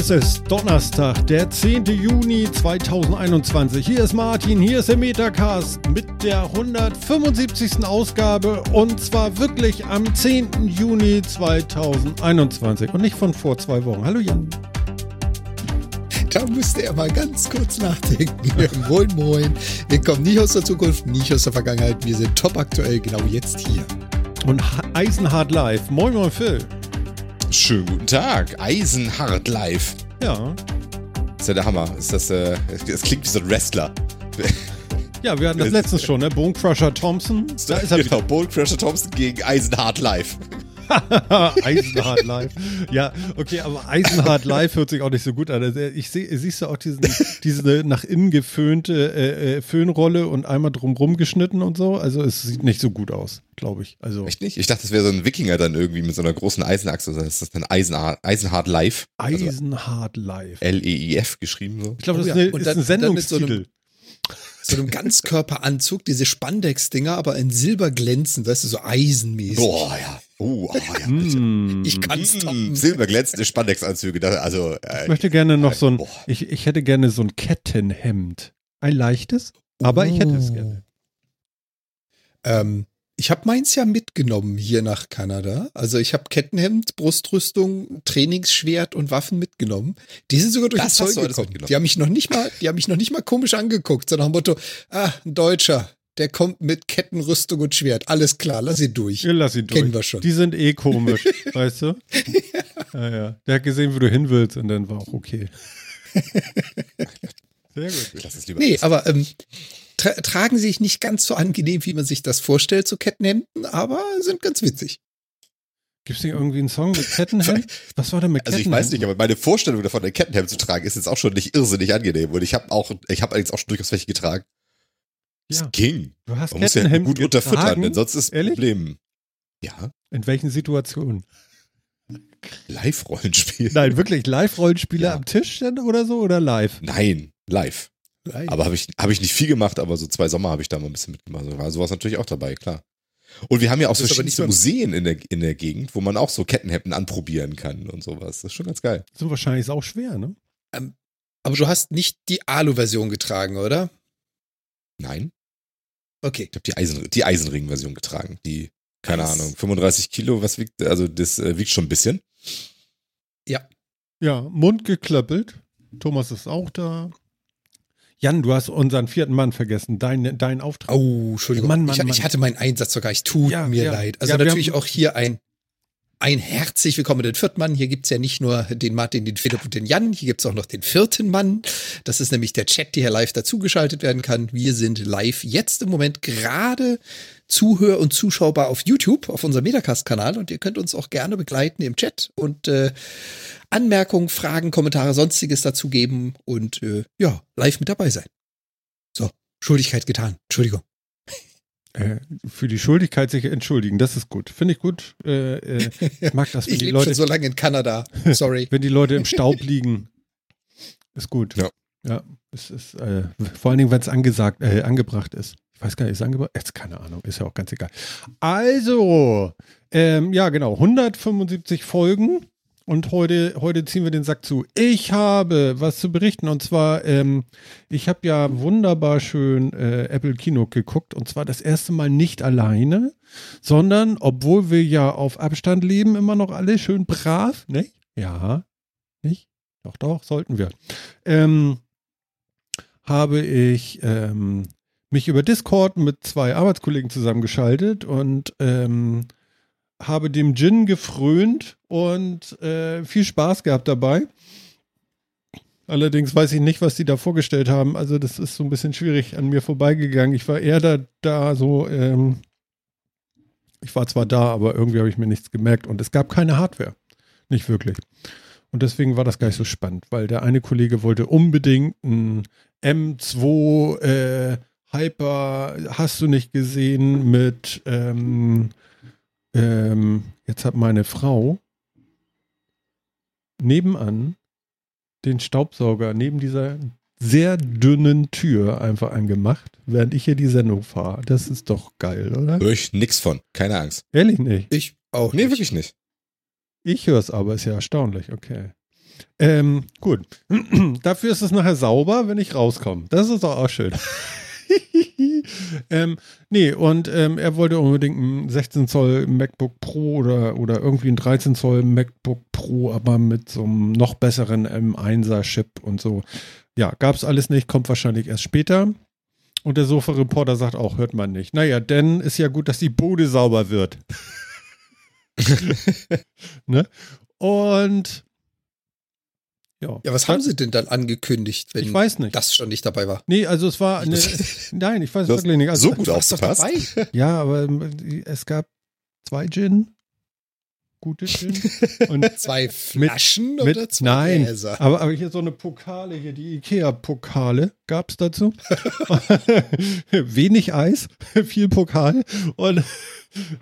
Es ist Donnerstag, der 10. Juni 2021. Hier ist Martin, hier ist der Metacast mit der 175. Ausgabe und zwar wirklich am 10. Juni 2021 und nicht von vor zwei Wochen. Hallo Jan. Da musste er mal ganz kurz nachdenken. moin, moin. Wir kommen nicht aus der Zukunft, nicht aus der Vergangenheit. Wir sind top aktuell, genau jetzt hier. Und Eisenhard live. Moin, moin, Phil. Schönen guten Tag. Eisenhart live. Ja. ist ja der Hammer. Ist das, äh, es klingt wie so ein Wrestler. Ja, wir hatten das letztens schon, ne? Bone Crusher Thompson. Da ist er genau, Bone Crusher Thompson gegen Eisenhart live. Eisenhart live. Ja, okay, aber Eisenhart live hört sich auch nicht so gut an. Also ich sehe, siehst du auch diesen, diese nach innen geföhnte äh, äh, Föhnrolle und einmal drumrum geschnitten und so. Also es sieht nicht so gut aus, glaube ich. Also Echt nicht? Ich dachte, das wäre so ein Wikinger dann irgendwie mit so einer großen Eisenachse. Das ist das dann Eisenhart, Eisenhart live. Also Eisenhart live. L-E-I-F geschrieben so. Ich glaube, das oh, ja. ist, eine, ist dann, ein Sendungstitel so einem Ganzkörperanzug, diese Spandex-Dinger, aber in Silber glänzend, weißt du, so eisenmäßig. Boah, ja. Oh, oh ja, mm. Ich kann es mm, Silberglänzende Spandex-Anzüge. Also, äh, ich möchte gerne noch so ein, ich, ich hätte gerne so ein Kettenhemd. Ein leichtes, aber oh. ich hätte es gerne. Ähm, ich habe meins ja mitgenommen hier nach Kanada. Also ich habe Kettenhemd, Brustrüstung, Trainingsschwert und Waffen mitgenommen. Die sind sogar durch das, Zoll gekommen. Die haben mich noch nicht mal, die haben mich noch nicht mal komisch angeguckt, sondern nach dem Motto, ah, ein Deutscher, der kommt mit Kettenrüstung und Schwert. Alles klar, lass ihn durch. Ja, lass ihn durch. Kennen wir schon. Die sind eh komisch, weißt du? ja. ja, ja. Der hat gesehen, wo du hin willst und dann war auch okay. Sehr gut. Ich lass es lieber nee, aber ähm, tra tragen sich nicht ganz so angenehm, wie man sich das vorstellt, so Kettenhemden, aber sind ganz witzig. Gibt es nicht irgendwie einen Song mit Kettenhemd? Was war denn mit Kettenhemd? Also ich weiß nicht, aber meine Vorstellung davon, ein Kettenhemd zu tragen, ist jetzt auch schon nicht irrsinnig angenehm. Und ich habe auch, ich habe allerdings auch schon durchaus welche getragen. Ja. Das ging. Du hast Man muss ja gut getragen, unterfüttern, denn sonst ist Ehrlich? Problem. Ja. In welchen Situationen? Live-Rollenspiel. Nein, wirklich Live-Rollenspiele ja. am Tisch denn oder so oder live? Nein, live. live. Aber habe ich, hab ich nicht viel gemacht, aber so zwei Sommer habe ich da mal ein bisschen mitgemacht. Also war sowas natürlich auch dabei, klar. Und wir haben ja auch so verschiedene Museen in der, in der Gegend, wo man auch so Kettenhemden anprobieren kann und sowas. Das ist schon ganz geil. Das ist wahrscheinlich auch schwer, ne? Ähm, aber du hast nicht die Alu-Version getragen, oder? Nein. Okay. Ich habe die, Eisen, die Eisenring-Version getragen. Die, keine nice. Ahnung, 35 Kilo, was wiegt, also das äh, wiegt schon ein bisschen. Ja. Ja, Mund geklöppelt. Thomas ist auch da. Jan, du hast unseren vierten Mann vergessen, dein, dein Auftrag. Oh, Entschuldigung. Mann, Mann, ich, Mann. ich hatte meinen Einsatz sogar. Ich tut ja, mir ja. leid. Also ja, natürlich auch hier ein ein herzlich willkommen den vierten Mann. Hier gibt's ja nicht nur den Martin, den Philipp und den Jan, hier gibt's auch noch den vierten Mann. Das ist nämlich der Chat, der hier live dazugeschaltet werden kann. Wir sind live jetzt im Moment gerade zuhör- und zuschaubar auf YouTube, auf unserem Metacast-Kanal und ihr könnt uns auch gerne begleiten im Chat und äh, Anmerkungen, Fragen, Kommentare, sonstiges dazu geben und äh, ja, live mit dabei sein. So, Schuldigkeit getan. Entschuldigung. Äh, für die Schuldigkeit sich entschuldigen, das ist gut. Finde ich gut. Äh, äh, ich mag das, wenn ich die Leute. schon so lange in Kanada. Sorry. wenn die Leute im Staub liegen, ist gut. Ja. Ja, es ist äh, vor allen Dingen, wenn es angesagt, äh, angebracht ist. Ich weiß gar nicht, ist angebracht? Jetzt keine Ahnung, ist ja auch ganz egal. Also, ähm, ja, genau, 175 Folgen. Und heute, heute ziehen wir den Sack zu. Ich habe was zu berichten und zwar, ähm, ich habe ja wunderbar schön äh, Apple Kino geguckt und zwar das erste Mal nicht alleine, sondern obwohl wir ja auf Abstand leben, immer noch alle schön brav, ne? Ja, nicht? Doch, doch, sollten wir. Ähm, habe ich ähm, mich über Discord mit zwei Arbeitskollegen zusammengeschaltet und ähm, habe dem Gin gefrönt und äh, viel Spaß gehabt dabei. Allerdings weiß ich nicht, was die da vorgestellt haben. Also das ist so ein bisschen schwierig an mir vorbeigegangen. Ich war eher da, da so, ähm, ich war zwar da, aber irgendwie habe ich mir nichts gemerkt und es gab keine Hardware. Nicht wirklich. Und deswegen war das gar nicht so spannend, weil der eine Kollege wollte unbedingt ein M2 äh, Hyper, hast du nicht gesehen, mit ähm, ähm, jetzt hat meine Frau nebenan den Staubsauger neben dieser sehr dünnen Tür einfach angemacht, während ich hier die Sendung fahre. Das ist doch geil, oder? Hör ich nix von. Keine Angst. Ehrlich nicht? Ich auch Nee, nicht. wirklich nicht. Ich höre es aber, ist ja erstaunlich, okay. Ähm, gut. Dafür ist es nachher sauber, wenn ich rauskomme. Das ist doch auch schön. ähm, nee, und ähm, er wollte unbedingt ein 16 Zoll MacBook Pro oder, oder irgendwie ein 13 Zoll MacBook Pro, aber mit so einem noch besseren M1er-Chip und so. Ja, gab es alles nicht, kommt wahrscheinlich erst später. Und der Sofa-Reporter sagt auch, hört man nicht. Naja, denn ist ja gut, dass die Bude sauber wird. ne? Und ja. ja, was haben sie denn dann angekündigt, wenn ich weiß nicht. das schon nicht dabei war? Nee, also es war eine, nein, ich weiß es wirklich nicht. Also, so gut aufgepasst. Ja, aber es gab zwei Gin, gute Gin und zwei Flaschen mit, oder zwei Nein, Gläser? Aber, aber hier so eine Pokale hier, die Ikea-Pokale gab es dazu. Wenig Eis, viel Pokal und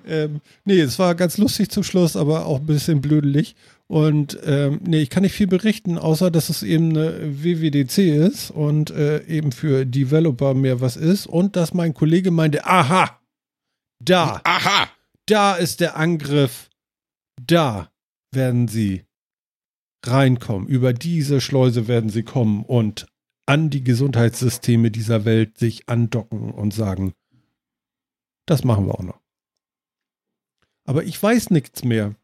ähm, nee, es war ganz lustig zum Schluss, aber auch ein bisschen blödelig. Und ähm, nee, ich kann nicht viel berichten, außer dass es eben eine WWDC ist und äh, eben für Developer mehr was ist. Und dass mein Kollege meinte, aha, da, aha, da ist der Angriff, da werden sie reinkommen. Über diese Schleuse werden sie kommen und an die Gesundheitssysteme dieser Welt sich andocken und sagen, das machen wir auch noch. Aber ich weiß nichts mehr.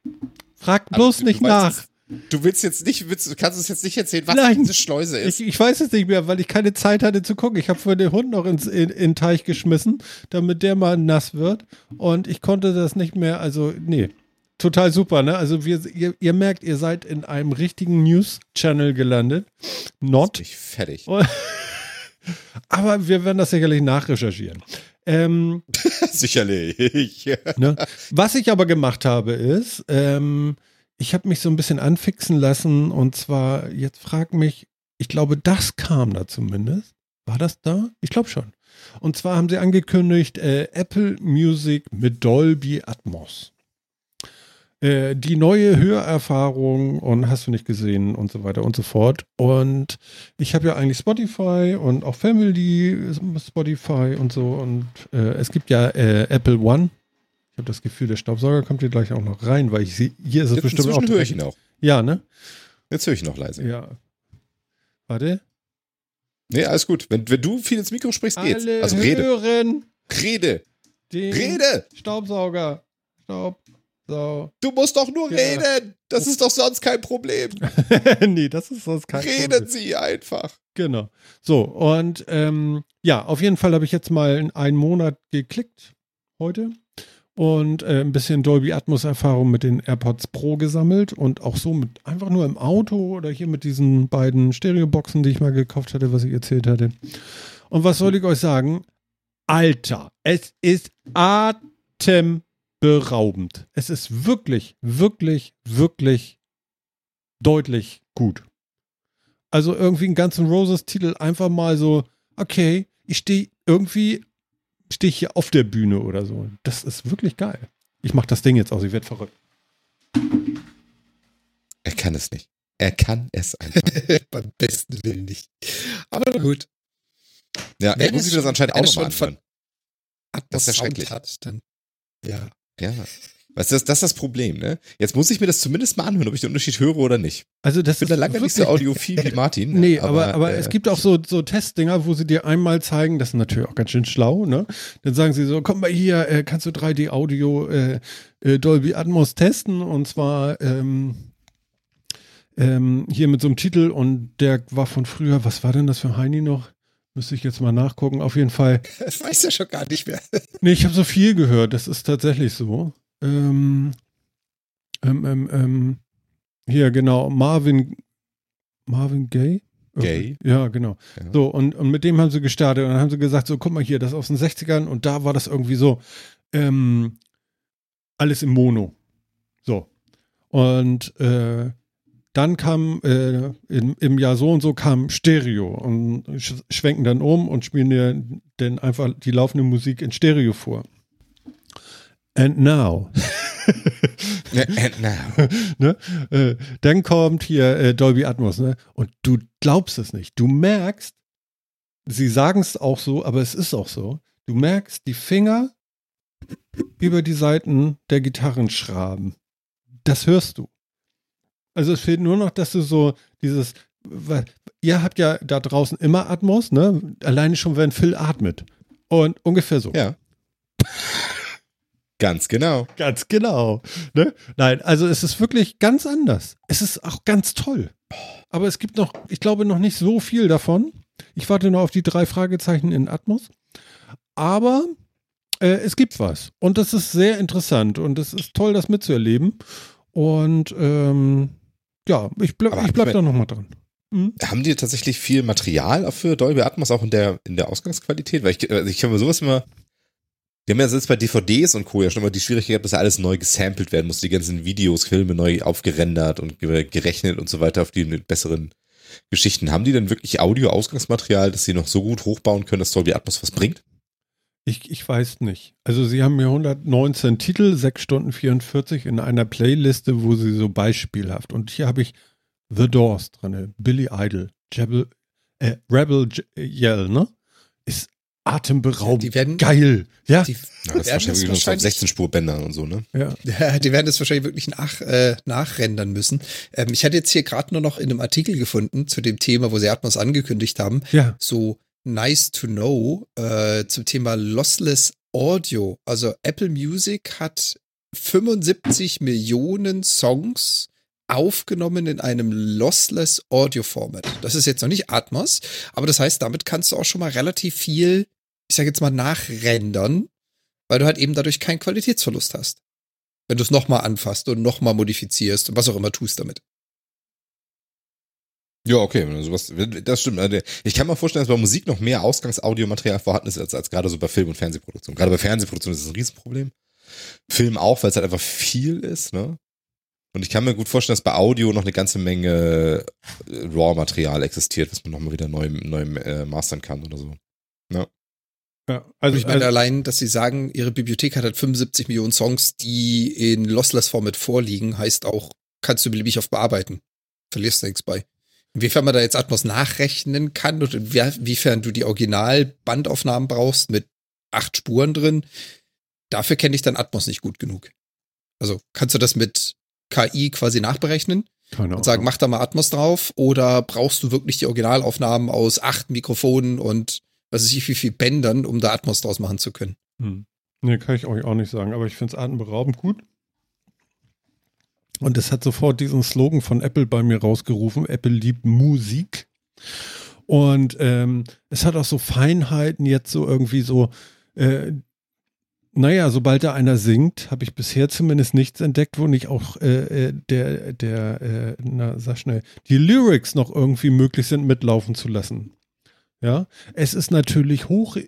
Frag bloß nicht nach. Es, du willst jetzt nicht, willst, du kannst uns jetzt nicht erzählen, was Nein, diese Schleuse ist. Ich, ich, weiß es nicht mehr, weil ich keine Zeit hatte zu gucken. Ich habe vorhin den Hund noch ins, in, in den Teich geschmissen, damit der mal nass wird. Und ich konnte das nicht mehr, also nee. Total super, ne? Also wir, ihr, ihr merkt, ihr seid in einem richtigen News-Channel gelandet. Not. Ich fertig. Aber wir werden das sicherlich nachrecherchieren. Ähm, Sicherlich. ne? Was ich aber gemacht habe, ist, ähm, ich habe mich so ein bisschen anfixen lassen und zwar, jetzt frag mich, ich glaube, das kam da zumindest. War das da? Ich glaube schon. Und zwar haben sie angekündigt, äh, Apple Music mit Dolby Atmos. Äh, die neue Hörerfahrung und hast du nicht gesehen und so weiter und so fort. Und ich habe ja eigentlich Spotify und auch Family Spotify und so. Und äh, es gibt ja äh, Apple One. Ich habe das Gefühl, der Staubsauger kommt hier gleich auch noch rein, weil ich sehe, hier ist es Jetzt bestimmt auch. höre ich ihn auch. Ja, ne? Jetzt höre ich noch leise. Ja. Warte. Nee, alles gut. Wenn, wenn du viel ins Mikro sprichst, geht's. Alle also rede. Hören rede. Rede. Staubsauger. Staub. So. Du musst doch nur ja. reden. Das ist doch sonst kein Problem. nee, das ist sonst kein reden Problem. Reden Sie einfach. Genau. So, und ähm, ja, auf jeden Fall habe ich jetzt mal einen Monat geklickt heute und äh, ein bisschen Dolby Atmos Erfahrung mit den AirPods Pro gesammelt und auch so mit einfach nur im Auto oder hier mit diesen beiden Stereoboxen, die ich mal gekauft hatte, was ich erzählt hatte. Und was soll ich euch sagen? Alter, es ist atem beraubend. Es ist wirklich, wirklich, wirklich deutlich gut. Also irgendwie einen ganzen Roses-Titel einfach mal so, okay, ich stehe irgendwie, stehe ich hier auf der Bühne oder so. Das ist wirklich geil. Ich mache das Ding jetzt aus, ich werde verrückt. Er kann es nicht. Er kann es einfach. Beim besten Willen nicht. Aber gut. Ja, wenn muss ich das anscheinend auch nochmal anfangen. Das ist ja schrecklich. Hat, dann, ja. Ja. Weißt du, das, das ist das Problem, ne? Jetzt muss ich mir das zumindest mal anhören, ob ich den Unterschied höre oder nicht. Also das ich bin da lange nicht so audiophil wie Martin. Nee, aber, aber, aber äh, es gibt auch so, so Testdinger, wo sie dir einmal zeigen, das ist natürlich auch ganz schön schlau, ne? Dann sagen sie so, komm mal hier, äh, kannst du 3D-Audio äh, äh, Dolby Atmos testen und zwar ähm, ähm, hier mit so einem Titel und der war von früher, was war denn das für Heini noch? Müsste ich jetzt mal nachgucken. Auf jeden Fall. Das weiß ja schon gar nicht mehr. nee, ich habe so viel gehört. Das ist tatsächlich so. Ähm, ähm, ähm, ähm hier, genau. Marvin. Marvin Gay? Gay? Ja, genau. Ja. So, und, und mit dem haben sie gestartet und dann haben sie gesagt: So, guck mal hier, das aus den 60ern und da war das irgendwie so. Ähm, alles im Mono. So. Und äh, dann kam äh, im, im Jahr so und so kam Stereo und sch schwenken dann um und spielen dir dann einfach die laufende Musik in Stereo vor. And now. And now. ne? äh, dann kommt hier äh, Dolby Atmos, ne? Und du glaubst es nicht. Du merkst, sie sagen es auch so, aber es ist auch so. Du merkst die Finger über die Seiten der Gitarren schraben. Das hörst du. Also es fehlt nur noch, dass du so dieses, ihr habt ja da draußen immer Atmos, ne? Alleine schon, wenn Phil atmet. Und ungefähr so. Ja. Ganz genau. Ganz genau. Ne? Nein, also es ist wirklich ganz anders. Es ist auch ganz toll. Aber es gibt noch, ich glaube, noch nicht so viel davon. Ich warte noch auf die drei Fragezeichen in Atmos. Aber äh, es gibt was. Und das ist sehr interessant. Und es ist toll, das mitzuerleben. Und ähm, ja, ich, bleib, ich bleib da nochmal dran. Mhm. Haben die tatsächlich viel Material für Dolby Atmos auch in der, in der Ausgangsqualität? Weil ich, also ich kann mir sowas immer die haben ja jetzt bei DVDs und Co. ja schon mal die Schwierigkeit, dass ja alles neu gesampelt werden muss, die ganzen Videos, Filme neu aufgerendert und gerechnet und so weiter auf die mit besseren Geschichten. Haben die denn wirklich Audio-Ausgangsmaterial, dass sie noch so gut hochbauen können, dass Dolby Atmos was bringt? Ich, ich weiß nicht. Also sie haben mir 119 Titel, 6 Stunden 44 in einer Playliste, wo sie so beispielhaft. Und hier habe ich The Doors drin, Billy Idol, Jebel, äh, Rebel Yell, ne? Ist atemberaubend. Die werden geil. Ja. Die ja, das werden wahrscheinlich, das wahrscheinlich 16 Spurbänder und so, ne? Ja. ja. Die werden das wahrscheinlich wirklich nach, äh, nachrendern müssen. Ähm, ich hatte jetzt hier gerade nur noch in einem Artikel gefunden zu dem Thema, wo sie Atmos angekündigt haben. Ja. So nice to know äh, zum Thema Lossless Audio. Also Apple Music hat 75 Millionen Songs aufgenommen in einem Lossless Audio Format. Das ist jetzt noch nicht Atmos, aber das heißt, damit kannst du auch schon mal relativ viel ich sage jetzt mal, nachrendern, weil du halt eben dadurch keinen Qualitätsverlust hast. Wenn du es nochmal anfasst und nochmal modifizierst und was auch immer tust damit. Ja, okay, sowas, das stimmt. Also, ich kann mir vorstellen, dass bei Musik noch mehr Ausgangsaudiomaterial vorhanden ist, als, als gerade so bei Film- und Fernsehproduktion. Gerade bei Fernsehproduktion ist es ein Riesenproblem. Film auch, weil es halt einfach viel ist, ne? Und ich kann mir gut vorstellen, dass bei Audio noch eine ganze Menge äh, RAW-Material existiert, was man nochmal wieder neu, neu äh, mastern kann oder so. Ja. Ja, also ich meine also, allein, dass sie sagen, ihre Bibliothek hat halt 75 Millionen Songs, die in Lossless Format vorliegen, heißt auch, kannst du beliebig oft bearbeiten. Verlierst du nichts bei. Inwiefern man da jetzt Atmos nachrechnen kann und inwiefern du die Original-Bandaufnahmen brauchst mit acht Spuren drin, dafür kenne ich dann Atmos nicht gut genug. Also kannst du das mit KI quasi nachberechnen? Keine und sagen, mach da mal Atmos drauf oder brauchst du wirklich die Originalaufnahmen aus acht Mikrofonen und was weiß ich, wie viel Bändern, um da Atmos draus machen zu können. Hm. Nee, kann ich euch auch nicht sagen, aber ich finde es atemberaubend gut. Und es hat sofort diesen Slogan von Apple bei mir rausgerufen: Apple liebt Musik. Und ähm, es hat auch so Feinheiten jetzt so irgendwie so, äh, naja, sobald da einer singt, habe ich bisher zumindest nichts entdeckt, wo nicht auch äh, äh, der, der, äh, na, sag schnell, die Lyrics noch irgendwie möglich sind, mitlaufen zu lassen. Ja, es ist natürlich hoch,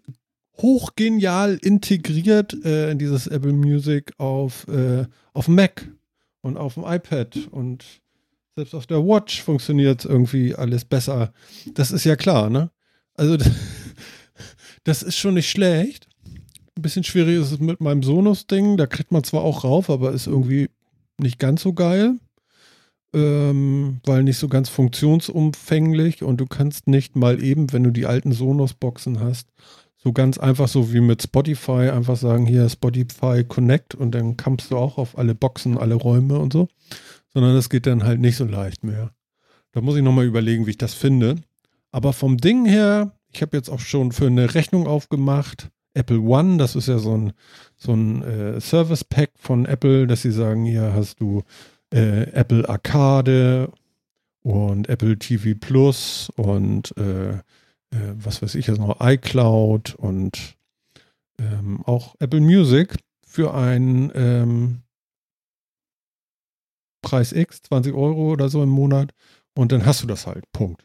hochgenial integriert äh, in dieses Apple Music auf, äh, auf Mac und auf dem iPad und selbst auf der Watch funktioniert irgendwie alles besser. Das ist ja klar, ne? Also das ist schon nicht schlecht. Ein bisschen schwierig ist es mit meinem Sonos-Ding. Da kriegt man zwar auch rauf, aber ist irgendwie nicht ganz so geil ähm, weil nicht so ganz funktionsumfänglich und du kannst nicht mal eben, wenn du die alten Sonos-Boxen hast, so ganz einfach so wie mit Spotify einfach sagen, hier Spotify Connect und dann kommst du auch auf alle Boxen, alle Räume und so, sondern das geht dann halt nicht so leicht mehr. Da muss ich nochmal überlegen, wie ich das finde. Aber vom Ding her, ich habe jetzt auch schon für eine Rechnung aufgemacht, Apple One, das ist ja so ein, so ein äh, Service Pack von Apple, dass sie sagen, hier hast du äh, Apple Arcade und Apple TV Plus und äh, äh, was weiß ich jetzt noch, iCloud und ähm, auch Apple Music für einen ähm, Preis X, 20 Euro oder so im Monat. Und dann hast du das halt. Punkt.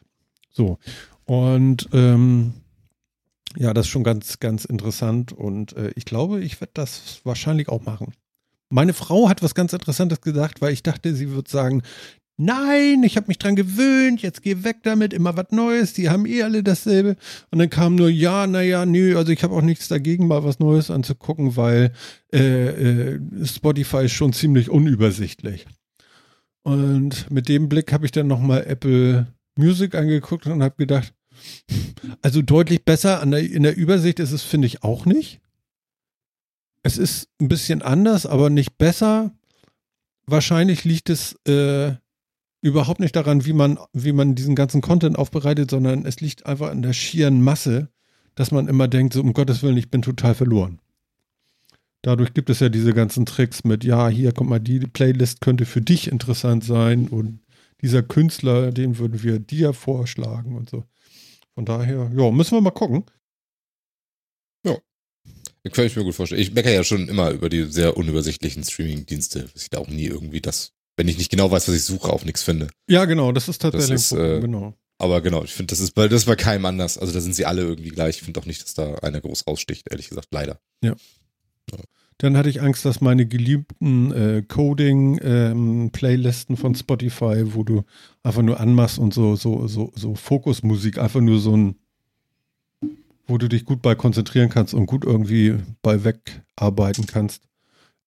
So. Und ähm, ja, das ist schon ganz, ganz interessant. Und äh, ich glaube, ich werde das wahrscheinlich auch machen. Meine Frau hat was ganz Interessantes gesagt, weil ich dachte, sie wird sagen, nein, ich habe mich dran gewöhnt, jetzt geh weg damit, immer was Neues, die haben eh alle dasselbe. Und dann kam nur, ja, naja, nö, also ich habe auch nichts dagegen, mal was Neues anzugucken, weil äh, äh, Spotify ist schon ziemlich unübersichtlich. Und mit dem Blick habe ich dann nochmal Apple Music angeguckt und habe gedacht, also deutlich besser der, in der Übersicht ist es, finde ich, auch nicht. Es ist ein bisschen anders, aber nicht besser. Wahrscheinlich liegt es äh, überhaupt nicht daran, wie man, wie man diesen ganzen Content aufbereitet, sondern es liegt einfach an der schieren Masse, dass man immer denkt, so um Gottes Willen, ich bin total verloren. Dadurch gibt es ja diese ganzen Tricks mit, ja, hier kommt mal, die Playlist könnte für dich interessant sein und dieser Künstler, den würden wir dir vorschlagen und so. Von daher, ja, müssen wir mal gucken. Ja. Kann ich mir gut vorstellen. Ich meckere ja schon immer über die sehr unübersichtlichen Streaming-Dienste, dass ich da auch nie irgendwie das, wenn ich nicht genau weiß, was ich suche, auch nichts finde. Ja, genau, das ist tatsächlich das ist, äh, genau. Aber genau, ich finde, das ist bei, das ist bei keinem anders. Also da sind sie alle irgendwie gleich. Ich finde auch nicht, dass da einer groß raussticht, ehrlich gesagt, leider. Ja. ja. Dann hatte ich Angst, dass meine geliebten äh, Coding-Playlisten ähm, von Spotify, wo du einfach nur anmachst und so, so, so, so Fokusmusik, einfach nur so ein, wo du dich gut bei konzentrieren kannst und gut irgendwie bei wegarbeiten kannst,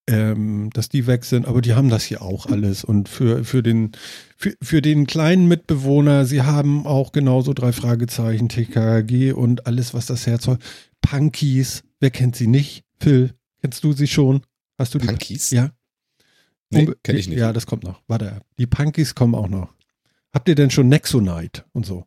ähm, dass die weg sind, aber die haben das hier auch alles. Und für, für, den, für, für den kleinen Mitbewohner, sie haben auch genauso drei Fragezeichen, TKG und alles, was das Herz soll. Punkies, wer kennt sie nicht? Phil, kennst du sie schon? Hast du die? Punkies? Ja. Nee, kenne ich nicht. Ja, das kommt noch. Warte, die Punkies kommen auch noch. Habt ihr denn schon Nexonite und so?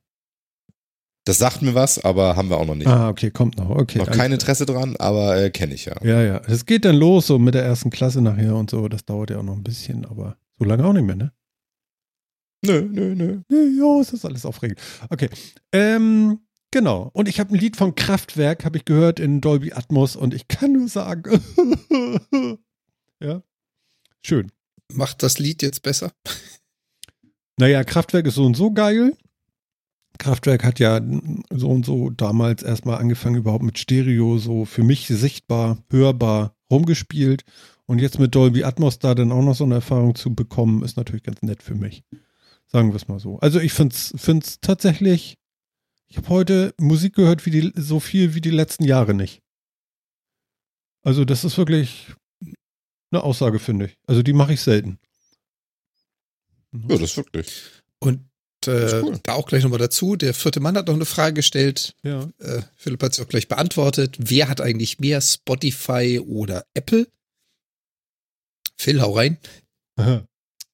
Das sagt mir was, aber haben wir auch noch nicht. Ah, okay, kommt noch. Okay. Noch kein Interesse dran, aber äh, kenne ich ja. Ja, ja. Es geht dann los, so mit der ersten Klasse nachher und so. Das dauert ja auch noch ein bisschen, aber so lange auch nicht mehr, ne? Nö, nö, nö. Ja, es ist alles aufregend. Okay. Ähm, genau. Und ich habe ein Lied von Kraftwerk, habe ich gehört in Dolby Atmos und ich kann nur sagen, ja, schön. Macht das Lied jetzt besser? Naja, Kraftwerk ist so und so geil. Kraftwerk hat ja so und so damals erstmal angefangen, überhaupt mit Stereo so für mich sichtbar, hörbar rumgespielt. Und jetzt mit Dolby Atmos da dann auch noch so eine Erfahrung zu bekommen, ist natürlich ganz nett für mich. Sagen wir es mal so. Also ich finde es tatsächlich, ich habe heute Musik gehört wie die, so viel wie die letzten Jahre nicht. Also das ist wirklich eine Aussage, finde ich. Also die mache ich selten. Ja, das wirklich. Und äh, cool. da auch gleich nochmal dazu. Der vierte Mann hat noch eine Frage gestellt. Ja. Äh, Philipp hat sie auch gleich beantwortet. Wer hat eigentlich mehr, Spotify oder Apple? Phil, hau rein.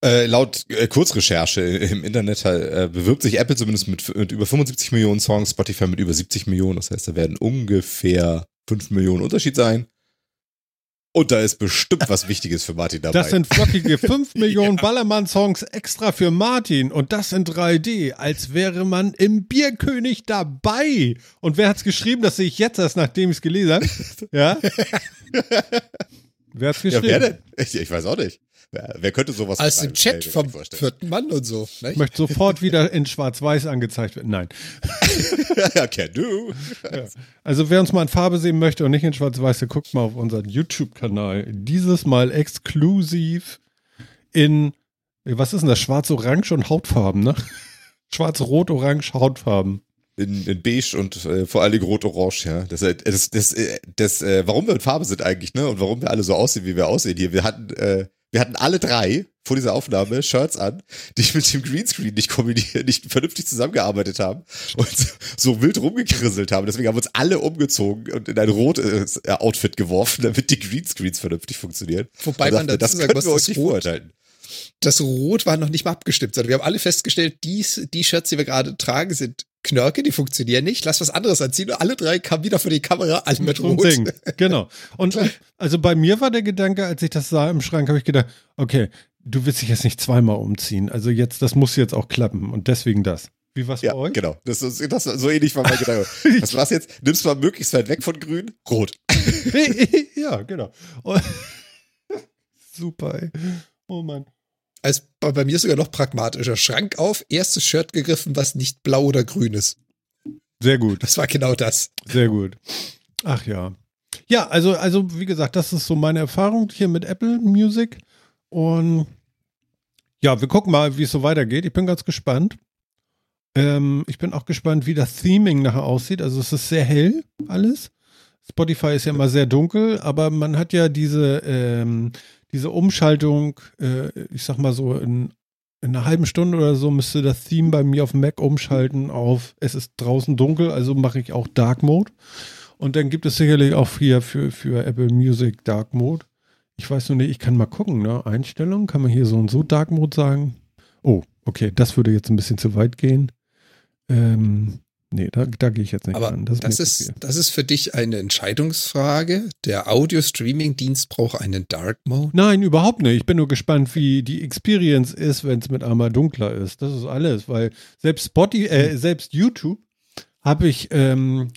Äh, laut äh, Kurzrecherche im Internet äh, bewirbt sich Apple zumindest mit, mit, über 75 Millionen Songs, Spotify mit über 70 Millionen. Das heißt, da werden ungefähr 5 Millionen Unterschied sein. Und da ist bestimmt was Wichtiges für Martin dabei. Das sind flockige 5 Millionen ja. Ballermann-Songs extra für Martin. Und das in 3D, als wäre man im Bierkönig dabei. Und wer hat's geschrieben? Das sehe ich jetzt erst, nachdem ich es gelesen habe. Ja? wer hat's geschrieben? Ja, wer denn? Ich, ich weiß auch nicht. Wer, wer könnte sowas Als im Chat vom vierten Mann und so. Nicht? Ich möchte sofort wieder in Schwarz-Weiß angezeigt werden. Nein. ja, can do. Ja. Also wer uns mal in Farbe sehen möchte und nicht in Schwarz-Weiß, der guckt mal auf unseren YouTube-Kanal. Dieses Mal exklusiv in, was ist denn das? Schwarz-Orange und Hautfarben, ne? Schwarz-Rot-Orange Hautfarben. In, in, beige und äh, vor allen Dingen rot-orange, ja. Das, äh, das, das, das, das äh, warum wir in Farbe sind eigentlich, ne? Und warum wir alle so aussehen, wie wir aussehen hier. Wir hatten äh, wir hatten alle drei vor dieser Aufnahme Shirts an, die mit dem Greenscreen nicht kombiniert, nicht vernünftig zusammengearbeitet haben und so, wild rumgekrisselt haben. Deswegen haben wir uns alle umgezogen und in ein rotes äh, Outfit geworfen, damit die Greenscreens vernünftig funktionieren. Wobei man dazu das sagen, können wir uns nicht beurteilen das Rot war noch nicht mal abgestimmt, sondern wir haben alle festgestellt, dies, die Shirts, die wir gerade tragen, sind Knörke, die funktionieren nicht. Lass was anderes anziehen. Und alle drei kamen wieder vor die Kamera, alle mit Rot. Ding. Genau. Und also bei mir war der Gedanke, als ich das sah im Schrank, habe ich gedacht, okay, du willst dich jetzt nicht zweimal umziehen. Also jetzt, das muss jetzt auch klappen. Und deswegen das. Wie war's ja, bei euch? Genau. Das ist, das so ähnlich war mein Gedanke. Was war's jetzt? Nimmst du mal möglichst weit weg von grün? Rot. ja, genau. Super, ey. Oh Mann als bei, bei mir sogar noch pragmatischer. Schrank auf, erstes Shirt gegriffen, was nicht blau oder grün ist. Sehr gut. Das war genau das. Sehr gut. Ach ja. Ja, also, also wie gesagt, das ist so meine Erfahrung hier mit Apple Music. Und ja, wir gucken mal, wie es so weitergeht. Ich bin ganz gespannt. Ähm, ich bin auch gespannt, wie das Theming nachher aussieht. Also es ist sehr hell alles. Spotify ist ja immer sehr dunkel, aber man hat ja diese, ähm, diese Umschaltung, äh, ich sag mal so, in, in einer halben Stunde oder so müsste das Theme bei mir auf Mac umschalten auf es ist draußen dunkel, also mache ich auch Dark Mode. Und dann gibt es sicherlich auch hier für, für Apple Music Dark Mode. Ich weiß nur nicht, ich kann mal gucken, ne? Einstellungen, kann man hier so und so Dark Mode sagen? Oh, okay, das würde jetzt ein bisschen zu weit gehen. Ähm, nee, da, da gehe ich jetzt nicht Aber ran. Das, das ist, das ist für dich eine Entscheidungsfrage. Der Audio-Streaming-Dienst braucht einen Dark Mode? Nein, überhaupt nicht. Ich bin nur gespannt, wie die Experience ist, wenn es mit einmal dunkler ist. Das ist alles, weil selbst Spotify, äh, selbst YouTube habe ich ähm,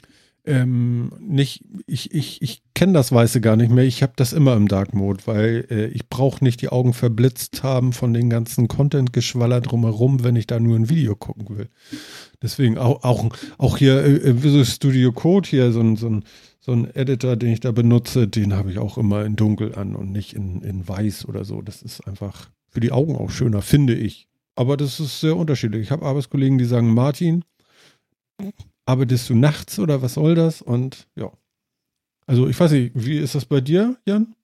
ähm, nicht, ich, ich, ich kenne das Weiße gar nicht mehr. Ich habe das immer im Dark Mode, weil äh, ich brauche nicht die Augen verblitzt haben von den ganzen Content-Geschwaller drumherum, wenn ich da nur ein Video gucken will. Deswegen auch, auch, auch hier äh, Visual Studio Code, hier so ein, so ein, so ein Editor, den ich da benutze, den habe ich auch immer in dunkel an und nicht in, in weiß oder so. Das ist einfach für die Augen auch schöner, finde ich. Aber das ist sehr unterschiedlich. Ich habe Arbeitskollegen, die sagen, Martin, arbeitest du nachts oder was soll das? Und ja. Also ich weiß nicht, wie ist das bei dir, Jan?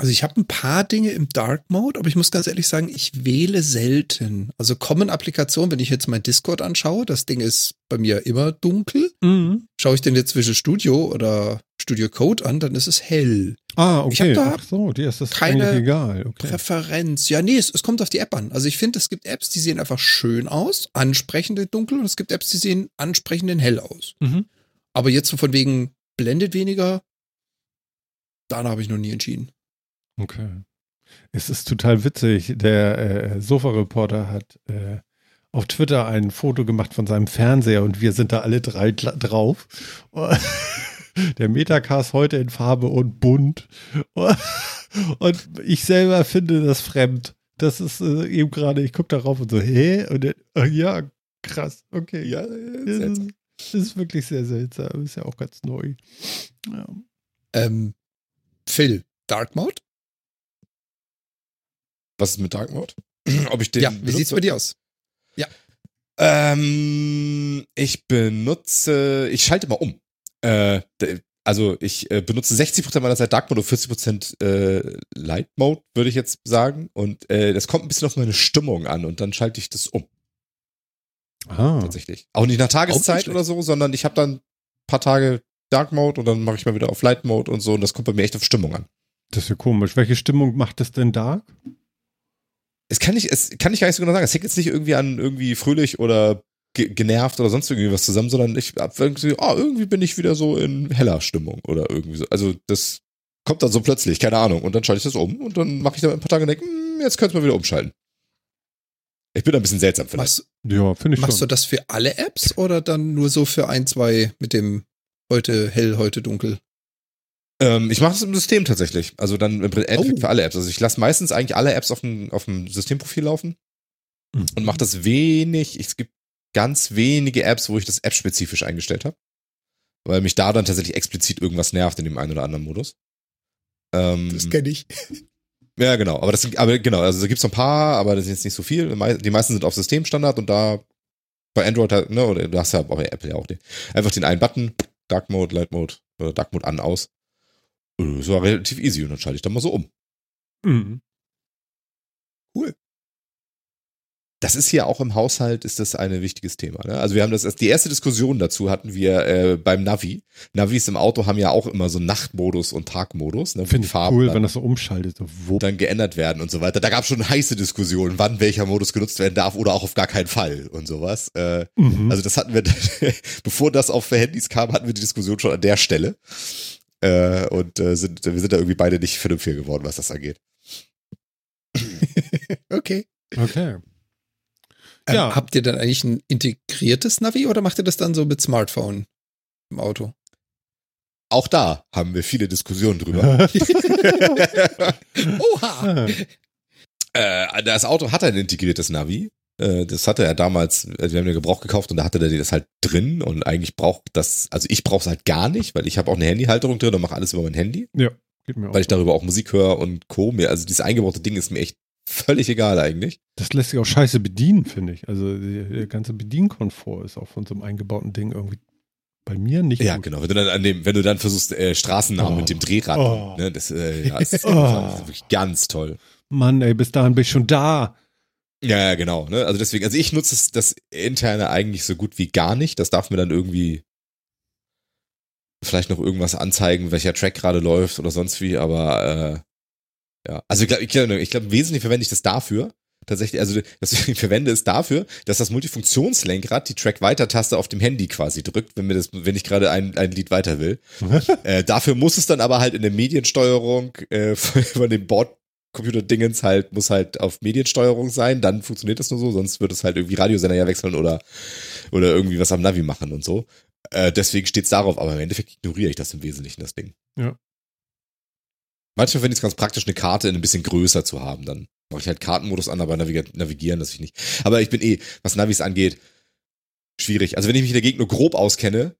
Also ich habe ein paar Dinge im Dark Mode, aber ich muss ganz ehrlich sagen, ich wähle selten. Also kommen Applikationen, wenn ich jetzt mein Discord anschaue, das Ding ist bei mir immer dunkel. Mhm. Schaue ich den jetzt zwischen Studio oder Studio Code an, dann ist es hell. Ah, okay. Ich habe da Ach so, dir ist das keine egal. Okay. Präferenz. Ja, nee, es, es, kommt auf die App an. Also ich finde, es gibt Apps, die sehen einfach schön aus, ansprechend in dunkel und es gibt Apps, die sehen ansprechend in hell aus. Mhm. Aber jetzt so von wegen blendet weniger, danach habe ich noch nie entschieden. Okay. Es ist total witzig. Der äh, Sofa-Reporter hat äh, auf Twitter ein Foto gemacht von seinem Fernseher und wir sind da alle drei drauf. der Metacast heute in Farbe und bunt. Und ich selber finde das fremd. Das ist äh, eben gerade, ich gucke darauf und so, hä? Und dann, oh ja, krass, okay. Ja, das ist, das ist, wirklich sehr seltsam. Ist ja auch ganz neu. Ja. Ähm, Phil, Dark Mode? Was ist mit Dark Mode? Ob ich den. Ja, wie sieht es bei dir aus? Ja. Ähm, ich benutze, ich schalte mal um. Äh, also ich äh, benutze 60% meiner Zeit Dark Mode und 40% äh, Light Mode, würde ich jetzt sagen. Und äh, das kommt ein bisschen auf meine Stimmung an und dann schalte ich das um. Ah. Tatsächlich. Auch nicht nach Tageszeit nicht oder so, sondern ich habe dann ein paar Tage Dark Mode und dann mache ich mal wieder auf Light Mode und so und das kommt bei mir echt auf Stimmung an. Das ist ja komisch. Welche Stimmung macht das denn Dark? Es kann ich, es kann ich gar nicht so genau sagen. Es hängt jetzt nicht irgendwie an irgendwie fröhlich oder ge genervt oder sonst irgendwie was zusammen, sondern ich hab irgendwie, oh, irgendwie bin ich wieder so in heller Stimmung oder irgendwie so. Also das kommt dann so plötzlich, keine Ahnung. Und dann schalte ich das um und dann mache ich da ein paar Tage und denke, hm, jetzt könnte man wieder umschalten. Ich bin ein bisschen seltsam vielleicht. Machst, ja, finde ich Machst schon. du das für alle Apps oder dann nur so für ein, zwei mit dem heute hell, heute dunkel? Ähm, ich mache das im System tatsächlich. Also dann im Endeffekt oh. für alle Apps. Also ich lasse meistens eigentlich alle Apps auf dem, auf dem Systemprofil laufen mhm. und mache das wenig. Es gibt ganz wenige Apps, wo ich das app-spezifisch eingestellt habe. Weil mich da dann tatsächlich explizit irgendwas nervt in dem einen oder anderen Modus. Ähm, das kenne ich. Ja, genau. Aber das sind, aber genau, also da gibt's noch ein paar, aber das ist jetzt nicht so viel. Die meisten sind auf Systemstandard und da bei Android halt, ne, oder du hast ja bei Apple ja auch den, einfach den einen Button, Dark Mode, Light Mode oder Dark Mode an, aus. Das war relativ easy und dann schalte ich dann mal so um. Mhm. Cool. Das ist hier auch im Haushalt, ist das ein wichtiges Thema. Ne? Also wir haben das, die erste Diskussion dazu hatten wir äh, beim Navi. Navis im Auto haben ja auch immer so Nachtmodus und Tagmodus. Ne, Finde ich cool, wenn das so umschaltet. Wo dann geändert werden und so weiter. Da gab es schon heiße Diskussionen, wann welcher Modus genutzt werden darf oder auch auf gar keinen Fall und sowas. Äh, mhm. Also das hatten wir, bevor das auf Handys kam, hatten wir die Diskussion schon an der Stelle. Äh, und äh, sind, wir sind da irgendwie beide nicht vernünftiger geworden, was das angeht. okay. Okay. Ähm, ja. Habt ihr dann eigentlich ein integriertes Navi oder macht ihr das dann so mit Smartphone im Auto? Auch da haben wir viele Diskussionen drüber. Oha! Äh, das Auto hat ein integriertes Navi. Äh, das hatte er damals, wir haben den Gebrauch gekauft und da hatte der das halt drin und eigentlich braucht das, also ich brauche es halt gar nicht, weil ich habe auch eine Handyhalterung drin und mache alles über mein Handy. Ja, geht mir auch. Weil ich darüber auch Musik höre und Co. Mir, also dieses eingebaute Ding ist mir echt völlig egal eigentlich. Das lässt sich auch scheiße bedienen, finde ich. Also der ganze Bedienkomfort ist auch von so einem eingebauten Ding irgendwie bei mir nicht. Ja, gut. genau. Wenn du dann an dem, wenn du dann versuchst, äh, Straßennamen oh. mit dem Drehrad, oh. ne, das, äh, ja, das ist oh. wirklich ganz toll. Mann, ey, bis dahin bin ich schon da. Ja, ja, genau. Ne? Also deswegen, also ich nutze das, das interne eigentlich so gut wie gar nicht. Das darf mir dann irgendwie vielleicht noch irgendwas anzeigen, welcher Track gerade läuft oder sonst wie, aber äh, ja. Also ich glaube, ich glaube, ich glaub, wesentlich verwende ich das dafür. tatsächlich, also das ich verwende es dafür, dass das Multifunktionslenkrad die Track-Weiter-Taste auf dem Handy quasi drückt, wenn mir das, wenn ich gerade ein, ein Lied weiter will. äh, dafür muss es dann aber halt in der Mediensteuerung äh, von dem Bordcomputer-Dingens halt, muss halt auf Mediensteuerung sein, dann funktioniert das nur so, sonst wird es halt irgendwie Radiosender ja wechseln oder, oder irgendwie was am Navi machen und so. Äh, deswegen steht es darauf, aber im Endeffekt ignoriere ich das im Wesentlichen, das Ding. Ja. Manchmal finde ich es ganz praktisch, eine Karte ein bisschen größer zu haben. Dann mache ich halt Kartenmodus an, aber navigieren das ich nicht. Aber ich bin eh, was Navis angeht, schwierig. Also wenn ich mich in der Gegend nur grob auskenne,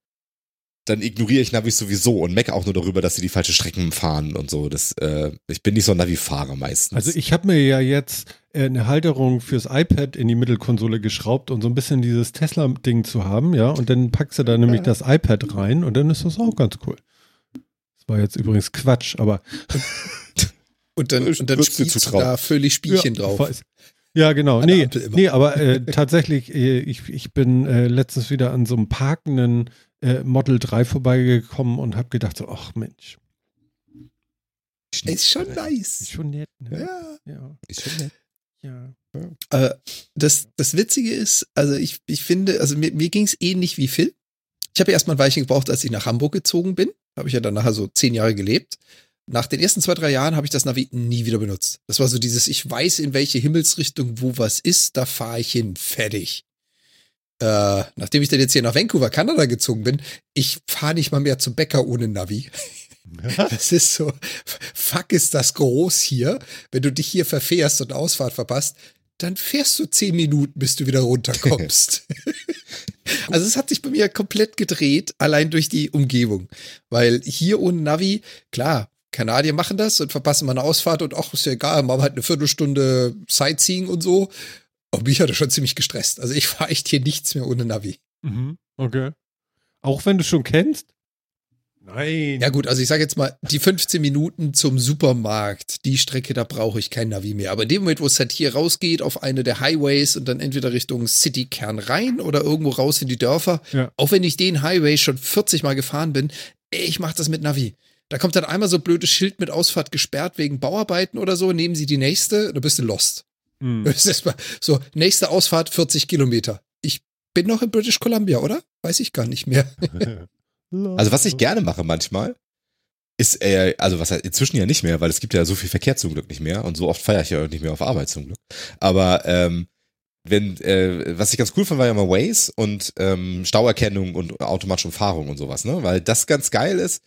dann ignoriere ich Navis sowieso und mecke auch nur darüber, dass sie die falsche Strecken fahren und so. Das, äh, ich bin nicht so ein Navi-Fahrer meistens. Also ich habe mir ja jetzt äh, eine Halterung fürs iPad in die Mittelkonsole geschraubt und so ein bisschen dieses Tesla-Ding zu haben, ja. Und dann packst du da nämlich das iPad rein und dann ist das auch ganz cool. Das war jetzt übrigens Quatsch, aber. und dann, und dann spielst du da völlig Spielchen ja, drauf. Weiß. Ja, genau. Nee, nee, aber äh, tatsächlich, äh, ich, ich bin äh, letztens wieder an so einem parkenden äh, Model 3 vorbeigekommen und habe gedacht so, ach Mensch. Ist schon nice. Ist schon nett. Ne? Ja. ja. Ist schon nett. Ja. Äh, das, das Witzige ist, also ich, ich finde, also mir, mir ging es ähnlich wie Phil. Ich habe erstmal ein Weilchen gebraucht, als ich nach Hamburg gezogen bin. Habe ich ja dann nachher so zehn Jahre gelebt. Nach den ersten zwei, drei Jahren habe ich das Navi nie wieder benutzt. Das war so dieses, ich weiß, in welche Himmelsrichtung wo was ist, da fahre ich hin, fertig. Äh, nachdem ich dann jetzt hier nach Vancouver, Kanada gezogen bin, ich fahre nicht mal mehr zum Bäcker ohne Navi. Das ist so, fuck ist das groß hier. Wenn du dich hier verfährst und Ausfahrt verpasst, dann fährst du zehn Minuten, bis du wieder runterkommst. also es hat sich bei mir komplett gedreht, allein durch die Umgebung. Weil hier ohne Navi, klar, Kanadier machen das und verpassen mal eine Ausfahrt und ach, ist ja egal, machen wir halt eine Viertelstunde Sightseeing und so. Aber mich hat das schon ziemlich gestresst. Also ich fahre echt hier nichts mehr ohne Navi. Mhm, okay. Auch wenn du schon kennst? Nein. Ja gut, also ich sage jetzt mal, die 15 Minuten zum Supermarkt, die Strecke, da brauche ich kein Navi mehr. Aber in dem Moment, wo es halt hier rausgeht auf eine der Highways und dann entweder Richtung Citykern rein oder irgendwo raus in die Dörfer, ja. auch wenn ich den Highway schon 40 Mal gefahren bin, ich mache das mit Navi. Da kommt dann einmal so blödes Schild mit Ausfahrt gesperrt wegen Bauarbeiten oder so, nehmen Sie die nächste, da bist du lost. Hm. Das ist mal so, nächste Ausfahrt 40 Kilometer. Ich bin noch in British Columbia, oder? Weiß ich gar nicht mehr. Also was ich gerne mache manchmal, ist, äh, also was inzwischen ja nicht mehr, weil es gibt ja so viel Verkehr zum Glück nicht mehr und so oft feiere ich ja nicht mehr auf Arbeit zum Glück. Aber ähm, wenn, äh, was ich ganz cool fand, war ja immer Waze und ähm, Stauerkennung und automatische Umfahrung und sowas, ne? Weil das ganz geil ist.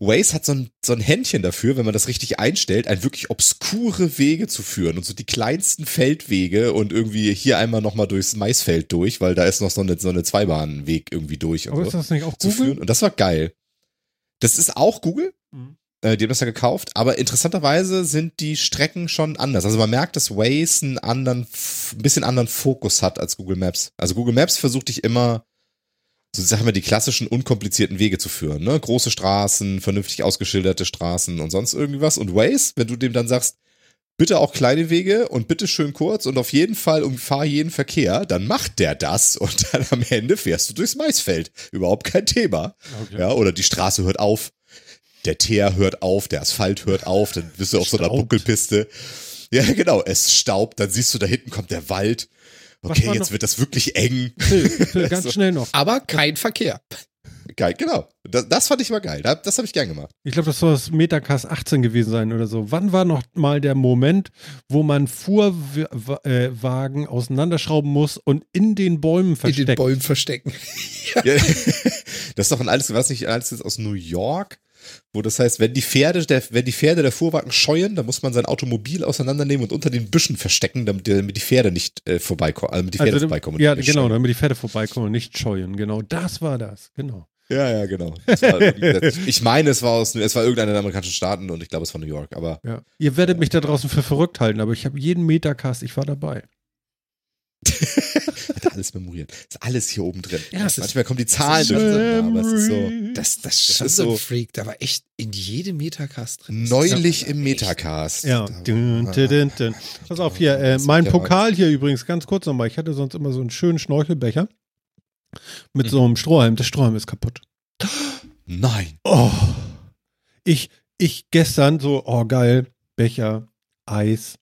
Waze hat so ein, so ein Händchen dafür, wenn man das richtig einstellt, ein wirklich obskure Wege zu führen und so die kleinsten Feldwege und irgendwie hier einmal nochmal durchs Maisfeld durch, weil da ist noch so eine, so eine Zweibahnweg irgendwie durch. Aber so, ist das nicht auch Google? Führen. Und das war geil. Das ist auch Google. Mhm. Äh, die haben das ja gekauft, aber interessanterweise sind die Strecken schon anders. Also man merkt, dass Waze einen anderen, ein bisschen anderen Fokus hat als Google Maps. Also Google Maps versucht dich immer so sagen wir die klassischen unkomplizierten Wege zu führen, ne? Große Straßen, vernünftig ausgeschilderte Straßen und sonst irgendwas. Und Waze, wenn du dem dann sagst, bitte auch kleine Wege und bitte schön kurz und auf jeden Fall umfahr jeden Verkehr, dann macht der das und dann am Ende fährst du durchs Maisfeld. Überhaupt kein Thema. Okay. Ja, oder die Straße hört auf, der Teer hört auf, der Asphalt hört auf, dann bist du auf so einer Buckelpiste. Ja, genau, es staubt, dann siehst du, da hinten kommt der Wald okay, jetzt wird das wirklich eng. Phil, Phil, ganz so. schnell noch. Aber kein Verkehr. Geil, genau. Das, das fand ich mal geil. Das, das habe ich gern gemacht. Ich glaube, das soll das Metacast 18 gewesen sein oder so. Wann war noch mal der Moment, wo man Fuhrwagen äh, auseinanderschrauben muss und in den Bäumen verstecken? In den Bäumen verstecken. ja. das ist doch ein altes, was nicht, ein altes aus New York wo das heißt, wenn die Pferde der, wenn die Pferde der Fuhrwagen scheuen, dann muss man sein Automobil auseinandernehmen und unter den Büschen verstecken, damit, damit die Pferde nicht äh, vorbeikommen, damit die Pferde also, vorbeikommen. Ja, genau, scheuen. damit die Pferde vorbeikommen und nicht scheuen. Genau, das war das, genau. Ja, ja, genau. War, ich meine, es war aus, es war irgendeiner der amerikanischen Staaten und ich glaube, es war New York, aber. Ja. Ihr werdet mich da draußen für verrückt halten, aber ich habe jeden Metacast, ich war dabei. Hat alles memoriert. Ist alles hier oben drin. Ja, Manchmal kommen die Zahlen durcheinander, aber es ist so. Das, das, das ist so ein Freak. Da war echt in jedem Metacast drin. Neulich im Metacast. Ja. Dün, dün, dün, Pass auf hier, äh, mein Pokal hier übrigens, ganz kurz nochmal. Ich hatte sonst immer so einen schönen Schnorchelbecher mit mhm. so einem Strohhalm. Der Strohhalm ist kaputt. Nein. Oh. Ich, ich gestern so, oh geil, Becher, Eis,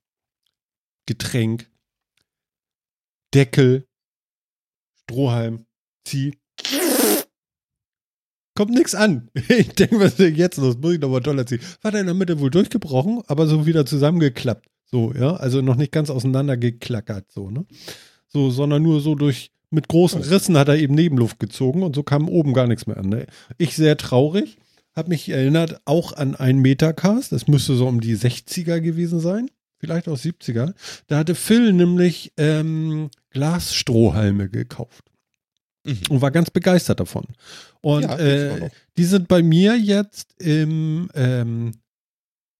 Getränk, Deckel, Strohhalm, zieh. Kommt nix an. Ich denke, was ist denn jetzt los? Muss ich nochmal toll erzählen. War da in der Mitte wohl durchgebrochen, aber so wieder zusammengeklappt. So, ja. Also noch nicht ganz auseinandergeklackert, so, ne? So, sondern nur so durch, mit großen Rissen hat er eben Nebenluft gezogen und so kam oben gar nichts mehr an. Ne? Ich sehr traurig, habe mich erinnert auch an einen Metacast, das müsste so um die 60er gewesen sein, vielleicht auch 70er. Da hatte Phil nämlich ähm, Glasstrohhalme gekauft mhm. und war ganz begeistert davon. Und ja, äh, die sind bei mir jetzt im, ähm,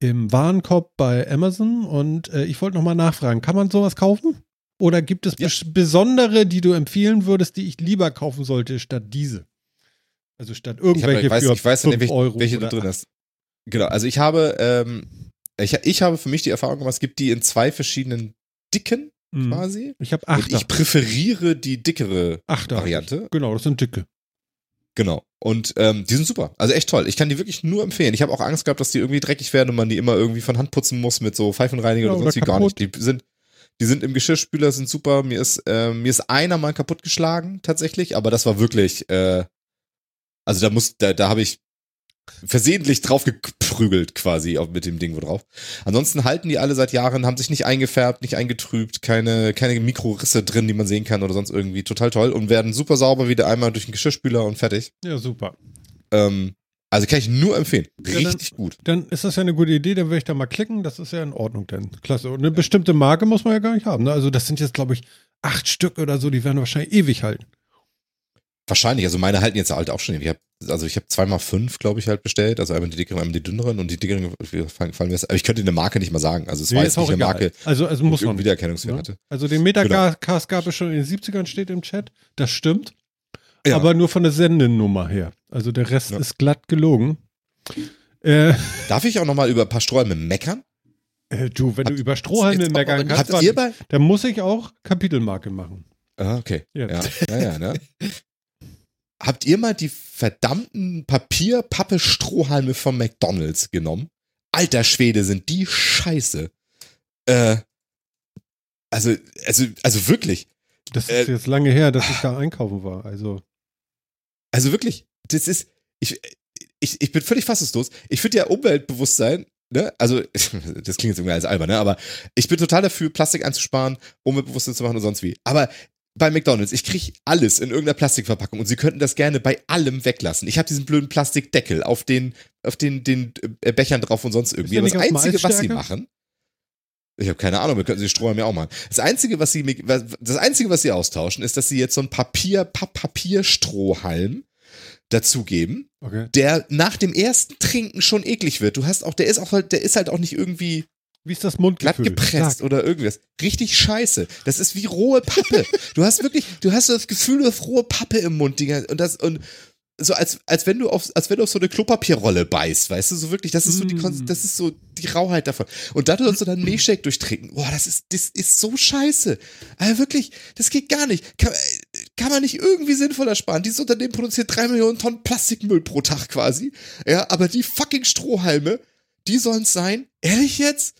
im Warenkorb bei Amazon und äh, ich wollte nochmal nachfragen, kann man sowas kaufen? Oder gibt es ja. besondere, die du empfehlen würdest, die ich lieber kaufen sollte, statt diese? Also statt irgendwelche ich, hab, ich weiß, für ich weiß 5 welche, Euro welche du drin hast. Genau, also ich habe, ähm, ich, ich habe für mich die Erfahrung gemacht, es gibt die in zwei verschiedenen Dicken mhm. quasi. Ich habe acht. Und ich präferiere die dickere Achter. Variante. Genau, das sind dicke. Genau. Und ähm, die sind super. Also echt toll. Ich kann die wirklich nur empfehlen. Ich habe auch Angst gehabt, dass die irgendwie dreckig werden und man die immer irgendwie von Hand putzen muss mit so Pfeifenreiniger genau, oder sonst wie gar nicht. Die sind, die sind im Geschirrspüler, sind super. Mir ist, äh, mir ist einer mal kaputtgeschlagen, tatsächlich, aber das war wirklich, äh, also da muss, da, da habe ich versehentlich drauf geprügelt quasi mit dem Ding wo drauf. Ansonsten halten die alle seit Jahren, haben sich nicht eingefärbt, nicht eingetrübt, keine, keine Mikrorisse drin, die man sehen kann oder sonst irgendwie. Total toll und werden super sauber wieder einmal durch den Geschirrspüler und fertig. Ja, super. Ähm, also kann ich nur empfehlen. Richtig ja, dann, gut. Dann ist das ja eine gute Idee, dann würde ich da mal klicken. Das ist ja in Ordnung denn. Klasse. Und eine bestimmte Marke muss man ja gar nicht haben. Ne? Also das sind jetzt, glaube ich, acht Stück oder so, die werden wahrscheinlich ewig halten. Wahrscheinlich, also meine halten jetzt halt auch schon. Ich hab, also ich habe zweimal fünf, glaube ich, halt bestellt. Also einmal die dickeren, einmal die dünneren und die dickeren fallen, fallen mir. Aber ich könnte eine Marke nicht mal sagen. Also es nee, war jetzt nicht eine Marke. Also, also muss man. Wiedererkennungswert ne? Also den Metacast genau. gab es schon in den 70ern, steht im Chat. Das stimmt. Ja. Aber nur von der Sendennummer her. Also der Rest ja. ist glatt gelogen. Äh, Darf ich auch nochmal über ein paar Strohhalme meckern? Äh, du, wenn habt, du über Strohhalme meckern kannst, dann muss ich auch Kapitelmarke machen. Ah, okay. Ja, ja, ja, ja ne? habt ihr mal die verdammten Papier-Pappe-Strohhalme von McDonalds genommen? Alter Schwede, sind die scheiße. Äh, also, also, also wirklich. Das ist äh, jetzt lange her, dass ich da einkaufen war. Also. Also wirklich, das ist, ich, ich, ich bin völlig fassungslos. Ich finde ja Umweltbewusstsein, ne, also, das klingt jetzt irgendwie als albern, ne, aber ich bin total dafür, Plastik einzusparen, Umweltbewusstsein zu machen und sonst wie. Aber bei McDonalds, ich kriege alles in irgendeiner Plastikverpackung und sie könnten das gerne bei allem weglassen. Ich habe diesen blöden Plastikdeckel auf den, auf den, den äh, Bechern drauf und sonst irgendwie. Aber das Einzige, was sie machen, ich habe keine Ahnung, wir könnten sie Strohhalme ja auch machen. Das Einzige, was sie, das Einzige, was sie austauschen, ist, dass sie jetzt so ein Papier, Papierstrohhalm dazugeben, okay. der nach dem ersten Trinken schon eklig wird. Du hast auch, der ist auch halt, der ist halt auch nicht irgendwie wie ist das Mundgefühl? Glatt gepresst Sag. oder irgendwas. Richtig scheiße. Das ist wie rohe Pappe. du hast wirklich, du hast so das Gefühl, du hast rohe Pappe im Mund. Und das, und so als, als wenn du auf, als wenn du auf so eine Klopapierrolle beißt, weißt du, so wirklich, das ist so die, mm. das ist so die Rauheit davon. Und da sollst du dann Milchshake durchtrinken. Boah, das ist, das ist so scheiße. Aber wirklich, das geht gar nicht. Kann, kann man nicht irgendwie sinnvoller sparen. Dieses Unternehmen produziert drei Millionen Tonnen Plastikmüll pro Tag quasi. Ja, aber die fucking Strohhalme, die sollen es sein. Ehrlich jetzt?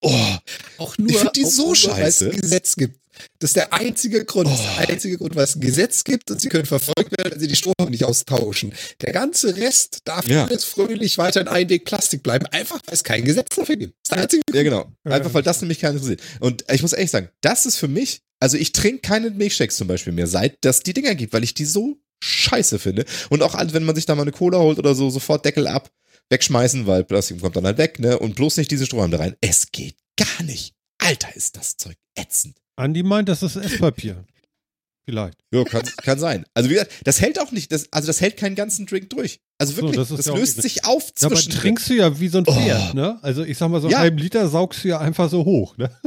Oh, auch nur, ich die so scheiße. weil es ein Gesetz gibt. Das ist der einzige Grund, oh. das einzige Grund, weil es ein Gesetz gibt und sie können verfolgt werden, wenn sie die Strohhalme nicht austauschen. Der ganze Rest darf ja. jetzt fröhlich weiter in Einweg Plastik bleiben, einfach weil es kein Gesetz dafür gibt. Das ist der einzige Grund. Ja, genau. Einfach weil das nämlich keinen interessiert. Und ich muss ehrlich sagen, das ist für mich, also ich trinke keine Milchshakes zum Beispiel mehr, seit das die Dinger gibt, weil ich die so scheiße finde. Und auch wenn man sich da mal eine Cola holt oder so, sofort Deckel ab wegschmeißen, weil Plastik kommt dann halt weg, ne? Und bloß nicht diese Strohhalme da rein. Es geht gar nicht. Alter, ist das Zeug ätzend. Andi meint, das ist Esspapier. Vielleicht. Ja, kann, kann sein. Also wie gesagt, das hält auch nicht, das, also das hält keinen ganzen Drink durch. Also wirklich, so, das, das ja löst sich auf zwischen. Ja, aber trinkst du ja wie so ein Pferd, oh. ne? Also ich sag mal, so ja. einen halben Liter saugst du ja einfach so hoch, ne?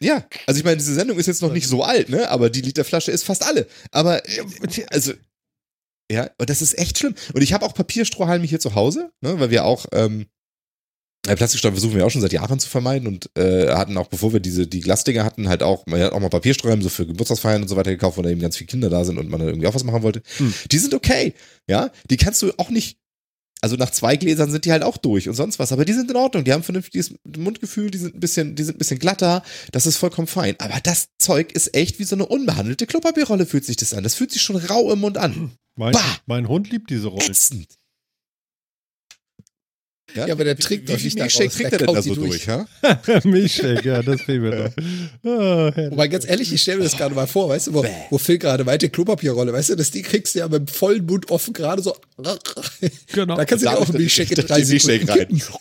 Ja, also ich meine, diese Sendung ist jetzt noch nicht so alt, ne? Aber die Literflasche ist fast alle. Aber also ja, und das ist echt schlimm. Und ich habe auch Papierstrohhalme hier zu Hause, ne, weil wir auch ähm, Plastikstoffe versuchen wir auch schon seit Jahren zu vermeiden und äh, hatten auch, bevor wir diese die Glasdinger hatten, halt auch, man hat auch mal Papierstrohhalme so für Geburtstagsfeiern und so weiter gekauft, wo da eben ganz viele Kinder da sind und man da irgendwie auch was machen wollte. Hm. Die sind okay, ja, die kannst du auch nicht also nach zwei Gläsern sind die halt auch durch und sonst was. Aber die sind in Ordnung. Die haben vernünftiges Mundgefühl, die sind ein bisschen, die sind ein bisschen glatter. Das ist vollkommen fein. Aber das Zeug ist echt wie so eine unbehandelte Klopapierrolle fühlt sich das an. Das fühlt sich schon rau im Mund an. Mein, mein Hund liebt diese Rolle. Ätzend. Ja, ja aber der trinkt doch nicht Milchshake trinkt er denn da so durch, ha? Milchshake, ja, das fehlt mir doch. Oh, Wobei, ganz ehrlich, ich stelle mir das gerade mal vor, weißt du, wo, wo Phil gerade meinte, Klopapierrolle, weißt du, das Ding kriegst du ja mit dem vollen Mund offen gerade so. Genau. Da kannst du ja auch einen Milchshake in drei Sekunden rein.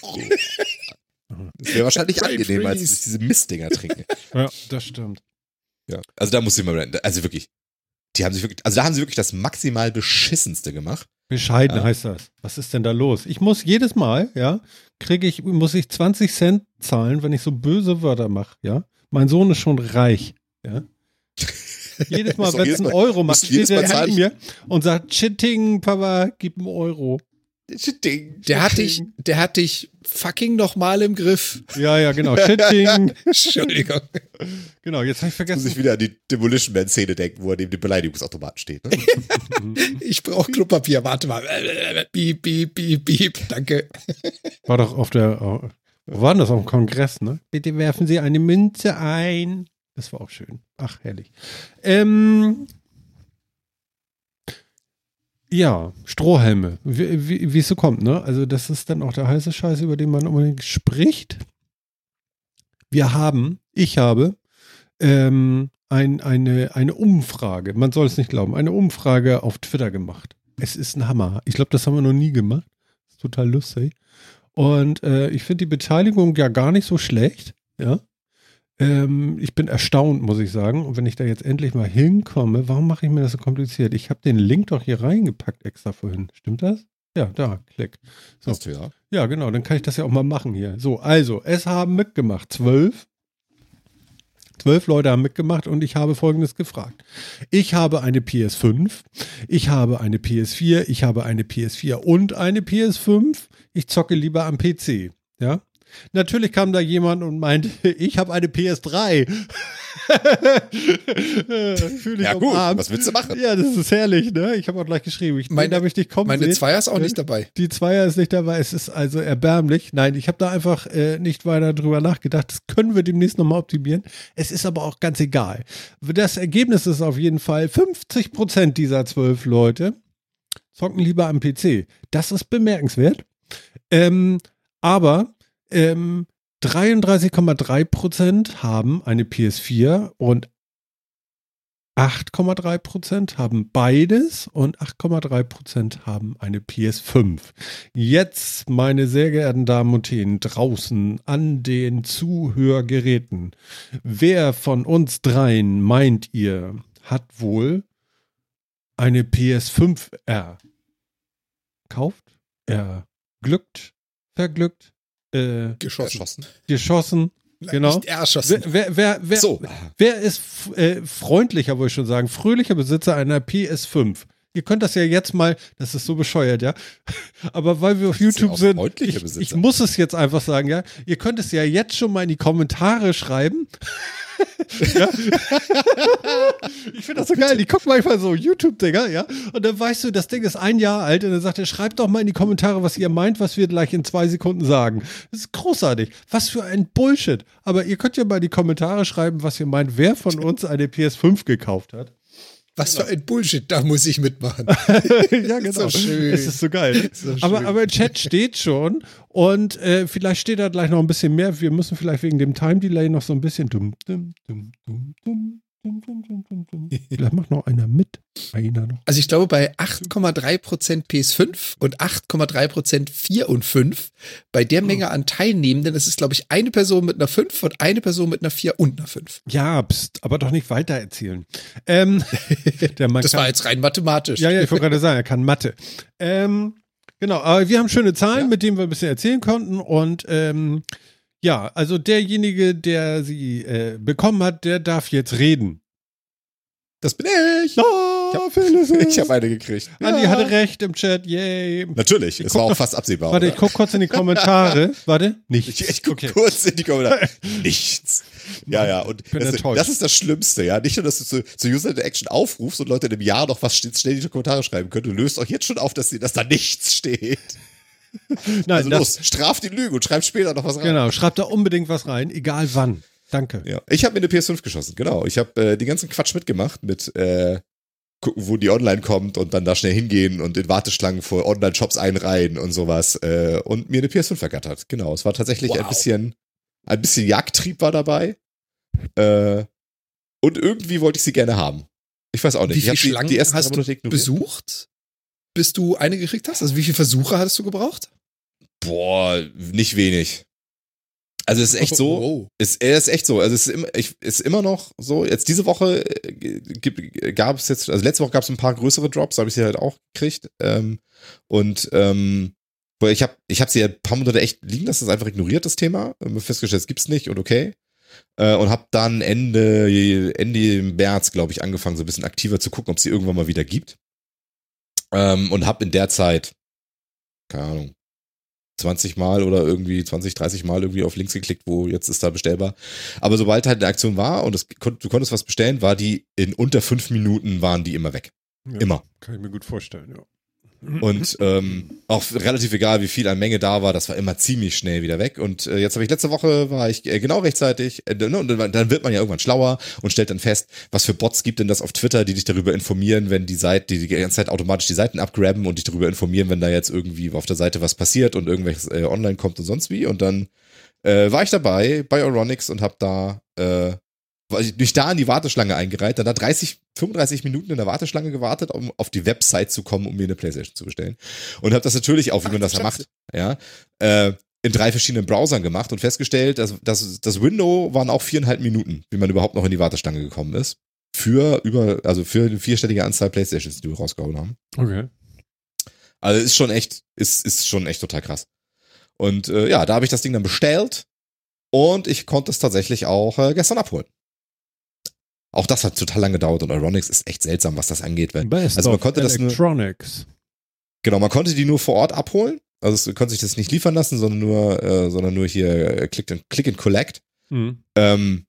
Das wäre wahrscheinlich angenehmer, als diese Mistdinger trinken. Ja, das stimmt. Ja, also da muss ich mal, also wirklich, die haben sich wirklich, also da haben sie wirklich das maximal beschissenste gemacht. Bescheiden ja. heißt das. Was ist denn da los? Ich muss jedes Mal, ja, kriege ich, muss ich 20 Cent zahlen, wenn ich so böse Wörter mache, ja. Mein Sohn ist schon reich, ja. jedes Mal, wenn es einen Euro macht, steht er neben mir und sagt, Chitting, Papa, gib einen Euro. Shitting. Der hat dich, der hat dich fucking nochmal im Griff. Ja, ja, genau. Shitting. Entschuldigung. Genau, jetzt habe ich vergessen. Muss ich wieder an die Demolition Man Szene denken, wo er neben dem Beleidigungsautomaten steht. Ne? ich brauche Klopapier. Warte mal. Piep, piep, piep, piep. Danke. War doch auf der, wo war das? Auf dem Kongress, ne? Bitte werfen Sie eine Münze ein. Das war auch schön. Ach, herrlich. Ähm, ja, Strohhelme, wie, wie, es so kommt, ne? Also, das ist dann auch der heiße Scheiß, über den man unbedingt spricht. Wir haben, ich habe, ähm, ein, eine, eine Umfrage, man soll es nicht glauben, eine Umfrage auf Twitter gemacht. Es ist ein Hammer. Ich glaube, das haben wir noch nie gemacht. Ist total lustig. Und äh, ich finde die Beteiligung ja gar nicht so schlecht, ja. Ähm, ich bin erstaunt, muss ich sagen. Und wenn ich da jetzt endlich mal hinkomme, warum mache ich mir das so kompliziert? Ich habe den Link doch hier reingepackt extra vorhin. Stimmt das? Ja, da, klick. So. Hast du ja. Ja, genau, dann kann ich das ja auch mal machen hier. So, also, es haben mitgemacht zwölf. Zwölf Leute haben mitgemacht und ich habe folgendes gefragt. Ich habe eine PS5, ich habe eine PS4, ich habe eine PS4 und eine PS5. Ich zocke lieber am PC. Ja, Natürlich kam da jemand und meinte, ich habe eine PS3. Fühl ich ja gut, was willst du machen? Ja, das ist herrlich, ne? Ich habe auch gleich geschrieben. Ich meine, habe ich kommen Meine sehen. Zweier ist auch nicht dabei. Die Zweier ist nicht dabei. Es ist also erbärmlich. Nein, ich habe da einfach äh, nicht weiter drüber nachgedacht. Das können wir demnächst nochmal optimieren. Es ist aber auch ganz egal. Das Ergebnis ist auf jeden Fall 50 Prozent dieser zwölf Leute zocken lieber am PC. Das ist bemerkenswert. Ähm, aber ähm, 33,3 Prozent haben eine PS4 und 8,3 Prozent haben beides und 8,3 Prozent haben eine PS5. Jetzt, meine sehr geehrten Damen und Herren, draußen an den Zuhörgeräten. Wer von uns dreien meint ihr, hat wohl eine PS5 R kauft, erglückt, verglückt, äh, geschossen. Geschossen. Genau. Nicht erschossen. Wer, wer, wer, so. wer ist äh, freundlicher, würde ich schon sagen, fröhlicher Besitzer einer PS5? Ihr könnt das ja jetzt mal, das ist so bescheuert, ja. Aber weil wir auf YouTube ja sind, ich, ich, muss es jetzt einfach sagen, ja. Ihr könnt es ja jetzt schon mal in die Kommentare schreiben. ja? ich finde das so geil. Die gucken manchmal so YouTube-Dinger, ja. Und dann weißt du, das Ding ist ein Jahr alt und dann sagt er, schreibt doch mal in die Kommentare, was ihr meint, was wir gleich in zwei Sekunden sagen. Das ist großartig. Was für ein Bullshit. Aber ihr könnt ja mal in die Kommentare schreiben, was ihr meint, wer von uns eine PS5 gekauft hat. Was genau. für ein Bullshit, da muss ich mitmachen. ja, genau. so schön. Es ist so geil. So aber, aber im Chat steht schon und äh, vielleicht steht da gleich noch ein bisschen mehr. Wir müssen vielleicht wegen dem Time Delay noch so ein bisschen dumm, dumm, dumm, dumm, dumm, Vielleicht macht noch einer mit. Einer noch. Also ich glaube, bei 8,3% PS5 und 8,3% 4 und 5, bei der Menge an Teilnehmenden, ist es, glaube ich, eine Person mit einer 5 und eine Person mit einer 4 und einer 5. Ja, pst, aber doch nicht weiter erzählen. Ähm, das kann, war jetzt rein mathematisch. Ja, ja, ich wollte gerade sagen, er kann Mathe. Ähm, genau, aber wir haben schöne Zahlen, ja. mit denen wir ein bisschen erzählen konnten und ähm, ja, also derjenige, der sie äh, bekommen hat, der darf jetzt reden. Das bin ich. Oh, ich habe hab eine gekriegt. Ja. Andi hatte recht im Chat, yay. Natürlich, es war auch fast absehbar. Warte, oder? ich guck kurz in die Kommentare. warte, nichts. Ich, ich guck okay. kurz in die Kommentare. Nichts. Ja, ja, und das, das, ist das Schlimmste, ja. Nicht nur, dass du zu, zu User Interaction aufrufst und Leute in einem Jahr noch was schnell in die Kommentare schreiben können. Du löst euch jetzt schon auf, dass, dass da nichts steht. Nein, also los, straf die Lüge und schreib später noch was rein. Genau, schreib da unbedingt was rein, egal wann. Danke. Ja, ich habe mir eine PS5 geschossen, genau. Ich habe äh, den ganzen Quatsch mitgemacht mit äh, gucken, wo die online kommt und dann da schnell hingehen und in Warteschlangen vor Online-Shops einreihen und sowas äh, und mir eine PS5 vergattert. Genau, es war tatsächlich wow. ein bisschen, ein bisschen Jagdtrieb war dabei. Äh, und irgendwie wollte ich sie gerne haben. Ich weiß auch nicht. Wie viele Schlangen die, die hast du besucht, bis du eine gekriegt hast? Also wie viele Versuche hattest du gebraucht? Boah, nicht wenig. Also es ist echt so, oh. es ist echt so, also es ist, immer, ich, ist immer noch so, jetzt diese Woche äh, gab es jetzt, also letzte Woche gab es ein paar größere Drops, habe ich sie halt auch gekriegt ähm, und ähm, ich habe ich hab sie ja ein paar Monate echt liegen lassen, das ist einfach ignoriert, das Thema, festgestellt, es gibt's nicht und okay äh, und habe dann Ende, Ende März, glaube ich, angefangen, so ein bisschen aktiver zu gucken, ob sie irgendwann mal wieder gibt ähm, und habe in der Zeit, keine Ahnung, 20 Mal oder irgendwie 20, 30 Mal irgendwie auf Links geklickt, wo jetzt ist da bestellbar. Aber sobald halt eine Aktion war und es, du konntest was bestellen, war die in unter fünf Minuten waren die immer weg. Ja, immer. Kann ich mir gut vorstellen, ja. Und ähm, auch relativ egal, wie viel an Menge da war, das war immer ziemlich schnell wieder weg. Und äh, jetzt habe ich letzte Woche, war ich äh, genau rechtzeitig, äh, ne, und dann wird man ja irgendwann schlauer und stellt dann fest, was für Bots gibt denn das auf Twitter, die dich darüber informieren, wenn die Seite, die die ganze Zeit automatisch die Seiten abgraben und dich darüber informieren, wenn da jetzt irgendwie auf der Seite was passiert und irgendwelches äh, online kommt und sonst wie. Und dann äh, war ich dabei bei Oronix und habe da äh, mich da in die Warteschlange eingereiht, dann da 30, 35 Minuten in der Warteschlange gewartet, um auf die Website zu kommen, um mir eine Playstation zu bestellen. Und habe das natürlich auch, wie man das ja macht, ja, äh, in drei verschiedenen Browsern gemacht und festgestellt, dass, dass das Window waren auch viereinhalb Minuten, wie man überhaupt noch in die Warteschlange gekommen ist. Für über, also für eine vierstellige Anzahl Playstations, die wir rausgehauen haben. Okay. Also ist schon echt, ist, ist schon echt total krass. Und äh, ja, da habe ich das Ding dann bestellt und ich konnte es tatsächlich auch äh, gestern abholen. Auch das hat total lange gedauert und Euronics ist echt seltsam, was das angeht. Weil, Best also man konnte das nur, Genau, man konnte die nur vor Ort abholen. Also es konnte sich das nicht liefern lassen, sondern nur, äh, sondern nur hier äh, Click and, Click and Collect. Mhm. Ähm,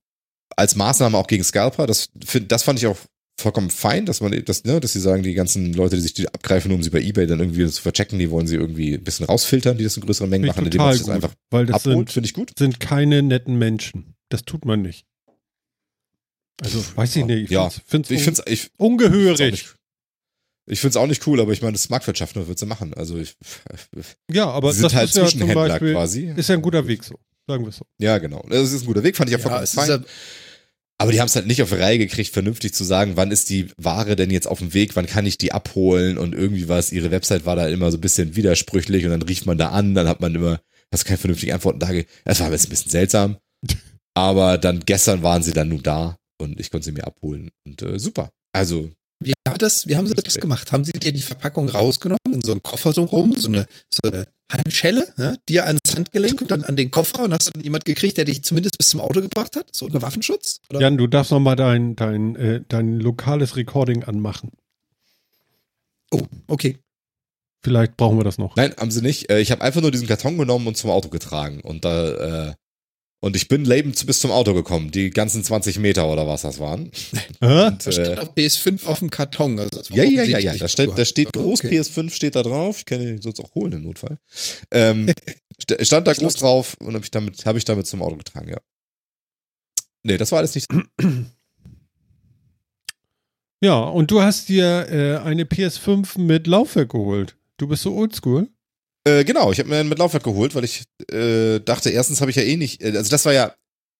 als Maßnahme auch gegen Scalper. Das, das fand ich auch vollkommen fein, dass man das, ne, dass sie sagen, die ganzen Leute, die sich die abgreifen, um sie bei eBay dann irgendwie zu verchecken, die wollen sie irgendwie ein bisschen rausfiltern, die das in größeren Mengen machen, indem man das einfach weil das abholt, finde ich gut. Sind keine netten Menschen. Das tut man nicht. Also, weiß ich nicht. Ich ja, find's, ich find's, ich, ungehörig. Ich finde es auch nicht cool, aber ich meine, das Marktwirtschaft nur wird sie machen. Also ich, ja, aber das sind halt ist ja zum Beispiel, quasi. Ist ja ein guter Weg so, sagen wir es so. Ja, genau. Das ist ein guter Weg, fand ich ja, vollkommen fein. Ja, aber die haben es halt nicht auf die Reihe gekriegt, vernünftig zu sagen, wann ist die Ware denn jetzt auf dem Weg, wann kann ich die abholen und irgendwie was, ihre Website war da immer so ein bisschen widersprüchlich und dann rief man da an, dann hat man immer, hast keine vernünftigen Antworten da. Das war jetzt ein bisschen seltsam. Aber dann gestern waren sie dann nun da und ich konnte sie mir abholen. Und äh, super. Also. Wie, haben das, wie haben sie das gemacht? Haben sie dir die Verpackung rausgenommen, in so einen Koffer so rum, so eine, so eine Handschelle, ne? dir ans Handgelenk und dann an den Koffer und hast dann jemand gekriegt, der dich zumindest bis zum Auto gebracht hat? So unter Waffenschutz? Oder? Jan, du darfst nochmal dein, dein, äh, dein lokales Recording anmachen. Oh, okay. Vielleicht brauchen wir das noch. Nein, haben sie nicht. Äh, ich habe einfach nur diesen Karton genommen und zum Auto getragen. Und da äh, und ich bin lebend bis zum Auto gekommen, die ganzen 20 Meter oder was das waren. Und, da steht auf PS5 auf dem Karton. Also ja, ja, ja, ja. Da steht, da steht groß okay. PS5 steht da drauf. Ich kann den sonst auch holen im Notfall. Ähm, stand da groß drauf und habe ich damit, habe ich damit zum Auto getragen, ja. Nee, das war alles nicht. Ja, und du hast dir äh, eine PS5 mit Laufwerk geholt. Du bist so oldschool. Äh, genau, ich habe mir einen mit Laufwerk geholt, weil ich äh, dachte, erstens habe ich ja eh nicht, äh, also das war ja,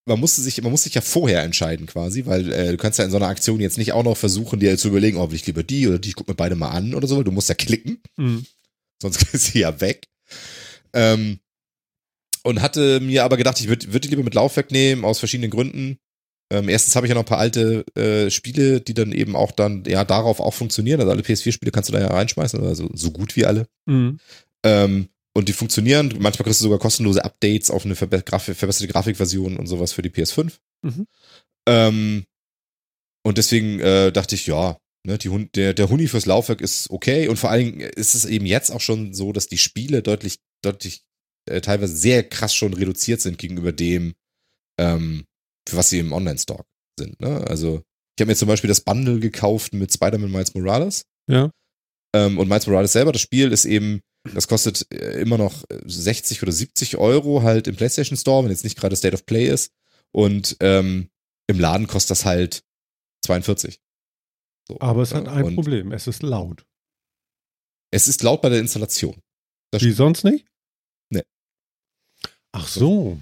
man musste sich, man musste sich ja vorher entscheiden quasi, weil äh, du kannst ja in so einer Aktion jetzt nicht auch noch versuchen, dir zu überlegen, ob oh, ich lieber die oder die, ich guck mir beide mal an oder so, du musst ja klicken, mhm. sonst ist sie ja weg. Ähm, und hatte mir aber gedacht, ich würde würd die lieber mit Laufwerk nehmen, aus verschiedenen Gründen. Ähm, erstens habe ich ja noch ein paar alte äh, Spiele, die dann eben auch dann ja darauf auch funktionieren. Also alle PS4-Spiele kannst du da ja reinschmeißen, also so gut wie alle. Mhm. Ähm, und die funktionieren. Manchmal kriegst du sogar kostenlose Updates auf eine verbe Graf verbesserte Grafikversion und sowas für die PS5. Mhm. Ähm, und deswegen äh, dachte ich, ja, ne, die, der, der Huni fürs Laufwerk ist okay. Und vor allen Dingen ist es eben jetzt auch schon so, dass die Spiele deutlich, deutlich, äh, teilweise sehr krass schon reduziert sind gegenüber dem, ähm, für was sie im Online-Store sind. Ne? Also, ich habe mir zum Beispiel das Bundle gekauft mit Spider-Man Miles Morales. Ja. Ähm, und Miles Morales selber, das Spiel ist eben Das kostet äh, immer noch 60 oder 70 Euro halt im PlayStation Store, wenn jetzt nicht gerade State of Play ist. Und ähm, im Laden kostet das halt 42. So, Aber es hat ein Problem, es ist laut. Es ist laut bei der Installation. Das Wie sonst nicht? Nee. Ach so.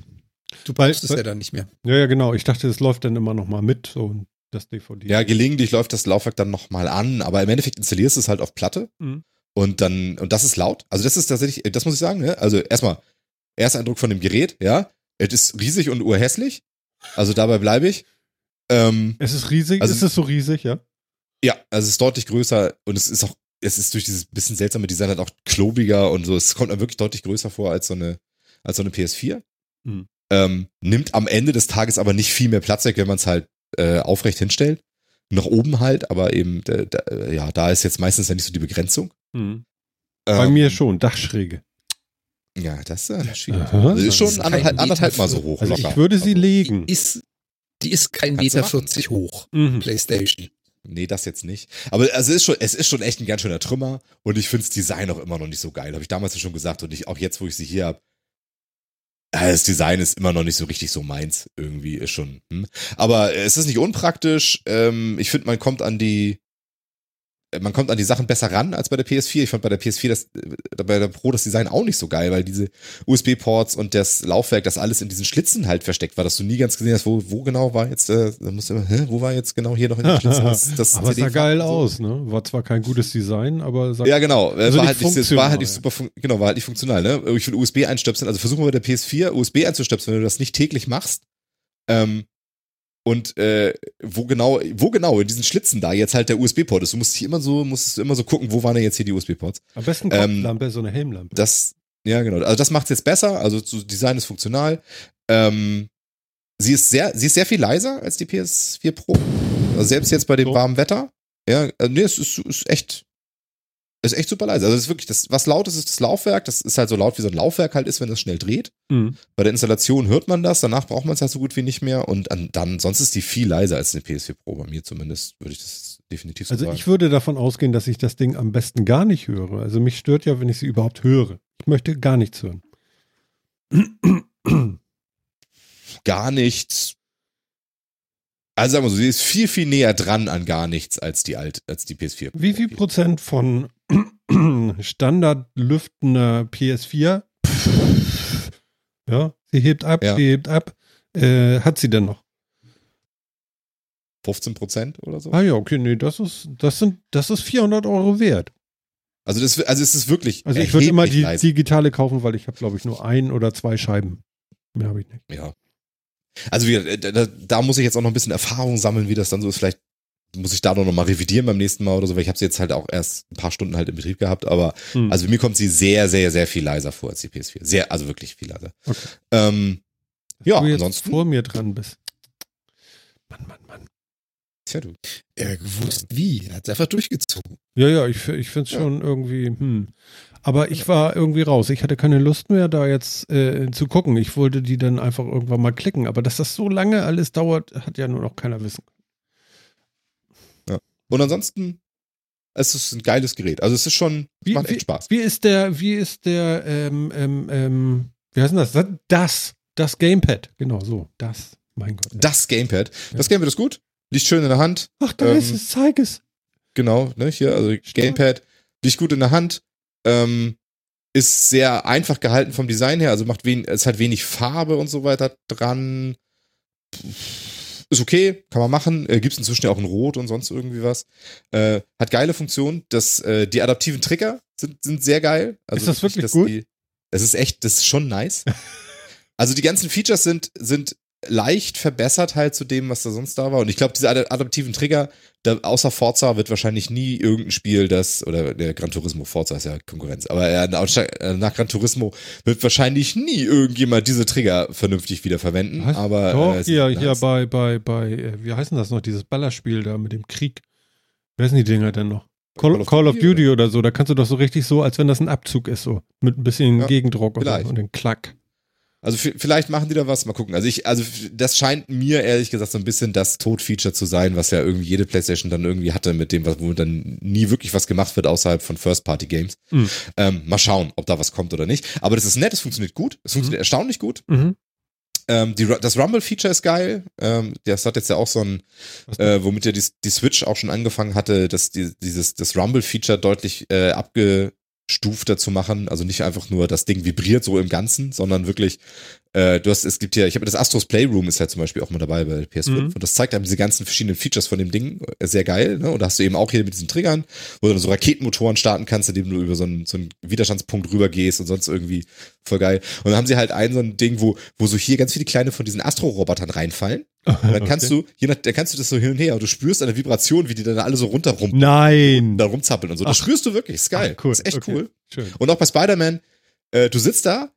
Du brauchst es ja dann nicht mehr. Ja, ja, genau. Ich dachte, es läuft dann immer noch mal mit, so das DVD. Ja, gelegentlich läuft das Laufwerk dann noch mal an, aber im Endeffekt installierst du es halt auf Platte mhm. Und dann, und das ist laut. Also das ist tatsächlich, das muss ich sagen, ne? Also erstmal, erster Eindruck von dem Gerät, ja. Es ist riesig und urhässlich. Also dabei bleibe ich. Ähm, es ist riesig, also, ist es so riesig, ja? Ja, also es ist deutlich größer und es ist auch, es ist durch dieses bisschen seltsame Design halt auch klobiger und so. Es kommt dann wirklich deutlich größer vor als so eine, als so eine PS4. Mhm. Ähm, nimmt am Ende des Tages aber nicht viel mehr Platz weg, wenn man es halt äh, aufrecht hinstellt. Nach oben halt, aber eben, da, da, ja, da ist jetzt meistens ja nicht so die Begrenzung. Mhm. Bei ähm, mir schon, Dachschräge. Ja, das ist äh, schwierig. Das ist schon anderthalb, anderthalb Mal so hoch. Also locker. ich würde sie legen. Die ist, die ist kein Meter 40 hoch. Mhm. PlayStation. Nee, das jetzt nicht. Aber also es ist schon, es ist schon echt ein ganz schöner Trümmer und ich finde das Design auch immer noch nicht so geil. Habe ich damals schon gesagt und ich auch jetzt, wo ich sie hier habe. Das Design ist immer noch nicht so richtig so meins. Irgendwie ist schon. Hm. Aber es ist nicht unpraktisch. Ähm, ich finde, man kommt an die, man kommt an die Sachen besser ran als bei der PS4. Ich fand bei der PS4 das, äh, bei der Pro das Design auch nicht so geil, weil diese USB-Ports und das Laufwerk, das alles in diesen Schlitzen halt versteckt war, dass du nie ganz gesehen hast, wo, wo genau war jetzt, äh, da musst du immer, hä, wo war jetzt genau hier noch in den Schlitzen das, das Aber es sah geil so. aus, ne? War zwar kein gutes Design, aber sah Ja, genau. Also war, halt nicht, war halt nicht super, genau, war halt nicht funktional, ne? Ich will USB einstöpseln, also versuchen wir bei der PS4 USB einzustöpseln, wenn du das nicht täglich machst, ähm, und äh, wo genau, wo genau in diesen Schlitzen da jetzt halt der USB-Port ist. Du musst hier immer so, musst immer so gucken, wo waren denn jetzt hier die USB-Ports. Am besten Kopflampe, ähm, so eine Helmlampe. Das, ja genau. Also das macht's jetzt besser. Also so Design ist funktional. Ähm, sie ist sehr, sie ist sehr viel leiser als die PS4 Pro. Also selbst jetzt bei dem so. warmen Wetter. Ja, äh, nee, es ist, ist echt, ist echt super leise. Also das ist wirklich, das, was laut ist, ist das Laufwerk. Das ist halt so laut, wie so ein Laufwerk halt ist, wenn es schnell dreht. Mhm. Bei der Installation hört man das, danach braucht man es halt so gut wie nicht mehr. Und dann, sonst ist die viel leiser als eine PS4 Pro. Bei mir zumindest würde ich das definitiv so also sagen. Also ich würde davon ausgehen, dass ich das Ding am besten gar nicht höre. Also mich stört ja, wenn ich sie überhaupt höre. Ich möchte gar nichts hören. gar nichts. Also sagen wir so, sie ist viel, viel näher dran an gar nichts als die alt, als die PS4. Wie viel Prozent von standardlüftender PS4. Ja, sie hebt ab, ja. sie hebt ab. Äh, hat sie denn noch? 15 Prozent oder so? Ah ja, okay, nee, das ist, das sind, das ist 400 Euro wert. Also das, also es ist wirklich. Also ich würde immer die leise. digitale kaufen, weil ich habe, glaube ich, nur ein oder zwei Scheiben. Mehr habe ich nicht. Ja. Also wie, da, da, muss ich jetzt auch noch ein bisschen Erfahrung sammeln, wie das dann so ist. Vielleicht muss ich da noch mal revidieren beim nächsten Mal oder so, weil ich habe sie jetzt halt auch erst ein paar Stunden halt im Betrieb gehabt, aber hm. also mir kommt sie sehr, sehr, sehr viel leiser vor als die PS4. Sehr, also wirklich viel leiser. Okay. Ähm, ja, du jetzt ansonsten. vor mir dran bist. Mann, Mann, Mann. Tja, du. Er gewusst wie. Er hat einfach durchgezogen. Ja, ja, ich, ich finde es ja. schon irgendwie, hm. Aber ich war irgendwie raus. Ich hatte keine Lust mehr, da jetzt äh, zu gucken. Ich wollte die dann einfach irgendwann mal klicken. Aber dass das so lange alles dauert, hat ja nur noch keiner wissen. Und ansonsten, es ist ein geiles Gerät. Also es ist schon, wie, macht echt Spaß. Wie ist der, wie ist der, ähm, ähm, ähm, wie heißt denn das? Das, das Gamepad. Genau so, das. Mein Gott. Das Gamepad. Ja. Das Gamepad ist gut. Liegt schön in der Hand. Ach, da ähm, ist es, zeig es. Genau, ne, hier, also Gamepad. Liegt gut in der Hand. Ähm, ist sehr einfach gehalten vom Design her, also macht wenig, es hat wenig Farbe und so weiter dran. Pff ist okay, kann man machen. Äh, Gibt es inzwischen ja auch in Rot und sonst irgendwie was. Äh, hat geile Funktionen. Das, äh, die adaptiven Trigger sind, sind sehr geil. Also ist das wirklich gut? Die, das ist echt, das ist schon nice. also die ganzen Features sind, sind leicht verbessert halt zu dem, was da sonst da war. Und ich glaube, diese adaptiven Trigger, da, außer Forza wird wahrscheinlich nie irgendein Spiel, das, oder der Gran Turismo, Forza ist ja Konkurrenz, aber äh, nach Gran Turismo wird wahrscheinlich nie irgendjemand diese Trigger vernünftig wieder verwenden. Was? Aber Doch, äh, hier, hier bei, bei, bei, äh, wie heißt denn das noch, dieses Ballerspiel da mit dem Krieg? Wer sind die Dinger denn noch? Call, Call, of, Call Duty, of, Duty, oder? oder? so, da kannst du doch so richtig so, als wenn das ein Abzug ist, so. Mit ein bisschen ja, Gegendruck und, und den Klack. Also vielleicht machen die da was, mal gucken. Also ich, also das scheint mir ehrlich gesagt so ein bisschen das Tod-Feature zu sein, was ja irgendwie jede PlayStation dann irgendwie hatte, mit dem, womit dann nie wirklich was gemacht wird außerhalb von First-Party-Games. Mhm. Ähm, mal schauen, ob da was kommt oder nicht. Aber das ist nett, es funktioniert gut, es funktioniert mhm. erstaunlich gut. Mhm. Ähm, die, das Rumble-Feature ist geil. Ähm, das hat jetzt ja auch so ein, äh, womit ja die, die Switch auch schon angefangen hatte, dass die, dieses das Rumble-Feature deutlich äh, abge stufter zu machen. Also nicht einfach nur das Ding vibriert so im Ganzen, sondern wirklich, äh, du hast, es gibt ja, ich habe das Astros Playroom ist ja zum Beispiel auch mal dabei bei PS5 mhm. und das zeigt einem diese ganzen verschiedenen Features von dem Ding äh, sehr geil. Ne? Und da hast du eben auch hier mit diesen Triggern, wo du dann so Raketenmotoren starten kannst, indem du über so einen, so einen Widerstandspunkt rüber gehst und sonst irgendwie voll geil. Und dann haben sie halt ein so ein Ding, wo, wo so hier ganz viele kleine von diesen Astro-Robotern reinfallen. Und dann kannst okay. du, je nach, dann kannst du das so hin und her und du spürst eine Vibration, wie die dann alle so runterrum, Nein. da rumzappeln und so. Das Ach. spürst du wirklich, ist geil. Ach, cool. Ist echt okay. cool. Schön. Und auch bei Spider-Man, äh, du sitzt da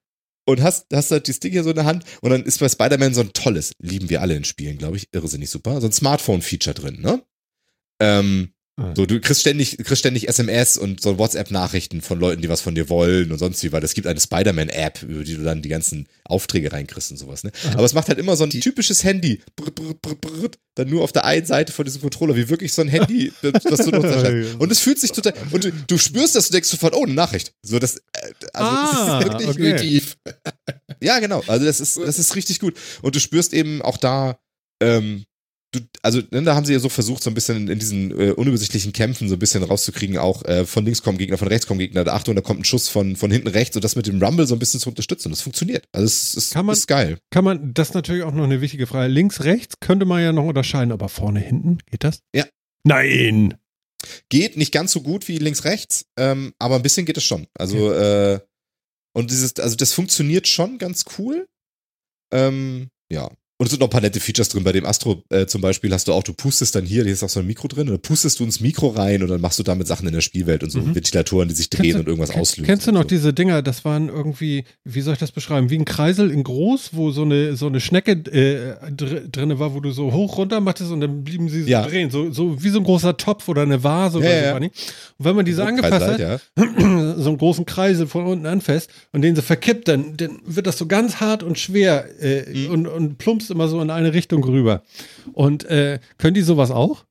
und hast, hast halt die Stick hier so in der Hand und dann ist bei Spider-Man so ein tolles, lieben wir alle in Spielen, glaube ich, irrsinnig super, so ein Smartphone-Feature drin, ne? Ähm. So, du kriegst ständig, kriegst ständig SMS und so WhatsApp-Nachrichten von Leuten, die was von dir wollen und sonst wie, weil es gibt eine Spider-Man-App, über die du dann die ganzen Aufträge reinkriegst und sowas, ne? Aha. Aber es macht halt immer so ein typisches Handy, brr, brr, brr, brr, dann nur auf der einen Seite von diesem Controller, wie wirklich so ein Handy, das du nutzt. Und es fühlt sich total, und du, du spürst das, du denkst sofort, oh, eine Nachricht. So, das, äh, also, ah, das ist wirklich okay. Ja, genau. Also, das ist, das ist richtig gut. Und du spürst eben auch da, ähm, du, also ne, da haben sie ja so versucht, so ein bisschen in diesen äh, unübersichtlichen Kämpfen so ein bisschen rauszukriegen, auch äh, von links kommen Gegner, von rechts kommen Gegner, Achtung, da kommt ein Schuss von, von hinten rechts und das mit dem Rumble so ein bisschen zu unterstützen. Das funktioniert. Also es, es kann man, ist geil. Kann man, das ist natürlich auch noch eine wichtige Frage. Links, rechts könnte man ja noch unterscheiden, aber vorne, hinten, geht das? Ja. Nein! Geht nicht ganz so gut wie links, rechts, ähm, aber ein bisschen geht es schon. Also, okay. äh, und dieses, also das funktioniert schon ganz cool. Ähm, ja, und es sind noch ein paar nette Features drin. Bei dem Astro äh, zum Beispiel hast du auch, du pustest dann hier, hier ist auch so ein Mikro drin, und dann pustest du ins Mikro rein und dann machst du damit Sachen in der Spielwelt und so mhm. Ventilatoren, die sich drehen du, und irgendwas auslösen. Kennst du noch so. diese Dinger, das waren irgendwie, wie soll ich das beschreiben, wie ein Kreisel in groß, wo so eine, so eine Schnecke äh, dr drin war, wo du so hoch runter machtest und dann blieben sie so ja. drehen. So, so wie so ein großer Topf oder eine Vase oder ja, so. Ja. Und wenn man diese so angefasst hat, ja. so einen großen Kreisel von unten anfasst und den so verkippt, dann, dann wird das so ganz hart und schwer äh, mhm. und, und plumpst immer so in eine Richtung rüber. Und äh, können die sowas auch?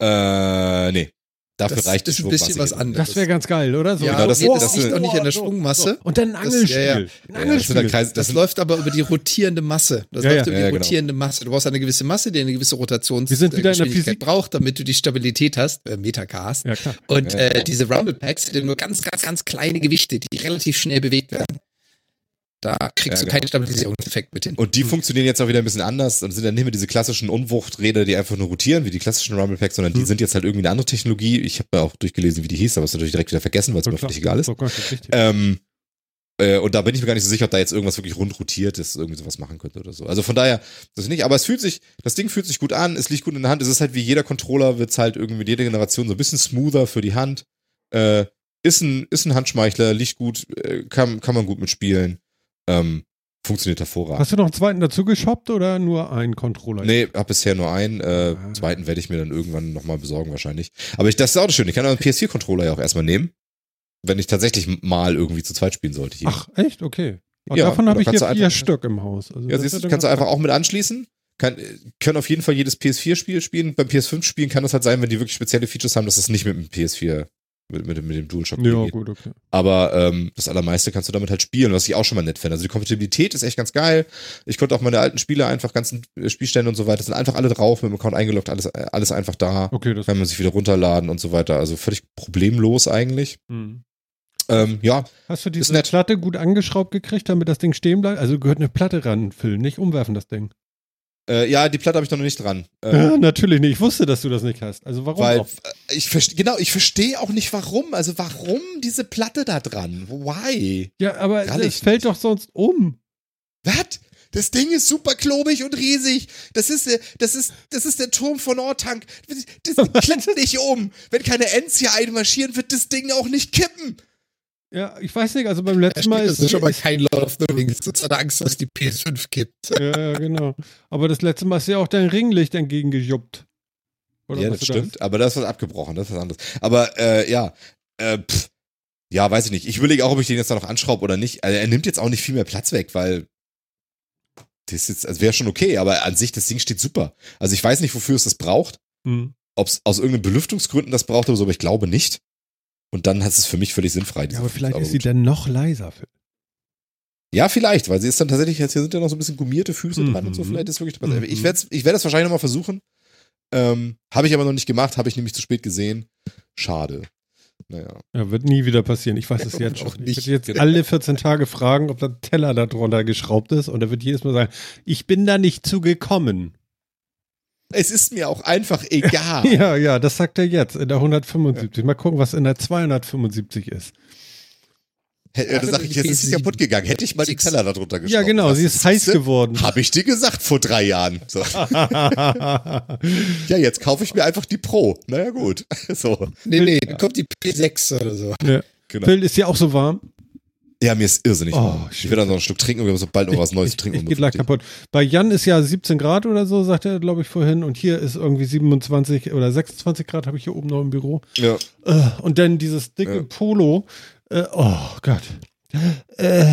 Äh, nee. Dafür das reicht ist ein bisschen was anderes. Das wäre ganz geil, oder? So, ja, genau, das, das, das liegt auch nicht in der Schwungmasse. Und dann ein Angelspiel. Das, ja, ja. Ein Angelspiel. Das, das läuft aber über die rotierende Masse. Das läuft über die genau. rotierende Masse. Du brauchst eine gewisse Masse, die eine gewisse Rotationsgeschwindigkeit braucht, damit du die Stabilität hast, äh, Metacast. Ja, klar. Und äh, diese Rumble Packs sind nur ganz, ganz, ganz kleine Gewichte, die relativ schnell bewegt werden. Da kriegst ja, du keinen genau. Stabilisierungseffekt mit hin. Und die funktionieren jetzt auch wieder ein bisschen anders und sind dann nicht mehr diese klassischen Unwuchträder, die einfach nur rotieren, wie die klassischen Rumble Packs, sondern die hm. sind jetzt halt irgendwie eine andere Technologie. Ich habe ja auch durchgelesen, wie die hieß, aber es natürlich direkt wieder vergessen, weil es mir völlig egal ist. Oh ähm, äh, und da bin ich mir gar nicht so sicher, ob da jetzt irgendwas wirklich rund rotiert ist, irgendwie sowas machen könnte oder so. Also von daher, das nicht, aber es fühlt sich, das Ding fühlt sich gut an, es liegt gut in der Hand, es ist halt wie jeder Controller, wird es halt irgendwie mit jeder Generation so ein bisschen smoother für die Hand. Äh, ist ein, ist ein Handschmeichler, liegt gut, äh, kann, kann man gut mitspielen. Ähm, funktioniert hervorragend. Hast du noch einen zweiten dazu geshoppt oder nur einen Controller? Nee, hab bisher nur einen. Äh, ah. Zweiten werde ich mir dann irgendwann nochmal besorgen wahrscheinlich. Aber ich, das ist auch schön. Ich kann auch einen PS4-Controller ja auch erstmal nehmen, wenn ich tatsächlich mal irgendwie zu zweit spielen sollte. Hier. Ach, echt? Okay. Und ja, davon habe ich hier vier Stück im Haus. Also ja, siehst du, kannst du einfach auch mit anschließen. Kann, können auf jeden Fall jedes PS4-Spiel spielen. Beim PS5-Spielen kann das halt sein, wenn die wirklich spezielle Features haben, dass es nicht mit dem PS4 mit, mit, mit dem DualShock. Ja, gut, okay. Aber ähm, das Allermeiste kannst du damit halt spielen, was ich auch schon mal nett finde. Also die Kompatibilität ist echt ganz geil. Ich konnte auch meine alten Spiele einfach, ganzen Spielstände und so weiter, sind einfach alle drauf, mit dem Account eingeloggt, alles, alles einfach da. Okay, das kann man sich wieder runterladen und so weiter. Also völlig problemlos eigentlich. Hm. Ähm, ja. Hast du diese Platte gut angeschraubt gekriegt, damit das Ding stehen bleibt? Also gehört eine Platte ranfüllen, nicht umwerfen das Ding. Äh, ja, die Platte habe ich noch nicht dran. Äh, ja, natürlich nicht. Ich wusste, dass du das nicht hast. Also warum? Weil auch? Äh, ich verstehe genau, ich verstehe auch nicht warum. Also warum diese Platte da dran? Why? Ja, aber es fällt doch sonst um. Was? Das Ding ist super klobig und riesig. Das ist der, das ist, das ist der Turm von Ortank. Das klappt nicht um. Wenn keine Ents hier einmarschieren, wird das Ding auch nicht kippen. Ja, ich weiß nicht, also beim letzten Mal ist. Das ist schon mal kein Lord of the Rings. Das hat Angst, dass die PS5 kippt. Ja, genau. Aber das letzte Mal ist ja auch dein Ringlicht entgegengejuppt. Oder ja, das stimmt. Das? Aber das ist abgebrochen, das ist was anderes. Aber äh, ja, äh, pff, Ja, weiß ich nicht. Ich überlege auch, ob ich den jetzt da noch anschraube oder nicht. Also er nimmt jetzt auch nicht viel mehr Platz weg, weil das jetzt, also wäre schon okay, aber an sich, das Ding steht super. Also ich weiß nicht, wofür es das braucht. Mhm. Ob es aus irgendeinen Belüftungsgründen das braucht oder so, aber ich glaube nicht. Und dann hat es für mich völlig sinnfrei. Ja, aber vielleicht aber ist sie dann noch leiser. Ja, vielleicht, weil sie ist dann tatsächlich, jetzt hier sind ja noch so ein bisschen gummierte Füße mhm. dran und so, vielleicht ist wirklich mhm. Ich werde ich werd das wahrscheinlich nochmal versuchen. Ähm, habe ich aber noch nicht gemacht, habe ich nämlich zu spät gesehen. Schade. Naja. Ja, wird nie wieder passieren. Ich weiß es jetzt schon. Ich werde jetzt alle 14 Tage fragen, ob der Teller da drunter geschraubt ist und er wird jedes Mal sagen, ich bin da nicht zugekommen. Es ist mir auch einfach egal. ja, ja, das sagt er jetzt in der 175. Mal gucken, was in der 275 ist. Da sag ich, jetzt ist sie kaputt gegangen. Hätte ich mal die Teller da drunter geschraubt. Ja, genau, sie ist heiß geworden. Habe ich dir gesagt vor drei Jahren. So. ja, jetzt kaufe ich mir einfach die Pro. Naja, gut. So. Nee, nee, dann kommt die P6 oder so. Ja. Genau. Phil, ist ja auch so warm? Ja, mir ist irrsinnig oh. Ich will dann noch ein Stück trinken und wir haben so bald noch was Neues ich, zu trinken. Ich, ich geht gleich kaputt. Bei Jan ist ja 17 Grad oder so, sagt er, glaube ich, vorhin. Und hier ist irgendwie 27 oder 26 Grad, habe ich hier oben noch im Büro. Ja. Äh, und dann dieses dicke ja. Polo. Äh, oh Gott. Äh.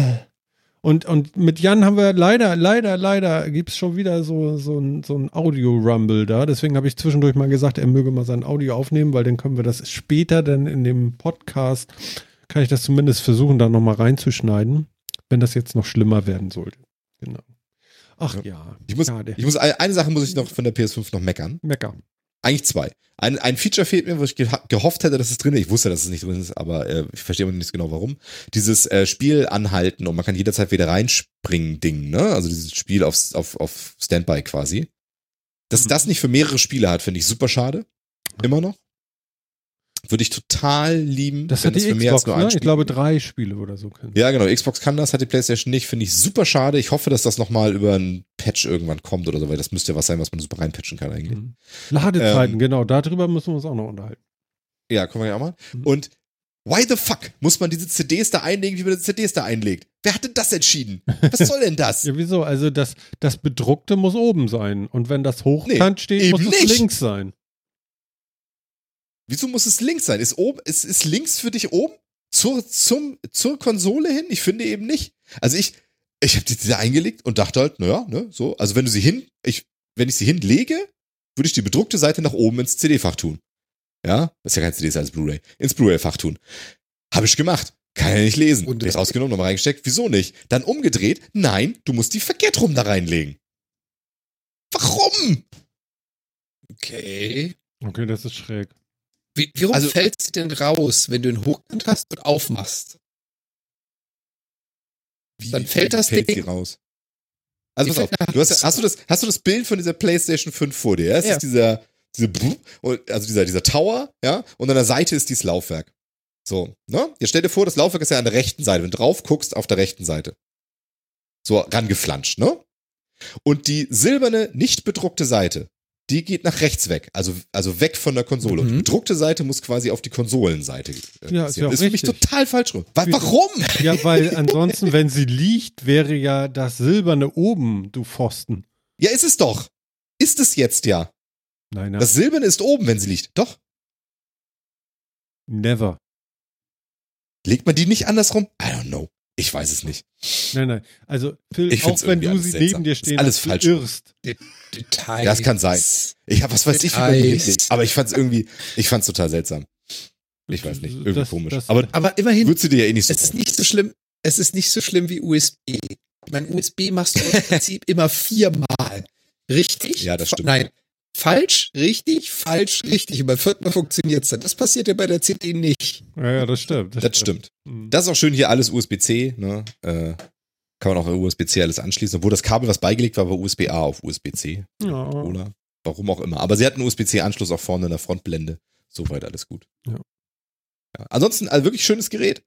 Und, und mit Jan haben wir leider, leider, leider gibt es schon wieder so, so ein, so ein Audio-Rumble da. Deswegen habe ich zwischendurch mal gesagt, er möge mal sein Audio aufnehmen, weil dann können wir das später dann in dem Podcast, kann ich das zumindest versuchen, da nochmal reinzuschneiden, wenn das jetzt noch schlimmer werden sollte. Genau. Ach ja. ja ich muss, ich muss, eine Sache muss ich noch von der PS5 noch meckern. Meckern. Eigentlich zwei. Ein, ein Feature fehlt mir, wo ich gehofft hätte, dass es drin ist. Ich wusste, dass es nicht drin ist, aber äh, ich verstehe nicht genau warum. Dieses äh, Spiel anhalten und man kann jederzeit wieder reinspringen Ding, ne? Also dieses Spiel auf, auf, auf Standby quasi. Dass mhm. das nicht für mehrere Spiele hat, finde ich super schade. Immer noch. Würde ich total lieben. Das hat die Xbox, ne? Ich glaube drei Spiele oder so können. Ja, genau. Xbox kann das, hat die PlayStation nicht. Finde ich super schade. Ich hoffe, dass das nochmal über ein Patch irgendwann kommt oder so, weil das müsste ja was sein, was man super reinpatchen kann eigentlich. Mhm. Ladezeiten, ähm, genau. Darüber müssen wir uns auch noch unterhalten. Ja, können wir ja auch mal. Mhm. Und why the fuck muss man diese CDs da einlegen, wie man die CDs da einlegt? Wer hat denn das entschieden? Was soll denn das? ja, wieso? Also das, das Bedruckte muss oben sein. Und wenn das hochkant nee, steht, muss es links sein. Wieso muss es links sein? Ist, oben, ist, ist links für dich oben? Zur, zum, zur Konsole hin? Ich finde eben nicht. Also ich, ich habe die da eingelegt und dachte halt, naja, ne, so. Also wenn du sie hin, ich, wenn ich sie hinlege, würde ich die bedruckte Seite nach oben ins CD-Fach tun. Ja, das ist ja kein CD, ist als Blu-ray. Ins Blu-ray-Fach tun. Habe ich gemacht. Kann ja nicht lesen. Und ich rausgenommen, nochmal reingesteckt. Wieso nicht? Dann umgedreht. Nein, du musst die verkehrt rum da reinlegen. Warum? Okay. Okay, das ist schräg. Wie, warum also, fällt sie denn raus, wenn du ihn hochkant hast und aufmachst? Wie, Dann fällt das fällt Ding sie raus. Also pass auf, du hast, hast, du das, hast du das Bild von dieser PlayStation 5 vor dir? Es ja. ist dieser, diese, also dieser, dieser Tower, ja, und an der Seite ist dieses Laufwerk. So, ne? Jetzt stell dir vor, das Laufwerk ist ja an der rechten Seite. Wenn du drauf guckst, auf der rechten Seite. So rangeflanscht, ne? Und die silberne, nicht bedruckte Seite die geht nach rechts weg, also, also weg von der Konsole. Mhm. Und die bedruckte Seite muss quasi auf die Konsolenseite. Äh, ja, ist ja ist für mich total falsch rum. Warum? Ja, weil ansonsten, wenn sie liegt, wäre ja das Silberne oben, du Pfosten. Ja, ist es doch. Ist es jetzt ja. Nein, nein. Das Silberne ist oben, wenn sie liegt. Doch. Never. Legt man die nicht andersrum? I don't know. Ich weiß es nicht. Nein, nein. Also, Phil, ich auch wenn du sie neben dir stehen alles falsch. irrst. Details. Das kann sein. Ich habe was weiß Details. ich, aber ich fand es irgendwie, ich fand es total seltsam. Ich weiß nicht, irgendwie das, komisch. Das, aber, aber immerhin, würdest du dir ja eh nicht so Es ist nicht so schlimm, es ist nicht so schlimm wie USB. Mein USB machst du im Prinzip immer viermal. Richtig? Ja, das stimmt. Nein, falsch, richtig, falsch, richtig. Und beim vierten Mal funktioniert es dann. Das passiert ja bei der CD nicht. Ja, ja das stimmt. Das, das stimmt. stimmt. Mhm. Das ist auch schön hier alles USB-C. Ne? Äh, kann man auch USB-C alles anschließen. Obwohl das Kabel, was beigelegt war, war USB-A auf USB-C. Ja. Oder warum auch immer. Aber sie hatten einen USB-C-Anschluss auch vorne in der Frontblende. Soweit alles gut. Ja. ja. Ansonsten, also wirklich schönes Gerät.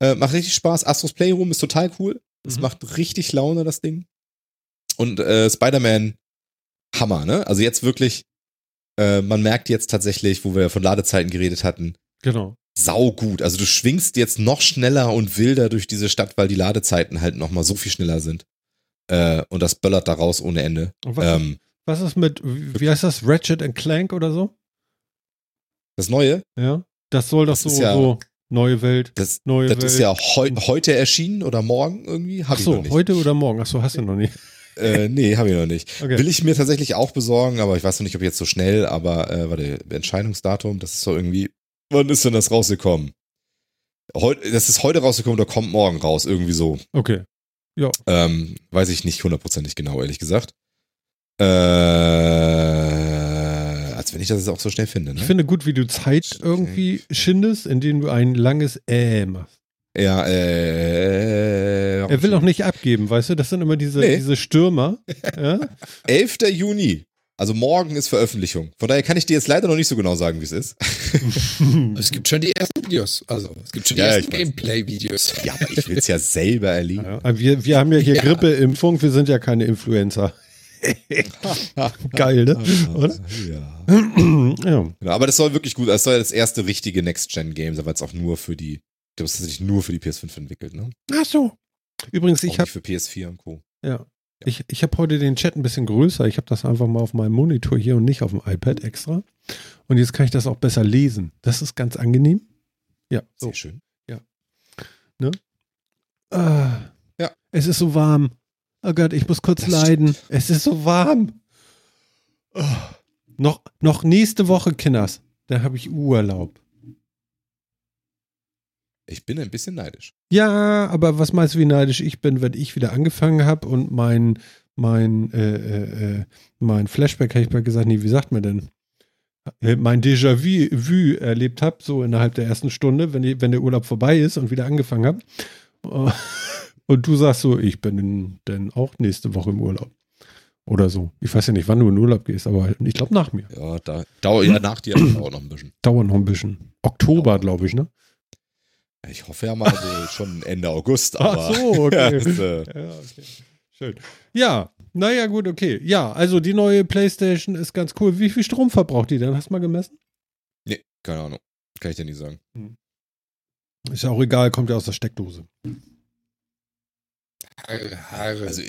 Äh, macht richtig Spaß. Astros Playroom ist total cool. Es mhm. macht richtig Laune, das Ding. Und äh, Spider-Man Hammer, ne? Also jetzt wirklich, äh, man merkt jetzt tatsächlich, wo wir von Ladezeiten geredet hatten. Genau. Sau gut. Also du schwingst jetzt noch schneller und wilder durch diese Stadt, weil die Ladezeiten halt noch mal so viel schneller sind. Äh, und das böllert da raus ohne Ende. Was, ähm, was, ist mit, wie heißt das, Ratchet and Clank oder so? Das Neue? Ja. Das soll doch das so, ja, so Neue Welt. Das, neue das Welt. ist ja heu, heute erschienen oder morgen irgendwie. Hab Ach so, heute oder morgen? Ach so, hast du noch nicht. Äh, nee, habe ich noch nicht. Okay. Will ich mir tatsächlich auch besorgen, aber ich weiß noch nicht, ob jetzt so schnell, aber äh, warte, Entscheidungsdatum, das ist so irgendwie, wann ist denn das rausgekommen? Heute, das ist heute rausgekommen oder kommt morgen raus, irgendwie so. Okay. Ja. Ähm, weiß ich nicht hundertprozentig genau, ehrlich gesagt. Äh, als wenn ich das jetzt auch so schnell finde. Ne? Ich finde gut, wie du Zeit irgendwie schindest, indem du ein langes Äh machst. Ja, äh. Er will auch nicht abgeben, weißt du? Das sind immer diese, nee. diese Stürmer. Ja? 11. Juni. Also morgen ist Veröffentlichung. Von daher kann ich dir jetzt leider noch nicht so genau sagen, wie es ist. es gibt schon die ersten Videos. Also es gibt schon die ja, ersten Gameplay-Videos. Ja, aber ich will es ja selber erleben. Ja, wir, wir haben ja hier ja. Grippeimpfung, wir sind ja keine Influencer. Geil, ne? Oder? Ja. ja. Genau, aber das soll wirklich gut, das soll ja das erste richtige Next-Gen-Game sein, weil es auch nur für die, das ist tatsächlich nur für die PS5 entwickelt, ne? Ach so. Übrigens, ich habe. für PS4 und Co. Ja. Ich, ich habe heute den Chat ein bisschen größer. Ich habe das einfach mal auf meinem Monitor hier und nicht auf dem iPad extra. Und jetzt kann ich das auch besser lesen. Das ist ganz angenehm. Ja. So. Sehr schön. Ja. Ne? Ah, ja. Es ist so warm. Oh Gott, ich muss kurz das leiden. Stimmt. Es ist so warm. Oh. Noch, noch nächste Woche, Kinders. Da habe ich Urlaub. Ich bin ein bisschen neidisch. Ja, aber was meinst du, wie neidisch ich bin, wenn ich wieder angefangen habe und mein, mein, äh, äh, äh mein Flashback, habe ich mal gesagt, nee, wie sagt man denn? Äh, mein Déjà-vu erlebt habe, so innerhalb der ersten Stunde, wenn, die, wenn der Urlaub vorbei ist und wieder angefangen habe. Und du sagst so, ich bin denn auch nächste Woche im Urlaub. Oder so. Ich weiß ja nicht, wann du in Urlaub gehst, aber ich glaube nach mir. Ja, da, dauert ja nach dir dauert noch ein bisschen. Dauert noch ein bisschen. Oktober, glaube ich, ne? Ich hoffe ja mal so schon Ende August. Aber, Ach so, okay. das, äh, ja, okay. Schön. Ja, naja, gut, okay. Ja, also die neue PlayStation ist ganz cool. Wie viel Strom verbraucht die denn? Hast du mal gemessen? Nee, keine Ahnung. Kann ich dir nicht sagen. Hm. Ist ja auch egal, kommt ja aus der Steckdose. Also,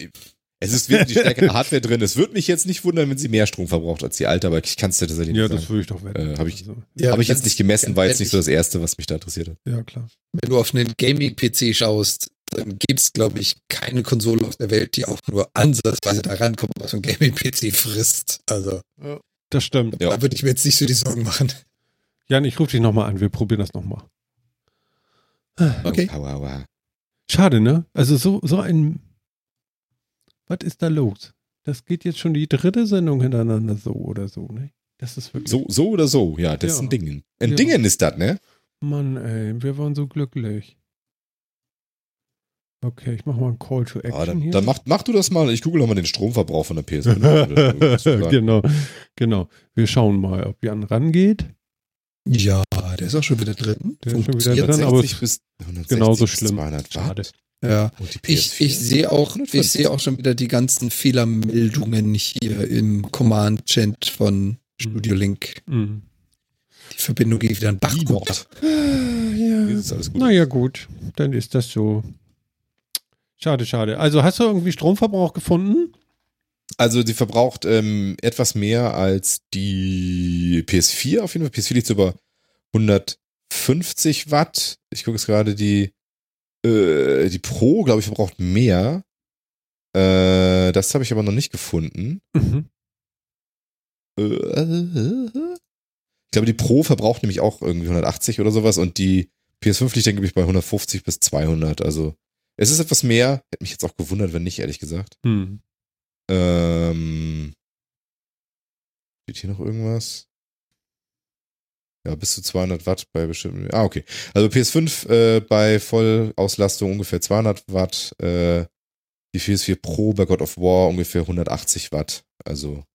es ist wirklich stärkere Hardware drin. Es würde mich jetzt nicht wundern, wenn sie mehr Strom verbraucht als die alte, aber ich kann es dir tatsächlich nicht ja, sagen. Ja, das würde ich doch wetten. Äh, Habe ich, also, ja, hab ich jetzt nicht gemessen, war jetzt nicht so das Erste, was mich da interessiert hat. Ja, klar. Wenn du auf einen Gaming-PC schaust, dann gibt es, glaube ich, keine Konsole auf der Welt, die auch nur ansatzweise da rankommt, was ein Gaming-PC frisst. Also. Ja, das stimmt. Da würde ich mir jetzt nicht so die Sorgen machen. Jan, ich rufe dich nochmal an. Wir probieren das nochmal. Okay. Schade, ne? Also so, so ein was ist da los? Das geht jetzt schon die dritte Sendung hintereinander so oder so, ne? Das ist wirklich. So, so oder so, ja, das ja. ist ein Ding. Ein ja. Dingen ist das, ne? Mann, ey, wir waren so glücklich. Okay, ich mach mal einen Call to Action ah, dann, hier. Dann mach, mach du das mal. Ich google mal den Stromverbrauch von der PS5. genau, genau. Wir schauen mal, ob Jan rangeht. Ja, der ist auch schon wieder drin. Der ist schon wieder drin, aber bis genauso schlimm. Schade. Ja, ich, ich sehe auch, ich sehe auch schon wieder die ganzen Fehlermeldungen hier im Command-Chat von Studio Link. Mhm. Die Verbindung geht wieder in Bach. Ja. Naja, gut, dann ist das so. Schade, schade. Also hast du irgendwie Stromverbrauch gefunden? Also die verbraucht ähm, etwas mehr als die PS4 auf jeden Fall. PS4 liegt so über 150 Watt. Ich gucke jetzt gerade die äh, die Pro, glaube ich, verbraucht mehr. Äh, das habe ich aber noch nicht gefunden. Mhm. Äh, ich glaube, die Pro verbraucht nämlich auch irgendwie 180 oder sowas und die PS5 liegt dann, glaube ich, bei 150 bis 200. Also es ist etwas mehr. Hätte mich jetzt auch gewundert, wenn nicht, ehrlich gesagt. Mhm. Ähm, steht hier noch irgendwas? Ja, bis zu 200 Watt bei bestimmten. Ah, okay. Also PS5 äh, bei Vollauslastung ungefähr 200 Watt. Äh, die PS4 Pro bei God of War ungefähr 180 Watt. Also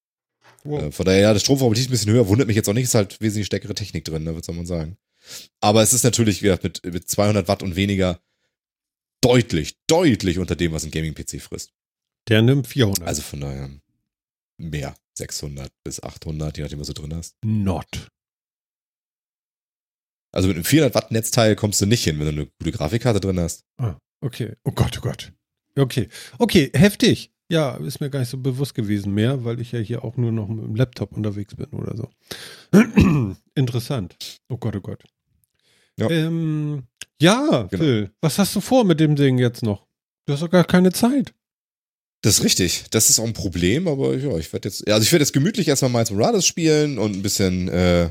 wow. äh, von daher, ja, das Stromverbrauch liegt ein bisschen höher. Wundert mich jetzt auch nicht. Ist halt wesentlich stärkere Technik drin, ne, soll man sagen. Aber es ist natürlich, wie gesagt, mit, mit 200 Watt und weniger deutlich, deutlich unter dem, was ein Gaming-PC frisst. Der nimmt 400. Also von daher mehr. 600 bis 800, je nachdem, was du drin hast. Not. Also mit einem 400 Watt Netzteil kommst du nicht hin, wenn du eine gute Grafikkarte drin hast. Ah, okay. Oh Gott, oh Gott. Okay. Okay, heftig. Ja, ist mir gar nicht so bewusst gewesen mehr, weil ich ja hier auch nur noch mit dem Laptop unterwegs bin oder so. Interessant. Oh Gott, oh Gott. Ja, ähm, ja genau. Phil, was hast du vor mit dem Ding jetzt noch? Du hast doch gar keine Zeit. Das ist richtig. Das ist auch ein Problem, aber ja, ich werde jetzt, also ich werde jetzt gemütlich erstmal Miles Morales spielen und ein bisschen, äh,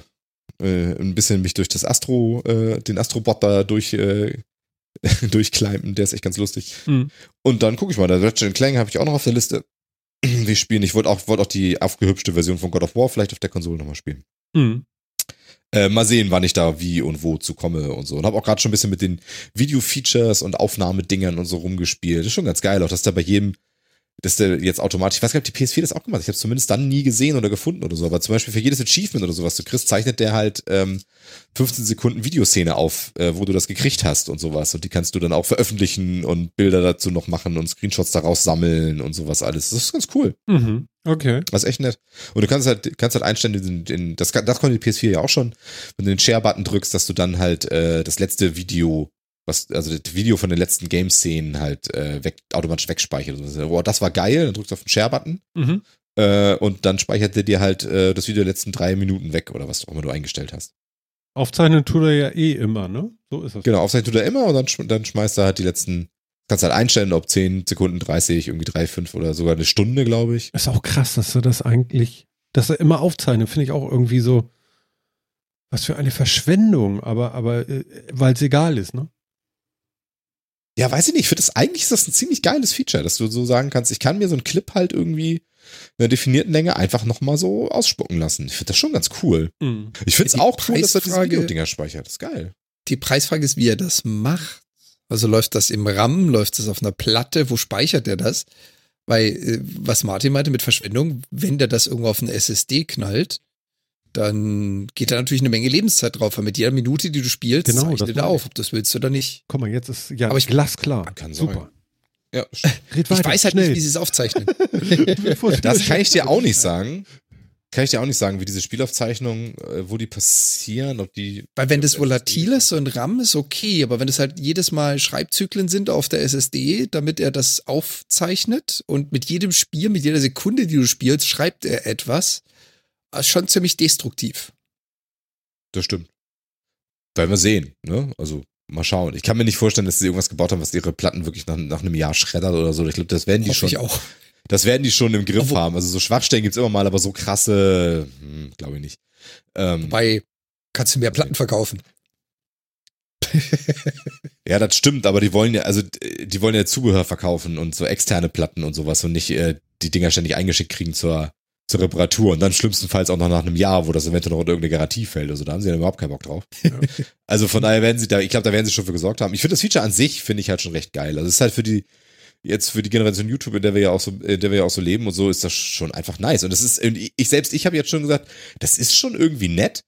äh, ein bisschen mich durch das Astro, äh, den Astrobot da durch, äh, durchklimpen. Der ist echt ganz lustig. Mhm. Und dann gucke ich mal, der Ratchet Clank habe ich auch noch auf der Liste. Wie spielen. Ich wollte auch, wollte auch die aufgehübschte Version von God of War vielleicht auf der Konsole nochmal spielen. Mhm. Äh, mal sehen, wann ich da wie und wo zu komme und so. Und habe auch gerade schon ein bisschen mit den Video-Features und Aufnahmedingern und so rumgespielt. Das ist schon ganz geil, auch dass da bei jedem dass der jetzt automatisch, ich weiß gar nicht, ob die PS4 das auch gemacht hat. Ich habe es zumindest dann nie gesehen oder gefunden oder so. Aber zum Beispiel für jedes Achievement oder sowas du kriegst, zeichnet der halt ähm, 15 Sekunden Videoszene auf, äh, wo du das gekriegt hast und sowas. Und die kannst du dann auch veröffentlichen und Bilder dazu noch machen und Screenshots daraus sammeln und sowas alles. Das ist ganz cool. Mhm. Okay. Das ist echt nett. Und du kannst halt, kannst halt einstellen, den, den, das, das konnte die PS4 ja auch schon, wenn du den Share-Button drückst, dass du dann halt äh, das letzte Video was, also das Video von den letzten Game-Szenen halt äh, weg, automatisch wegspeichert. Also, boah, das war geil, dann drückst du auf den Share-Button mhm. äh, und dann speichert er dir halt äh, das Video der letzten drei Minuten weg oder was auch immer du eingestellt hast. Aufzeichnen tut er ja eh immer, ne? So ist das. Genau, aufzeichnen tut er immer und dann, dann schmeißt er halt die letzten, kannst halt einstellen, ob 10 Sekunden, 30, irgendwie 3, 5 oder sogar eine Stunde, glaube ich. Ist auch krass, dass er das eigentlich, dass er immer aufzeichnet, finde ich auch irgendwie so, was für eine Verschwendung, aber, aber, äh, weil es egal ist, ne? Ja, weiß ich nicht. Ich finde das eigentlich ist das ein ziemlich geiles Feature, dass du so sagen kannst, ich kann mir so einen Clip halt irgendwie in einer definierten Länge einfach nochmal so ausspucken lassen. Ich finde das schon ganz cool. Mhm. Ich finde es auch cool, dass er diese Videodinger speichert. Das ist geil. Die Preisfrage ist, wie er das macht. Also läuft das im RAM, läuft das auf einer Platte, wo speichert er das? Weil, äh, was Martin meinte mit Verschwendung, wenn der das irgendwo auf eine SSD knallt, dann geht da natürlich eine Menge Lebenszeit drauf, weil mit jeder Minute, die du spielst, genau, zeichnet er auf, ob das willst oder nicht. Guck mal, jetzt ist ja Aber ich, glasklar. Kann Super. Ja. ich weiter, weiß halt schnell. nicht, wie sie es aufzeichnen. das kann ich dir auch nicht sagen. Kann ich dir auch nicht sagen, wie diese Spielaufzeichnungen, äh, wo die passieren, ob die. Weil wenn das volatil ist, so ein RAM ist okay, aber wenn es halt jedes Mal Schreibzyklen sind auf der SSD, damit er das aufzeichnet und mit jedem Spiel, mit jeder Sekunde, die du spielst, schreibt er etwas, schon ziemlich destruktiv. Das stimmt. Werden wir sehen, ne? Also mal schauen. Ich kann mir nicht vorstellen, dass sie irgendwas gebaut haben, was ihre Platten wirklich nach, nach einem Jahr schreddert oder so. Ich glaube, das werden die Hoffe schon. Ich auch. Das werden die schon im Griff Obwohl, haben. Also so Schwachstellen gibt's immer mal, aber so krasse, hm, glaube ich nicht. Ähm, Wobei, kannst du mehr Platten verkaufen. ja, das stimmt, aber die wollen ja, also die wollen ja Zubehör verkaufen und so externe Platten und sowas und nicht äh, die Dinger ständig eingeschickt kriegen zur zur Reparatur und dann schlimmstenfalls auch noch nach einem Jahr, wo das eventuell noch unter irgendeine Garantie fällt. Also da haben sie ja überhaupt keinen Bock drauf. Ja. Also von daher werden sie da, ich glaube, da werden sie schon für gesorgt haben. Ich finde das Feature an sich, finde ich halt schon recht geil. Also es ist halt für die, jetzt für die Generation YouTube, in der wir ja auch so, in der wir ja auch so leben und so, ist das schon einfach nice. Und das ist, ich selbst, ich habe jetzt schon gesagt, das ist schon irgendwie nett,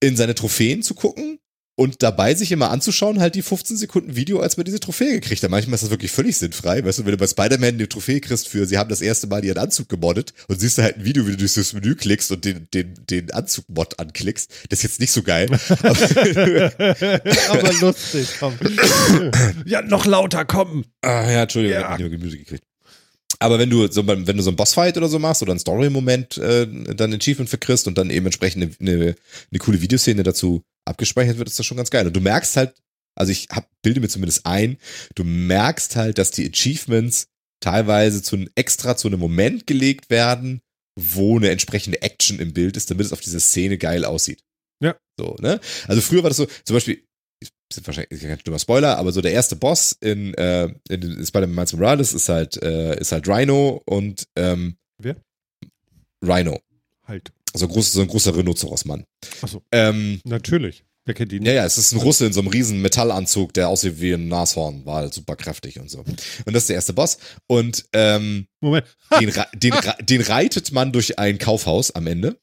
in seine Trophäen zu gucken und dabei sich immer anzuschauen, halt die 15 Sekunden Video, als man diese Trophäe gekriegt hat. Manchmal ist das wirklich völlig sinnfrei. Weißt du, wenn du bei Spider-Man eine Trophäe kriegst für, sie haben das erste Mal ihren Anzug gemoddet und siehst du halt ein Video, wie du durch das Menü klickst und den, den, den Anzug-Mod anklickst. Das ist jetzt nicht so geil. aber, lustig, komm. ja, noch lauter, komm. Ah, ja, Entschuldigung, ja. ich habe Gemüse gekriegt. Aber wenn du so, wenn du so einen Bossfight oder so machst oder einen Story-Moment äh, dann Achievement verkriegst und dann eben entsprechend eine, eine, eine coole Videoszene dazu abgespeichert wird, ist das schon ganz geil. Und du merkst halt, also ich hab, bilde mir zumindest ein, du merkst halt, dass die Achievements teilweise zu extra zu einem Moment gelegt werden, wo eine entsprechende Action im Bild ist, damit es auf diese Szene geil aussieht. Ja. So, ne? Also früher war das so, zum Beispiel, ist wahrscheinlich kein schlimmer Spoiler, aber so der erste Boss in, äh, in Spider-Man Miles Morales ist halt, äh, ist halt Rhino und ähm, Wer? Rhino. Halt. So, groß, so ein großer Rhinoceros-Mann. Achso. Ähm, Natürlich. Wer kennt ihn? Ja, ja, es ist ein Russe in so einem riesen Metallanzug, der aussieht wie ein Nashorn, war halt super kräftig und so. Und das ist der erste Boss. Und ähm, Moment. den, den, den reitet man durch ein Kaufhaus am Ende.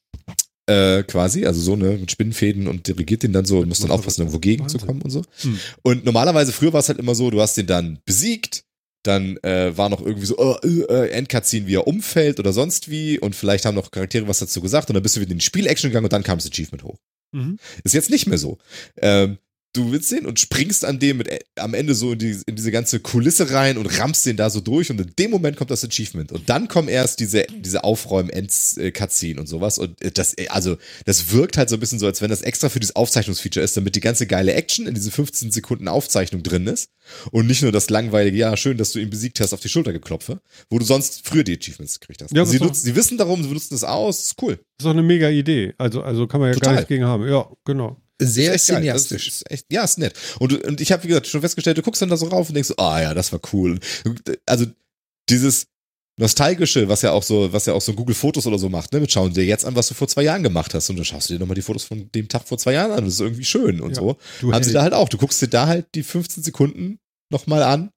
Äh, quasi, also so, ne, mit Spinnenfäden und dirigiert den dann so und muss dann aufpassen, irgendwo gegenzukommen und so. Hm. Und normalerweise, früher war es halt immer so, du hast den dann besiegt, dann äh, war noch irgendwie so oh, äh, äh, Endcutscene, wie er umfällt oder sonst wie und vielleicht haben noch Charaktere was dazu gesagt und dann bist du wieder in die Spiel-Action gegangen und dann kam das Achievement hoch. Mhm. Ist jetzt nicht mehr so. Ähm, du willst den und springst an dem mit, äh, am Ende so in, die, in diese ganze Kulisse rein und rammst den da so durch und in dem Moment kommt das Achievement und dann kommen erst diese, diese Aufräumen-Ends-Cutscene und sowas und äh, das, äh, also, das wirkt halt so ein bisschen so, als wenn das extra für dieses Aufzeichnungsfeature ist, damit die ganze geile Action in diese 15 Sekunden Aufzeichnung drin ist und nicht nur das langweilige, ja, schön, dass du ihn besiegt hast, auf die Schulter geklopfe, wo du sonst früher die Achievements gekriegt hast. Ja, also sie, nutzen, sie wissen darum, sie nutzen es aus, ist cool. Das ist doch eine mega Idee. Also, also kann man ja Total. gar nichts gegen haben. Ja, genau. Sehr cineastisch. Ist echt, ja, ist nett. Und, und ich habe, wie gesagt, schon festgestellt, du guckst dann da so rauf und denkst, ah oh, ja, das war cool. Also dieses Nostalgische, was ja auch so, was ja auch so Google Fotos oder so macht, ne? Wir schauen dir jetzt an, was du vor zwei Jahren gemacht hast. Und dann schaust du dir nochmal die Fotos von dem Tag vor zwei Jahren an. Das ist irgendwie schön und ja, so. Haben sie da halt auch. Du guckst dir da halt die 15 Sekunden nochmal an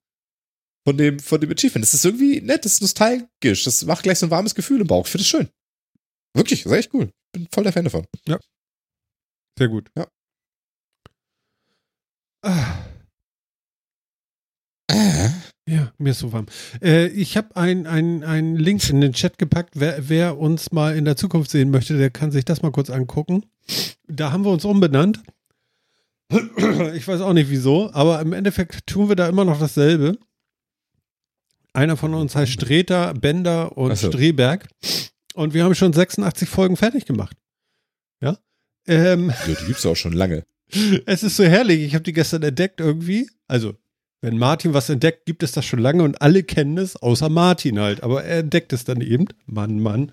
von dem, von dem Achievement. Das ist irgendwie nett, das ist nostalgisch. Das macht gleich so ein warmes Gefühl im Bauch. Ich finde das schön. Wirklich, das ist echt cool. Bin voll der Fan davon. Ja. Sehr gut. Ja. Ah. Äh. Ja, mir ist so warm. Äh, ich habe einen ein Link in den Chat gepackt. Wer, wer, uns mal in der Zukunft sehen möchte, der kann sich das mal kurz angucken. Da haben wir uns umbenannt. Ich weiß auch nicht wieso, aber im Endeffekt tun wir da immer noch dasselbe. Einer von uns heißt Streter, Bender und so. Streberg. Und wir haben schon 86 Folgen fertig gemacht. Ja. Ähm, ja die gibt es auch schon lange. Es ist so herrlich. Ich habe die gestern entdeckt irgendwie. Also, wenn Martin was entdeckt, gibt es das schon lange und alle kennen es, außer Martin halt. Aber er entdeckt es dann eben. Mann, Mann.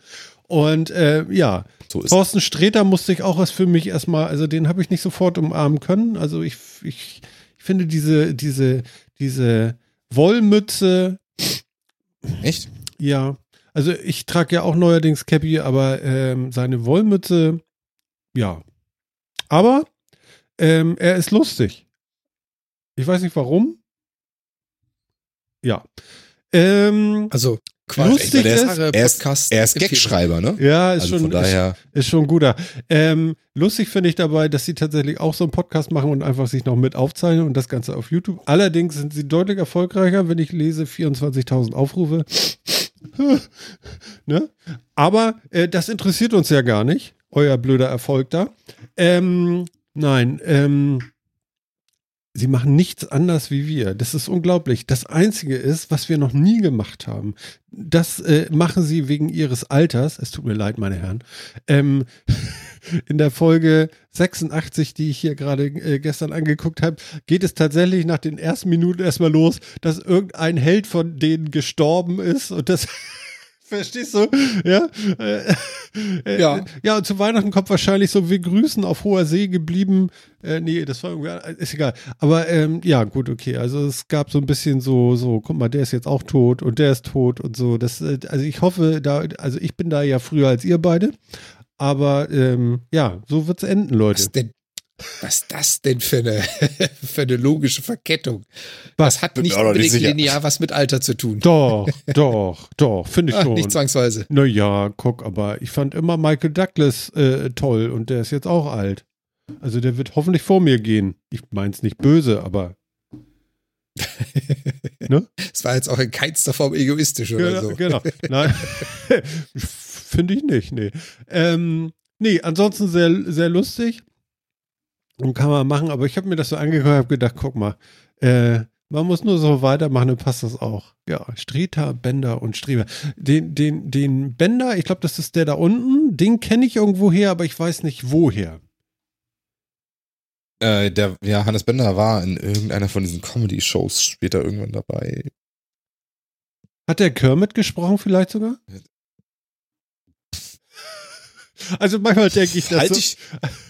Und äh, ja, so Thorsten Sträter musste ich auch was für mich erstmal, also den habe ich nicht sofort umarmen können. Also ich, ich, ich finde diese, diese, diese Wollmütze. Echt? Ja. Also ich trage ja auch neuerdings Cappy, aber ähm, seine Wollmütze, ja. Aber ähm, er ist lustig. Ich weiß nicht warum. Ja. Ähm, also lustig ist, er ist, er ist Gagschreiber, ne? Ja, ist also schon, daher ist, ist, schon guter. Ähm, lustig finde ich dabei, dass sie tatsächlich auch so einen Podcast machen und einfach sich noch mit aufzeichnen und das Ganze auf YouTube. Allerdings sind sie deutlich erfolgreicher, wenn ich lese 24.000 Aufrufe. ne? Aber äh, das interessiert uns ja gar nicht, euer blöder Erfolg da. Ähm, Nein, ähm, sie machen nichts anders wie wir. Das ist unglaublich. Das Einzige ist, was wir noch nie gemacht haben, das äh, machen sie wegen ihres Alters. Es tut mir leid, meine Herren. Ähm, in der Folge 86, die ich hier gerade äh, gestern angeguckt habe, geht es tatsächlich nach den ersten Minuten erstmal los, dass irgendein Held von denen gestorben ist und das Verstehst du? Ja. Äh, äh, ja. Ja, und zu Weihnachten kommt wahrscheinlich so, wir grüßen auf hoher See geblieben. Äh, nee, das war irgendwie, äh, ist egal. Aber ähm, ja, gut, okay. Also es gab so ein bisschen so, so, guck mal, der ist jetzt auch tot und der ist tot und so. Das, äh, also ich hoffe, da, also ich bin da ja früher als ihr beide. Aber ähm, ja, so wird's enden, Leute. Was denn was ist das denn für eine, für eine logische Verkettung? Das hat nicht unbedingt linear was mit Alter zu tun. Doch, doch, doch, finde ich Ach, schon. Nicht zwangsweise. Naja, guck, aber ich fand immer Michael Douglas äh, toll und der ist jetzt auch alt. Also der wird hoffentlich vor mir gehen. Ich meine es nicht böse, aber. ne? Es war jetzt auch in keinster Form egoistisch oder genau, so. Genau. Nein. Finde ich nicht, nee. Ähm, nee, ansonsten sehr, sehr lustig. Und kann man machen, aber ich habe mir das so angeguckt und habe gedacht, guck mal, äh, man muss nur so weitermachen, dann passt das auch. Ja, Streter, Bender und Streber. Den, den, den Bender, ich glaube, das ist der da unten, den kenne ich irgendwo her, aber ich weiß nicht woher. Äh, der, ja, Hannes Bender war in irgendeiner von diesen Comedy-Shows später irgendwann dabei. Hat der Kermit gesprochen vielleicht sogar? Also manchmal denke ich, das halte ich,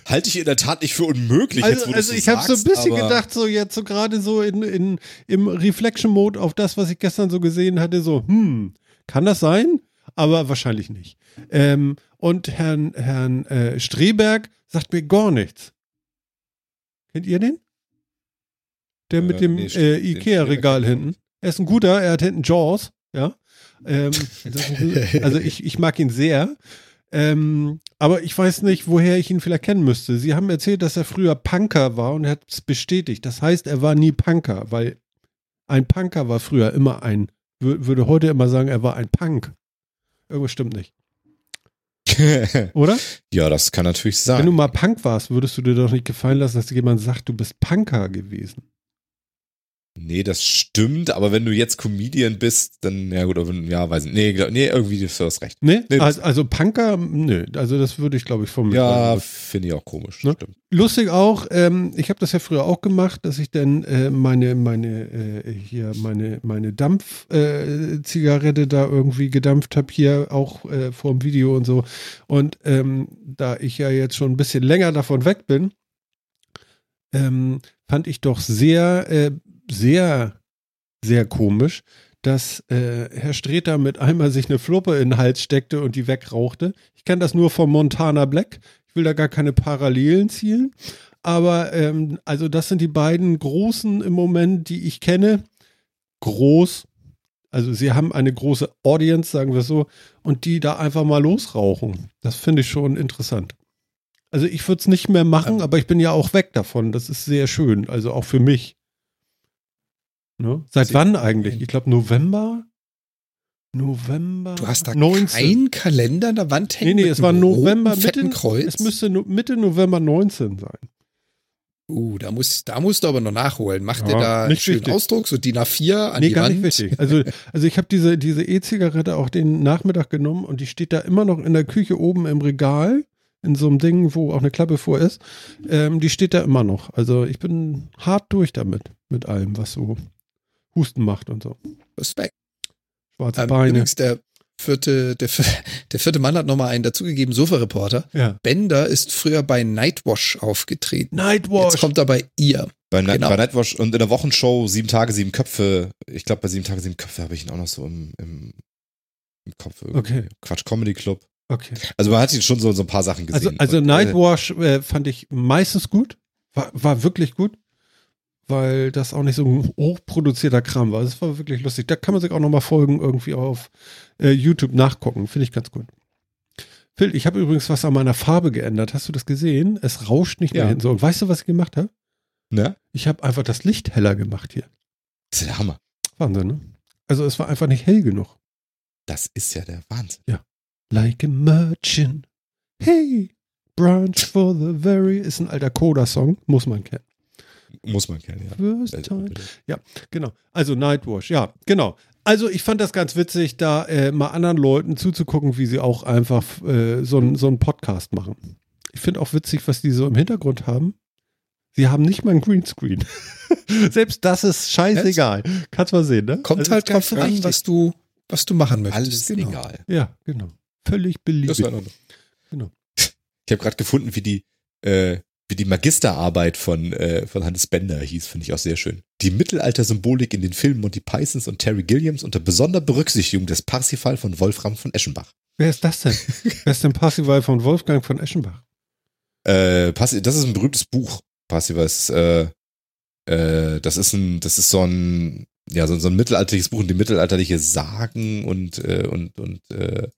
halte ich in der Tat nicht für unmöglich. Also, jetzt, also ich habe so ein bisschen gedacht, so jetzt so gerade so in, in, im Reflection-Mode auf das, was ich gestern so gesehen hatte, so, hm, kann das sein? Aber wahrscheinlich nicht. Ähm, und Herrn, Herrn äh, Streberg sagt mir gar nichts. Kennt ihr den? Der mit äh, dem nee, äh, Ikea-Regal hinten. Er ist ein guter, er hat hinten Jaws, ja. Ähm, also ich, ich mag ihn sehr. Ähm, aber ich weiß nicht, woher ich ihn vielleicht kennen müsste. Sie haben erzählt, dass er früher Punker war und er hat es bestätigt. Das heißt, er war nie Punker, weil ein Punker war früher immer ein, würde heute immer sagen, er war ein Punk. Irgendwas stimmt nicht. Oder? Ja, das kann natürlich sein. Wenn du mal Punk warst, würdest du dir doch nicht gefallen lassen, dass jemand sagt, du bist Punker gewesen. Nee, das stimmt, aber wenn du jetzt Comedian bist, dann, ja gut, ja, weiß nicht. Nee, glaub, nee irgendwie, du hast recht. Nee, nee also, also, Punker, nö, also das würde ich, glaube ich, von mir Ja, finde ich auch komisch. Ne? Lustig auch, ähm, ich habe das ja früher auch gemacht, dass ich dann äh, meine, meine, äh, hier, meine, meine Dampfzigarette äh, da irgendwie gedampft habe, hier auch äh, vor dem Video und so. Und ähm, da ich ja jetzt schon ein bisschen länger davon weg bin, ähm, fand ich doch sehr äh, sehr, sehr komisch, dass äh, Herr Streter mit einmal sich eine Fluppe in den Hals steckte und die wegrauchte. Ich kenne das nur vom Montana Black. Ich will da gar keine Parallelen zielen. Aber ähm, also das sind die beiden großen im Moment, die ich kenne. Groß. Also sie haben eine große Audience, sagen wir so, und die da einfach mal losrauchen. Das finde ich schon interessant. Also ich würde es nicht mehr machen, aber ich bin ja auch weg davon. Das ist sehr schön. Also auch für mich. Ne? Seit Sie wann eigentlich? Ich glaube November. November. Du hast da 19. keinen Kalender an der Wand hängen? Nee, nee, es war November, Mitte, Kreuz? es müsste Mitte November 19 sein. Uh, da, muss, da musst du aber noch nachholen. Macht ja, der da einen schönen wichtig. Ausdruck, so DIN A4 an nee, die gar Wand? nicht wichtig. Also, also ich habe diese diese E-Zigarette auch den Nachmittag genommen und die steht da immer noch in der Küche oben im Regal in so einem Ding, wo auch eine Klappe vor ist. Ähm, die steht da immer noch. Also ich bin hart durch damit, mit allem, was so Husten macht und so. Respekt. Schwarze ähm, Beine. Übrigens, der vierte, der, der vierte Mann hat nochmal einen dazugegeben, Sofa-Reporter. Ja. Bender ist früher bei Nightwash aufgetreten. Nightwash. Jetzt kommt er bei ihr. Bei, genau. bei Nightwash und in der Wochenshow sieben Tage, sieben Köpfe. Ich glaube, bei sieben Tage, sieben Köpfe habe ich ihn auch noch so im, im, im Kopf. Irgendwie. Okay. Quatsch Comedy Club. Okay. Also man hat ihn schon so, so ein paar Sachen also, gesehen. Also, also Nightwash äh, fand ich meistens gut. War, war wirklich gut weil das auch nicht so ein hochproduzierter Kram war. Das war wirklich lustig. Da kann man sich auch nochmal Folgen irgendwie auf äh, YouTube nachgucken. Finde ich ganz gut. Phil, ich habe übrigens was an meiner Farbe geändert. Hast du das gesehen? Es rauscht nicht ja. mehr hin. So, und weißt du, was ich gemacht habe? Ne? Ich habe einfach das Licht heller gemacht hier. Das ist der Hammer. Wahnsinn, ne? Also es war einfach nicht hell genug. Das ist ja der Wahnsinn. Ja. Like a merchant. Hey, brunch for the very ist ein alter Coda-Song, muss man kennen. Muss man kennen, ja. First time. Ja, genau. Also Nightwash, ja, genau. Also ich fand das ganz witzig, da äh, mal anderen Leuten zuzugucken, wie sie auch einfach äh, so, ein, so einen Podcast machen. Ich finde auch witzig, was die so im Hintergrund haben. Sie haben nicht mal ein Greenscreen. Selbst das ist scheißegal. Jetzt? Kannst mal sehen, ne? Kommt also halt drauf an, was du, was du machen möchtest. Alles genau. egal. Ja, genau. Völlig beliebig. Das war genau. Ich habe gerade gefunden, wie die, äh, wie die Magisterarbeit von, äh, von Hannes Bender hieß, finde ich auch sehr schön. Die Mittelalter-Symbolik in den Filmen Monty Pythons und Terry Gilliams unter besonderer Berücksichtigung des Parsifal von Wolfram von Eschenbach. Wer ist das denn? Wer ist denn Parsifal von Wolfgang von Eschenbach? Äh, das ist ein berühmtes Buch. Parsifal ist, äh, äh, das ist ein, das ist so ein, ja, so, so ein mittelalterliches Buch, in dem mittelalterliche Sagen und, äh, und, und, äh,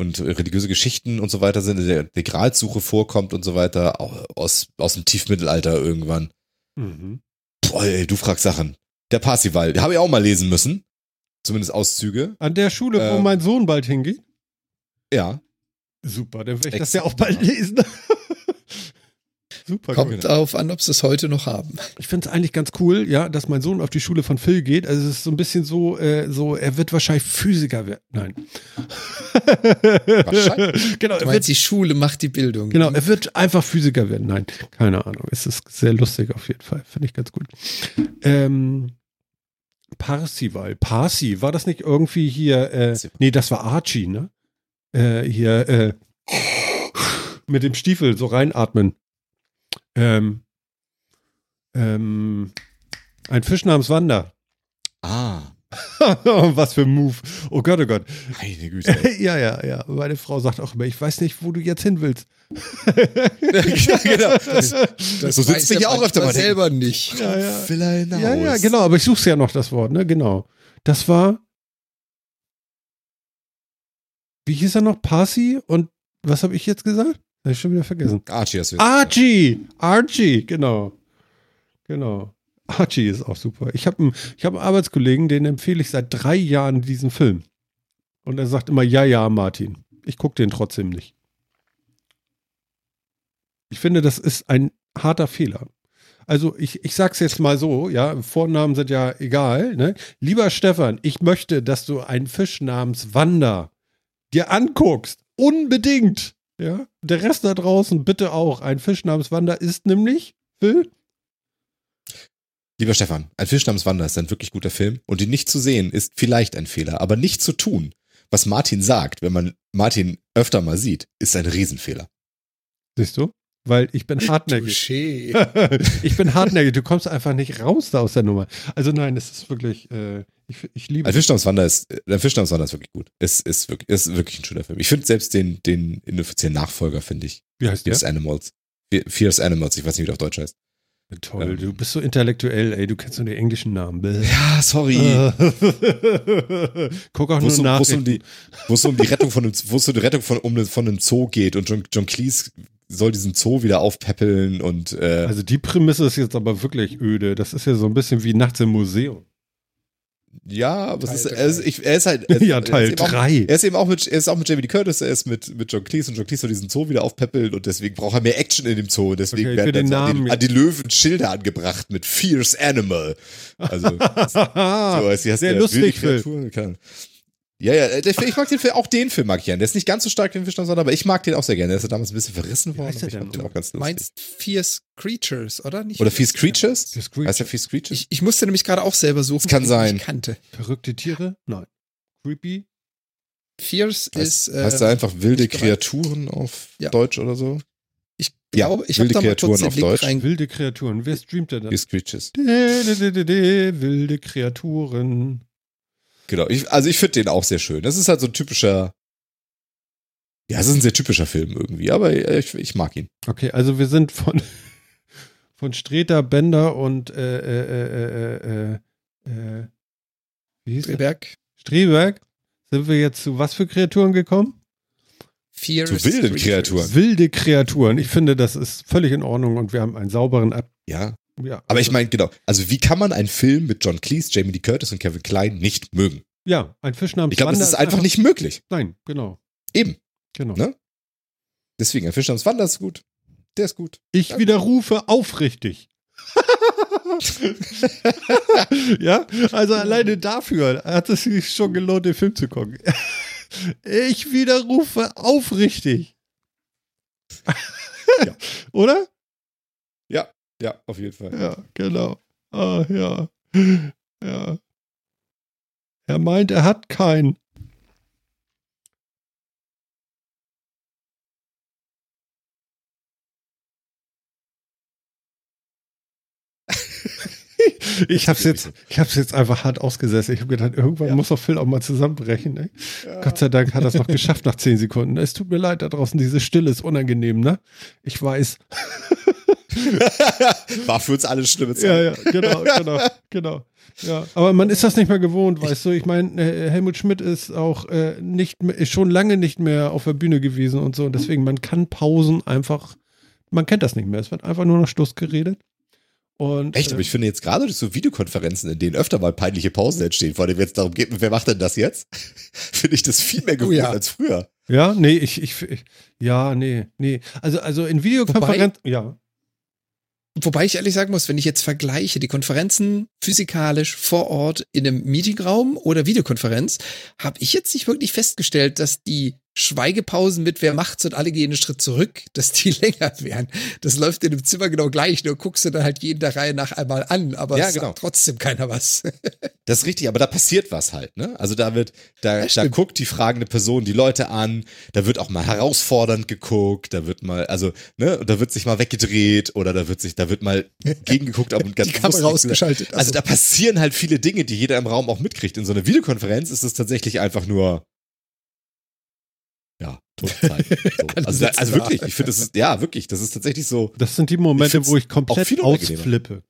und religiöse Geschichten und so weiter sind, der, der Gralsuche vorkommt und so weiter, aus, aus dem Tiefmittelalter irgendwann. Mhm. Boah, ey, du fragst Sachen. Der Parsival, den habe ich auch mal lesen müssen. Zumindest Auszüge. An der Schule, äh, wo mein Sohn bald hingeht? Ja. Super, dann werde ich das ja auch bald lesen. Super Kommt cool. darauf an, ob sie es heute noch haben. Ich finde es eigentlich ganz cool, ja, dass mein Sohn auf die Schule von Phil geht. Also es ist so ein bisschen so, äh, so er wird wahrscheinlich Physiker werden. Nein. Wahrscheinlich. genau, du meinst, die Schule macht die Bildung. Genau, er wird einfach Physiker werden. Nein, keine Ahnung. Es ist sehr lustig auf jeden Fall. Finde ich ganz gut. Ähm, Parsival. Parsi, war das nicht irgendwie hier? Äh, nee, das war Archie, ne? Äh, hier, äh, mit dem Stiefel so reinatmen. Ähm, ähm, ein Fisch namens Wanda. Ah. Was für ein Move. Oh Gott, oh Gott. Meine Güte. ja, ja, ja. Meine Frau sagt auch immer, ich weiß nicht, wo du jetzt hin willst. ja, genau. Das, das so sitzt ich auch öfter mal selber nicht. Ja, ja. Hinaus. Ja, ja, genau. Aber ich suche ja noch das Wort, ne? Genau. Das war. Wie hieß er noch? Parsi und was habe ich jetzt gesagt? Habe ich schon wieder vergessen. Archie hast du jetzt. Archie! Archie, genau. Genau. Archie ist auch super. Ich habe einen, hab einen Arbeitskollegen, den empfehle ich seit drei Jahren diesen Film. Und er sagt immer, ja, ja, Martin. Ich gucke den trotzdem nicht. Ich finde, das ist ein harter Fehler. Also ich, ich sag's jetzt mal so, ja, Vornamen sind ja egal, ne? Lieber Stefan, ich möchte, dass du einen Fisch namens Wanda dir anguckst. Unbedingt. Ja. Der Rest da draußen bitte auch. Ein Fisch namens Wanda ist nämlich, Phil? Lieber Stefan, ein Fisch namens Wanda ist ein wirklich guter Film und ihn nicht zu sehen ist vielleicht ein Fehler, aber nicht zu tun, was Martin sagt, wenn man Martin öfter mal sieht, ist ein Riesenfehler. Siehst du? Weil ich bin hartnäckig. ich bin hartnäckig. Du kommst einfach nicht raus da aus der Nummer. Also nein, es ist wirklich, äh, ich, ich liebe Ein Fischstammswander ist, der Fischstammswander ist wirklich gut. Es ist wirklich, ist wirklich ein schöner Film. Ich finde selbst den, den inoffiziellen Nachfolger, finde ich. Wie heißt Fierce der? Animals. Fierce Animals, ich weiß nicht, wie der auf Deutsch heißt. Toll, du bist so intellektuell, ey, du kennst nur die englischen Namen. Ja, sorry. Guck auch nur um, nach. Wo es um die, wo es um die Rettung von einem, wo es um die Rettung von, um, von einem Zoo geht und John, John Cleese soll diesen Zoo wieder aufpäppeln und äh Also die Prämisse ist jetzt aber wirklich öde. Das ist ja so ein bisschen wie nachts im Museum. Ja, aber es ist, er, ist, ich, er ist halt. Er, ja, Teil 3. Er ist eben auch mit, er ist auch mit Jamie Lee Curtis, er ist mit, mit John Cleese und John Cleese soll diesen Zoo wieder aufpäppeln und deswegen braucht er mehr Action in dem Zoo. Und deswegen okay, werden dann an, die, an die Löwen Schilder angebracht mit Fierce Animal. Also, so, als Sehr lustig, Phil. Ja, ja, äh, ich mag den Film, auch den Film mag ich gerne. Der ist nicht ganz so stark wie den Fischstand, aber ich mag den auch sehr gerne. Der ist ja damals ein bisschen verrissen worden. Ja, ich fand den auch ganz lustig. Meinst Fierce Creatures, oder? Nicht oder Fierce Creatures? Fierce Creatures. Heißt der Fierce Creatures? Ich, ich musste nämlich gerade auch selber suchen. Das kann sein. Ich kannte. Verrückte Tiere? Nein. Creepy? Fierce heißt, ist. Äh, heißt er einfach wilde Kreaturen auf ja. Deutsch oder so? Ich glaube, ich habe da mal kurz auf Deutsch. Rein. Wilde Kreaturen. Wer streamt denn das? Fierce Creatures. Wilde Kreaturen. Genau. Ich, also ich finde den auch sehr schön. Das ist halt so ein typischer. Ja, es ist ein sehr typischer Film irgendwie, aber ich, ich mag ihn. Okay, also wir sind von, von Streter, Bender und äh, äh, äh, äh, wie hieß Streberg. Streberg. Sind wir jetzt zu was für Kreaturen gekommen? Vier zu wilden Kreaturen. Wilde Kreaturen. Ich finde, das ist völlig in Ordnung und wir haben einen sauberen Ab. Ja. Ja, aber also, ich meine, genau. Also, wie kann man einen Film mit John Cleese, Jamie Lee Curtis und Kevin Klein nicht mögen? Ja, ein Fisch namens Ich glaube, das ist einfach, einfach nicht möglich. Nein, genau. Eben. Genau. Ne? Deswegen, ein Fisch namens Wanda ist gut. Der ist gut. Ich Danke. widerrufe aufrichtig. ja, also alleine dafür hat es sich schon gelohnt, den Film zu gucken. ich widerrufe aufrichtig. ja. Oder? Ja. Auf jeden Fall. Ja, genau. Ah, ja. Ja. Er meint, er hat keinen. ich hab's jetzt, ich hab's jetzt einfach hart ausgesessen. Ich habe gedacht, irgendwann ja. muss doch Phil auch mal zusammenbrechen. Ne? Ja. Gott sei Dank hat er es noch geschafft nach zehn Sekunden. Es tut mir leid da draußen, diese Stille ist unangenehm, ne? Ich weiß. War für uns alle schlimme Zeit. Ja, ja, genau, genau, genau. Ja, aber man ist das nicht mehr gewohnt, weißt du. Ich meine, äh, Helmut Schmidt ist auch äh, nicht mehr, ist schon lange nicht mehr auf der Bühne gewesen und so. Und deswegen, man kann Pausen einfach, man kennt das nicht mehr. Es wird einfach nur noch Schluss geredet. Und, Echt, aber äh, ich finde jetzt gerade durch so Videokonferenzen, in denen öfter mal peinliche Pausen entstehen, vor allem jetzt darum geht, wer macht denn das jetzt? finde ich das viel mehr gewohnt oh ja. als früher. Ja, nee, ich, ich, ich, ja, nee, nee. Also, also in Videokonferenzen, ja. Wobei ich ehrlich sagen muss, wenn ich jetzt vergleiche die Konferenzen physikalisch vor Ort in einem Meetingraum oder Videokonferenz, habe ich jetzt nicht wirklich festgestellt, dass die Schweigepausen mit wer macht's und alle gehen einen Schritt zurück, dass die länger wären. Das läuft in dem Zimmer genau gleich, nur guckst du dann halt jeden der Reihe nach einmal an, aber ja, genau. sagt trotzdem keiner was. das ist richtig, aber da passiert was halt, ne? Also da wird, da, da guckt die fragende Person die Leute an, da wird auch mal herausfordernd geguckt, da wird mal, also, ne, da wird sich mal weggedreht oder da wird sich, da wird mal gegengeguckt, aber ganz die Kamera ausgeschaltet. Also. also da passieren halt viele Dinge, die jeder im Raum auch mitkriegt. In so einer Videokonferenz ist es tatsächlich einfach nur ja, Todzeit. So. also, also wirklich, ich finde, das ist, ja, wirklich, das ist tatsächlich so. Das sind die Momente, wo ich komplett ausflippe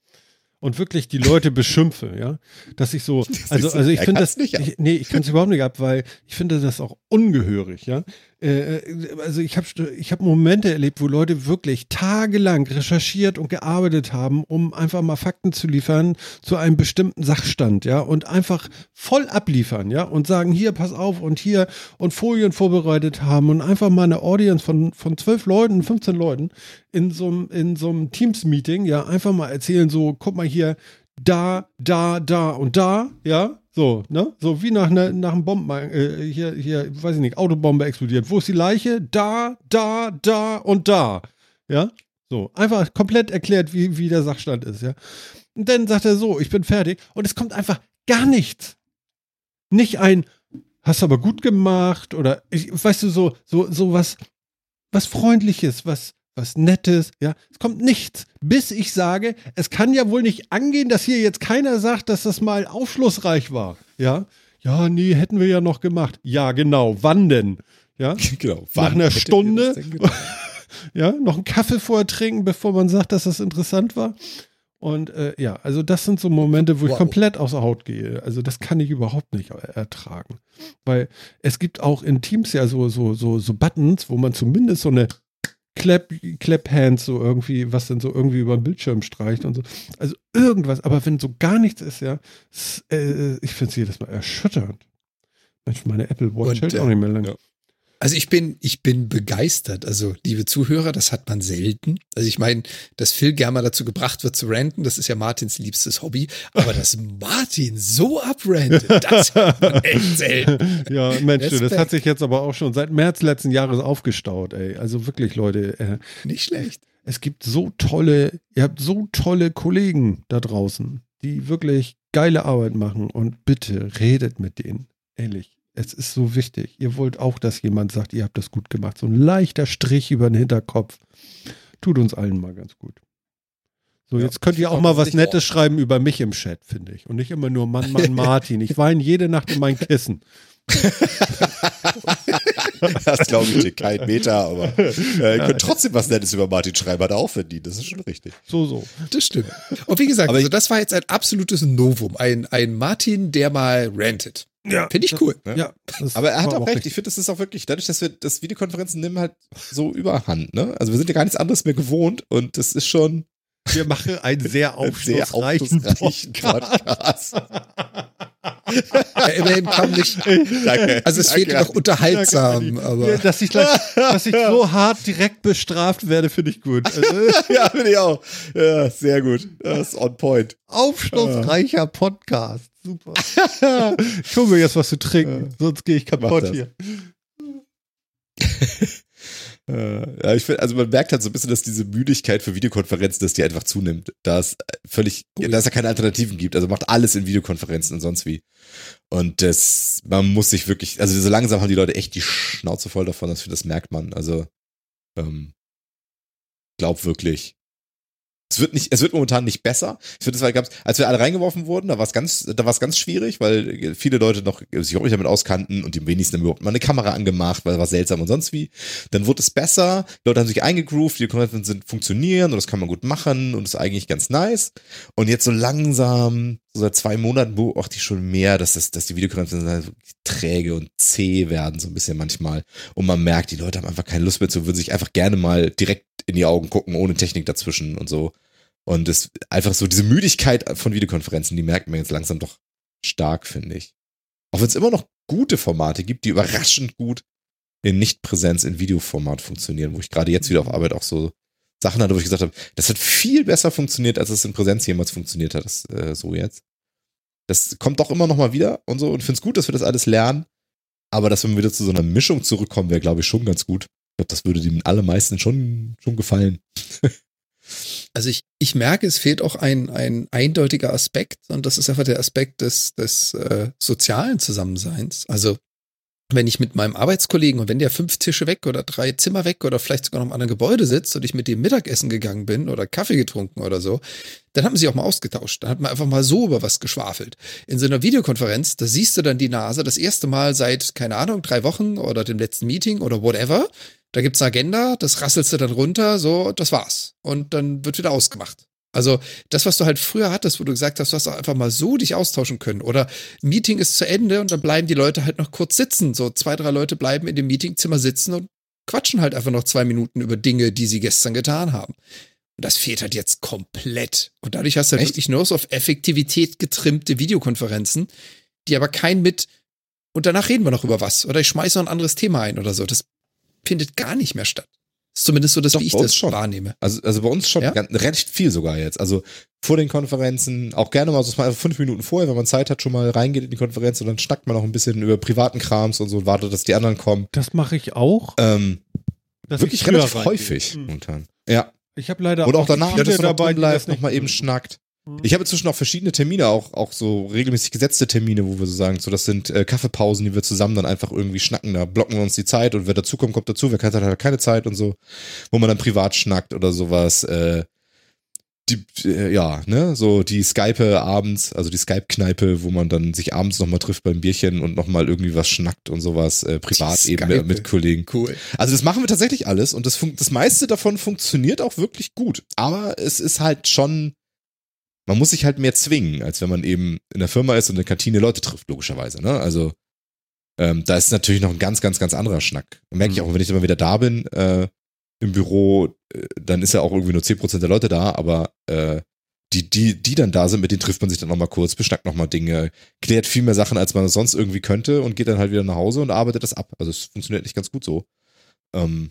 und wirklich die Leute beschimpfe, ja. Dass ich so, also, also ich finde das, nicht ich, nee, ich kann es überhaupt nicht ab, weil ich finde das auch ungehörig, ja. Äh, äh, also ich habe ich hab Momente erlebt, wo Leute wirklich tagelang recherchiert und gearbeitet haben, um einfach mal Fakten zu liefern zu einem bestimmten Sachstand, ja, und einfach voll abliefern, ja, und sagen, hier, pass auf, und hier, und Folien vorbereitet haben und einfach mal eine Audience von, von zwölf Leuten, 15 Leuten in so einem in so einem Teams-Meeting, ja, einfach mal erzählen, so, guck mal hier, da, da, da und da, ja, so, ne? So wie nach, ne, nach einem Bomben, äh, hier, hier, weiß ich nicht, Autobombe explodiert. Wo ist die Leiche? Da, da, da und da. Ja? So, einfach komplett erklärt, wie, wie der Sachstand ist, ja. Und dann sagt er so, ich bin fertig. Und es kommt einfach gar nichts. Nicht ein, hast aber gut gemacht oder, ich, weißt du, so, so, so was, was Freundliches, was, was Nettes, ja. Es kommt nichts, bis ich sage, es kann ja wohl nicht angehen, dass hier jetzt keiner sagt, dass das mal aufschlussreich war, ja. Ja, nee, hätten wir ja noch gemacht. Ja, genau. Wann denn? Ja, genau. Nach einer Stunde. ja, noch einen Kaffee vorher trinken, bevor man sagt, dass das interessant war. Und äh, ja, also das sind so Momente, wo wow. ich komplett außer Haut gehe. Also das kann ich überhaupt nicht ertragen. Weil es gibt auch in Teams ja so, so, so, so Buttons, wo man zumindest so eine Clap, Clap Hands so irgendwie, was dann so irgendwie über den Bildschirm streicht und so. Also irgendwas, aber wenn so gar nichts ist, ja, ist, äh, ich finde es jedes Mal erschütternd. Mensch, meine Apple Watch hält auch nicht mehr lange. Ja. Also ich bin, ich bin begeistert. Also, liebe Zuhörer, das hat man selten. Also ich meine, dass Phil gerne mal dazu gebracht wird zu ranten, das ist ja Martins liebstes Hobby. Aber dass Martin so abrantet, das hat man echt selten. Ja, Mensch, Respekt. das hat sich jetzt aber auch schon seit März letzten Jahres aufgestaut, ey. Also wirklich, Leute. Äh, Nicht schlecht. Es gibt so tolle, ihr habt so tolle Kollegen da draußen, die wirklich geile Arbeit machen und bitte redet mit denen. Ehrlich. Es ist so wichtig. Ihr wollt auch, dass jemand sagt, ihr habt das gut gemacht. So ein leichter Strich über den Hinterkopf tut uns allen mal ganz gut. So, ja, jetzt könnt ihr auch mal was Nettes auch. schreiben über mich im Chat, finde ich. Und nicht immer nur Mann, Mann, Martin. Ich weine jede Nacht in mein Kissen. das glaube ich dir kein Meter, aber äh, ihr könnt trotzdem was Nettes über Martin schreiben, hat er auch verdient. Das ist schon richtig. So, so. Das stimmt. Und wie gesagt, aber also das war jetzt ein absolutes Novum. Ein, ein Martin, der mal rantet. Ja. Finde ich cool. Ja. ja aber er hat auch, recht. Ich finde, das ist auch wirklich, dadurch, dass wir das Videokonferenzen nehmen halt so überhand, ne? Also wir sind ja gar nichts anderes mehr gewohnt und das ist schon. Wir machen einen sehr aufschlussreichen, sehr aufschlussreichen Podcast. ja, immerhin kam nicht. Danke. Also es fehlt noch unterhaltsam. Danke, aber. Dass ich, dass ich so hart direkt bestraft werde, finde ich gut. Also, ja, finde ich auch. Ja, sehr gut. Das ist on point. Aufschlussreicher Podcast. Super. ich hole mir jetzt was zu trinken, sonst gehe ich kaputt hier. Äh, ja, ich finde, also man merkt halt so ein bisschen, dass diese Müdigkeit für Videokonferenzen, dass die einfach zunimmt. Da es völlig, oh, da es ja keine Alternativen gibt. Also macht alles in Videokonferenzen und sonst wie. Und das, man muss sich wirklich, also so langsam haben die Leute echt die Schnauze voll davon, das, das merkt man. Also, ähm, glaub wirklich. Es wird nicht, es wird momentan nicht besser. Ich finde, das war, als wir alle reingeworfen wurden, da war es ganz, da war es ganz schwierig, weil viele Leute noch sich auch nicht damit auskannten und die wenigsten haben überhaupt mal eine Kamera angemacht, weil es war seltsam und sonst wie. Dann wurde es besser, die Leute haben sich eingegroovt, die Konferenzen sind funktionieren und das kann man gut machen und ist eigentlich ganz nice. Und jetzt so langsam, so seit zwei Monaten beobachte ich schon mehr, dass das, dass die Videokonferenzen halt träge und zäh werden, so ein bisschen manchmal. Und man merkt, die Leute haben einfach keine Lust mehr zu, würden sich einfach gerne mal direkt in die Augen gucken, ohne Technik dazwischen und so. Und das einfach so diese Müdigkeit von Videokonferenzen, die merkt man jetzt langsam doch stark, finde ich. Auch wenn es immer noch gute Formate gibt, die überraschend gut in Nichtpräsenz in Videoformat funktionieren, wo ich gerade jetzt wieder auf Arbeit auch so Sachen hatte, wo ich gesagt habe, das hat viel besser funktioniert, als es in Präsenz jemals funktioniert hat, das, äh, so jetzt. Das kommt doch immer noch mal wieder und so und finde es gut, dass wir das alles lernen. Aber dass wir wieder zu so einer Mischung zurückkommen, wäre, glaube ich, schon ganz gut. Glaube, das würde den allermeisten schon, schon gefallen. Also ich, ich merke, es fehlt auch ein, ein eindeutiger Aspekt und das ist einfach der Aspekt des, des äh, sozialen Zusammenseins. Also wenn ich mit meinem Arbeitskollegen und wenn der fünf Tische weg oder drei Zimmer weg oder vielleicht sogar noch im anderen Gebäude sitzt und ich mit dem Mittagessen gegangen bin oder Kaffee getrunken oder so, dann haben sie auch mal ausgetauscht. Dann hat man einfach mal so über was geschwafelt. In so einer Videokonferenz, da siehst du dann die Nase das erste Mal seit, keine Ahnung, drei Wochen oder dem letzten Meeting oder whatever. Da gibt's eine Agenda, das rasselst du dann runter, so, das war's. Und dann wird wieder ausgemacht. Also das, was du halt früher hattest, wo du gesagt hast, du hast auch einfach mal so dich austauschen können. Oder Meeting ist zu Ende und dann bleiben die Leute halt noch kurz sitzen. So zwei, drei Leute bleiben in dem Meetingzimmer sitzen und quatschen halt einfach noch zwei Minuten über Dinge, die sie gestern getan haben. Und das fehlt halt jetzt komplett. Und dadurch hast du halt wirklich nur so auf Effektivität getrimmte Videokonferenzen, die aber kein mit, und danach reden wir noch über was. Oder ich schmeiße noch ein anderes Thema ein oder so. Das findet gar nicht mehr statt. Das ist zumindest so, dass Doch, ich das schon. wahrnehme. Also, also bei uns schon ja? recht viel sogar jetzt. Also vor den Konferenzen, auch gerne mal so mal fünf Minuten vorher, wenn man Zeit hat, schon mal reingeht in die Konferenz und dann schnackt man noch ein bisschen über privaten Krams und so und wartet, dass die anderen kommen. Das mache ich auch. Ähm, wirklich relativ häufig mhm. momentan. Ja. Ich habe leider Oder auch, auch danach, dass du dabei bleibt, nochmal eben schnackt. Mhm. Ich habe inzwischen auch verschiedene Termine, auch, auch so regelmäßig gesetzte Termine, wo wir so sagen, so das sind äh, Kaffeepausen, die wir zusammen dann einfach irgendwie schnacken. Da blocken wir uns die Zeit und wer dazukommt, kommt dazu, wer hat, hat keine Zeit und so, wo man dann privat schnackt oder sowas. Äh, die, äh, ja, ne, so die Skype abends, also die Skype-Kneipe, wo man dann sich abends nochmal trifft beim Bierchen und nochmal irgendwie was schnackt und sowas, äh, privat eben mit, mit Kollegen. Cool. Also das machen wir tatsächlich alles und das, das meiste davon funktioniert auch wirklich gut. Aber es ist halt schon man muss sich halt mehr zwingen, als wenn man eben in der Firma ist und in der Kantine Leute trifft, logischerweise. Ne? Also ähm, da ist natürlich noch ein ganz, ganz, ganz anderer Schnack. Merke ich mhm. auch, wenn ich immer wieder da bin äh, im Büro, äh, dann ist ja auch irgendwie nur 10% der Leute da, aber äh, die, die, die dann da sind, mit denen trifft man sich dann nochmal kurz, beschnackt nochmal Dinge, klärt viel mehr Sachen, als man sonst irgendwie könnte und geht dann halt wieder nach Hause und arbeitet das ab. Also es funktioniert nicht ganz gut so. Ähm,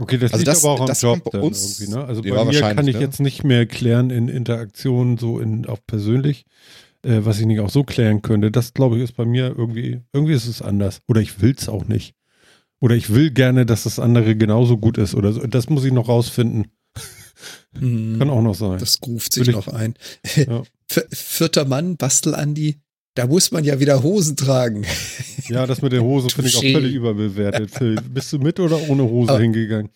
Okay, das also liegt das, aber auch am Job dann irgendwie, ne? Also bei mir kann ich ne? jetzt nicht mehr klären in Interaktionen so in auch persönlich, äh, was ich nicht auch so klären könnte. Das glaube ich ist bei mir irgendwie, irgendwie ist es anders. Oder ich will es auch nicht. Oder ich will gerne, dass das andere genauso gut ist oder so. Das muss ich noch rausfinden. Hm, kann auch noch sein. Das ruft sich noch ein. Ja. Vierter Mann, Bastel Andi, da muss man ja wieder Hosen tragen. Ja, das mit der Hose finde ich auch völlig überbewertet. Bist du mit oder ohne Hose Aber hingegangen?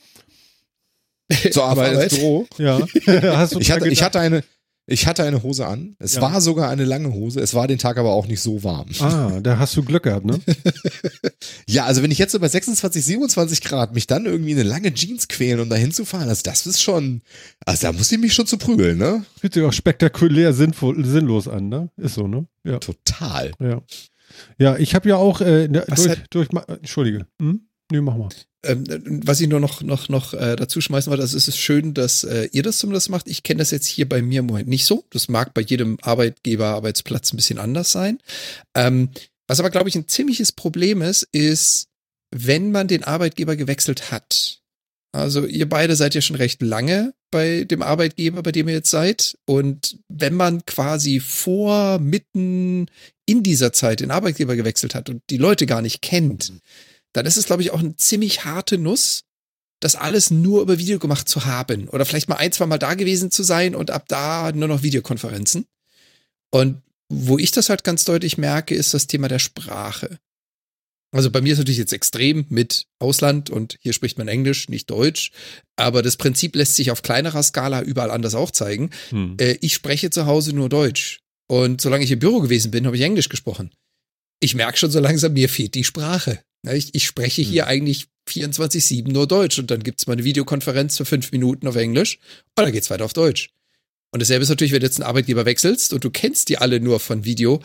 Zur Arbeit ins Büro? Ja. Hast du ich, hatte, ich hatte eine, ich hatte eine Hose an. Es ja. war sogar eine lange Hose. Es war den Tag aber auch nicht so warm. Ah, da hast du Glück gehabt, ne? ja, also wenn ich jetzt so bei 26, 27 Grad mich dann irgendwie eine lange Jeans quälen, um da hinzufahren, also das ist schon, also da muss ich mich schon zu prügeln, ne? Fühlt sich auch spektakulär sinnvoll, sinnlos an, ne? Ist so, ne? Ja. Total. Ja. Ja, ich habe ja auch äh, durch, hat, durch, Entschuldige. Hm? Nee, mach mal. Ähm, was ich nur noch, noch, noch äh, dazu schmeißen wollte, also es ist schön, dass äh, ihr das zumindest macht. Ich kenne das jetzt hier bei mir im Moment nicht so. Das mag bei jedem Arbeitgeber, Arbeitsplatz ein bisschen anders sein. Ähm, was aber, glaube ich, ein ziemliches Problem ist, ist, wenn man den Arbeitgeber gewechselt hat. Also ihr beide seid ja schon recht lange bei dem Arbeitgeber, bei dem ihr jetzt seid. Und wenn man quasi vor, mitten in dieser Zeit den Arbeitgeber gewechselt hat und die Leute gar nicht kennt, mhm dann ist es, glaube ich, auch eine ziemlich harte Nuss, das alles nur über Video gemacht zu haben. Oder vielleicht mal ein, zwei Mal da gewesen zu sein und ab da nur noch Videokonferenzen. Und wo ich das halt ganz deutlich merke, ist das Thema der Sprache. Also bei mir ist natürlich jetzt extrem mit Ausland und hier spricht man Englisch, nicht Deutsch. Aber das Prinzip lässt sich auf kleinerer Skala überall anders auch zeigen. Hm. Äh, ich spreche zu Hause nur Deutsch. Und solange ich im Büro gewesen bin, habe ich Englisch gesprochen. Ich merke schon so langsam, mir fehlt die Sprache. Ich, ich spreche hier hm. eigentlich 24-7 nur Deutsch und dann gibt's mal eine Videokonferenz für fünf Minuten auf Englisch und dann geht's weiter auf Deutsch. Und dasselbe ist natürlich, wenn du jetzt einen Arbeitgeber wechselst und du kennst die alle nur von Video.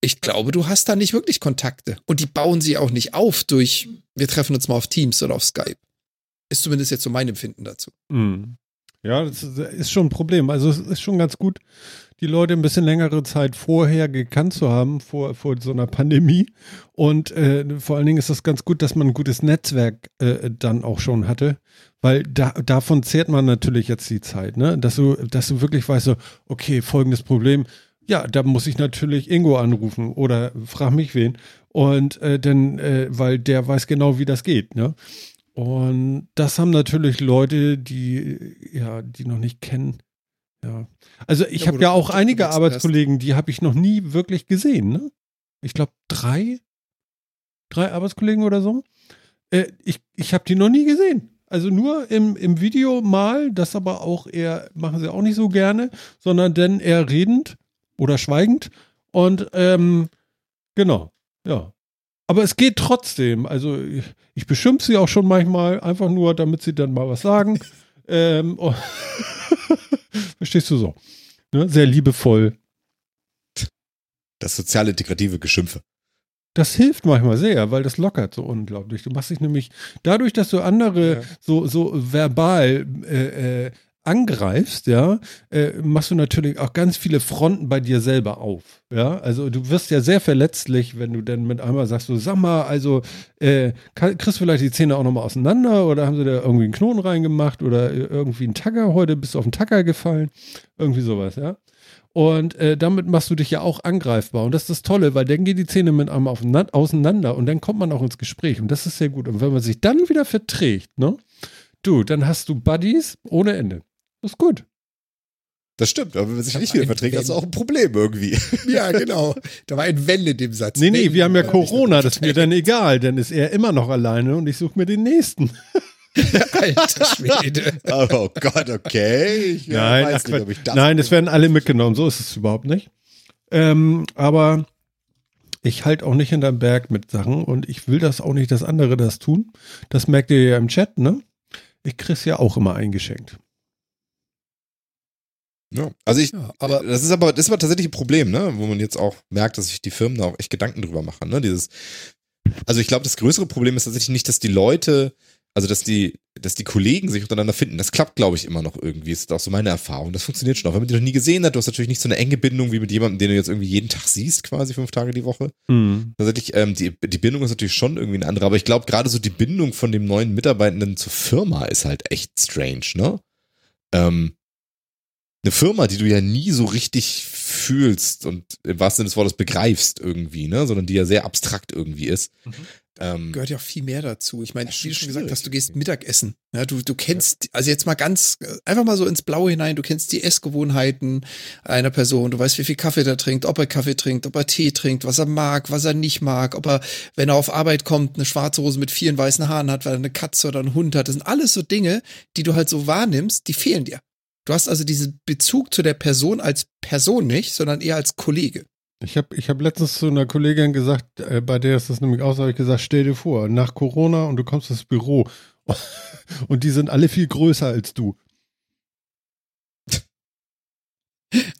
Ich glaube, du hast da nicht wirklich Kontakte. Und die bauen sie auch nicht auf durch, wir treffen uns mal auf Teams oder auf Skype. Ist zumindest jetzt so mein Empfinden dazu. Mhm. Ja, das ist schon ein Problem. Also es ist schon ganz gut, die Leute ein bisschen längere Zeit vorher gekannt zu haben, vor, vor so einer Pandemie. Und äh, vor allen Dingen ist das ganz gut, dass man ein gutes Netzwerk äh, dann auch schon hatte, weil da, davon zehrt man natürlich jetzt die Zeit, ne? Dass du, dass du wirklich weißt, so, okay, folgendes Problem, ja, da muss ich natürlich Ingo anrufen oder frag mich wen. Und äh, denn, äh, weil der weiß genau, wie das geht, ne? Und das haben natürlich Leute, die ja, die noch nicht kennen, ja. Also ich ja, habe ja auch einige Arbeitskollegen, die habe ich noch nie wirklich gesehen. Ne? Ich glaube drei, drei Arbeitskollegen oder so. Äh, ich ich habe die noch nie gesehen. Also nur im, im Video mal, das aber auch eher, machen sie auch nicht so gerne, sondern dann eher redend oder schweigend. Und ähm, genau, ja. Aber es geht trotzdem. Also ich, ich beschimpfe sie auch schon manchmal, einfach nur, damit sie dann mal was sagen. ähm, Verstehst du so? Ne? Sehr liebevoll. Das soziale integrative Geschimpfe. Das hilft manchmal sehr, weil das lockert so unglaublich. Du machst dich nämlich dadurch, dass du andere ja. so, so verbal äh, äh, angreifst, ja, äh, machst du natürlich auch ganz viele Fronten bei dir selber auf. Ja, also du wirst ja sehr verletzlich, wenn du dann mit einmal sagst, so, sag mal, also äh, kriegst du vielleicht die Zähne auch nochmal auseinander oder haben sie da irgendwie einen Knoten reingemacht oder irgendwie einen Tacker heute, bist du auf den Tacker gefallen, irgendwie sowas, ja. Und äh, damit machst du dich ja auch angreifbar. Und das ist das Tolle, weil dann gehen die Zähne mit einmal auseinander und dann kommt man auch ins Gespräch. Und das ist sehr gut. Und wenn man sich dann wieder verträgt, ne? Du, dann hast du Buddies ohne Ende. Das ist gut. Das stimmt, aber wenn man sich nicht wieder verträgt, hast du auch ein Problem irgendwie. Ja, genau. Da war ein Wenn in dem Satz. Nee, nee, wir haben ja Corona, das ist mir dann egal, dann ist er immer noch alleine und ich suche mir den nächsten. Alter Schwede. oh Gott, okay. Ich nein, weiß ach, nicht, ob ich das nein, es werden alle mitgenommen, so ist es überhaupt nicht. Ähm, aber ich halte auch nicht hinterm Berg mit Sachen und ich will das auch nicht, dass andere das tun. Das merkt ihr ja im Chat, ne? Ich krieg's ja auch immer eingeschenkt. Ja, also ich, ja, aber das ist aber, das ist aber tatsächlich ein Problem, ne, wo man jetzt auch merkt, dass sich die Firmen da auch echt Gedanken drüber machen, ne, dieses, also ich glaube, das größere Problem ist tatsächlich nicht, dass die Leute, also dass die, dass die Kollegen sich untereinander finden. Das klappt, glaube ich, immer noch irgendwie. Das ist auch so meine Erfahrung. Das funktioniert schon auch. Wenn man die noch nie gesehen hat, du hast natürlich nicht so eine enge Bindung wie mit jemandem, den du jetzt irgendwie jeden Tag siehst, quasi fünf Tage die Woche. Mhm. Tatsächlich, ähm, die, die Bindung ist natürlich schon irgendwie eine andere. Aber ich glaube, gerade so die Bindung von dem neuen Mitarbeitenden zur Firma ist halt echt strange, ne? Ähm, eine Firma, die du ja nie so richtig fühlst und im wahrsten Sinne des Wortes begreifst irgendwie, ne, sondern die ja sehr abstrakt irgendwie ist. Mhm. Ähm, Gehört ja auch viel mehr dazu. Ich meine, wie du schon gesagt hast, du gehst Mittagessen. Ja, du, du kennst, ja. also jetzt mal ganz, einfach mal so ins Blaue hinein, du kennst die Essgewohnheiten einer Person, du weißt, wie viel Kaffee der trinkt, ob er Kaffee trinkt, ob er Tee trinkt, was er mag, was er nicht mag, ob er, wenn er auf Arbeit kommt, eine schwarze Hose mit vielen weißen Haaren hat, weil er eine Katze oder einen Hund hat. Das sind alles so Dinge, die du halt so wahrnimmst, die fehlen dir. Du hast also diesen Bezug zu der Person als Person nicht, sondern eher als Kollege. Ich habe ich hab letztens zu einer Kollegin gesagt, äh, bei der ist das nämlich auch, habe ich gesagt, stell dir vor, nach Corona und du kommst ins Büro und die sind alle viel größer als du.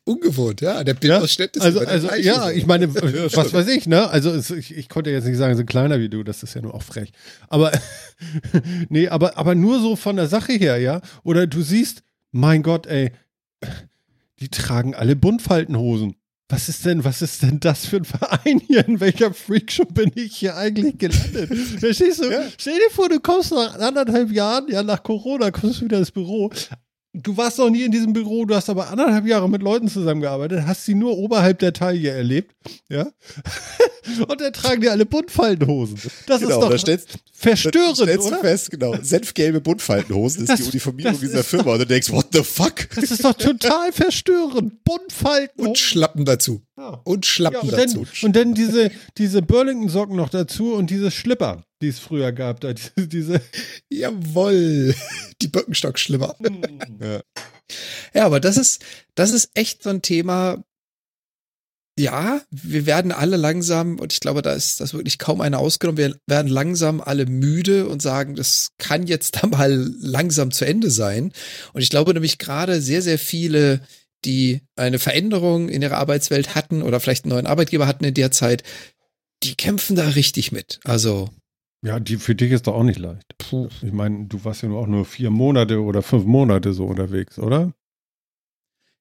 Ungewohnt, ja. Der Bildausschnitt ja, ist also, also ja, ich meine, was weiß ich, ne? Also es, ich, ich, konnte jetzt nicht sagen, sie sind kleiner wie du, das ist ja nur auch frech. Aber nee, aber aber nur so von der Sache her, ja. Oder du siehst, mein Gott, ey, die tragen alle Buntfaltenhosen. Was ist denn, was ist denn das für ein Verein hier? In welcher Freakshow bin ich hier eigentlich gelandet? Verstehst du? Ja. Stell dir vor, du kommst nach anderthalb Jahren, ja, nach Corona, kommst du wieder ins Büro, du warst noch nie in diesem Büro, du hast aber anderthalb Jahre mit Leuten zusammengearbeitet, hast sie nur oberhalb der Taille erlebt, ja? Und dann tragen die alle Buntfaltenhosen. Das genau, ist doch da stellst, verstörend, da stellst oder? du fest, genau. Senfgelbe Buntfaltenhosen ist das, die Uniformierung dieser Firma und du denkst, what the fuck? Das ist doch total verstörend. Buntfalten. Und Schlappen dazu. Ja. Und Schlappen ja, und dazu. Dann, und dann diese, diese Burlington-Socken noch dazu und diese Schlipper die es früher gab, da diese. Jawoll, die Birkenstock-Schlimmer. Hm. ja. ja, aber das ist, das ist echt so ein Thema. Ja, wir werden alle langsam, und ich glaube, da ist das wirklich kaum einer ausgenommen, wir werden langsam alle müde und sagen, das kann jetzt da mal langsam zu Ende sein. Und ich glaube nämlich gerade sehr, sehr viele, die eine Veränderung in ihrer Arbeitswelt hatten oder vielleicht einen neuen Arbeitgeber hatten in der Zeit, die kämpfen da richtig mit. Also ja, die, für dich ist doch auch nicht leicht. Puh. Ich meine, du warst ja nur auch nur vier Monate oder fünf Monate so unterwegs, oder?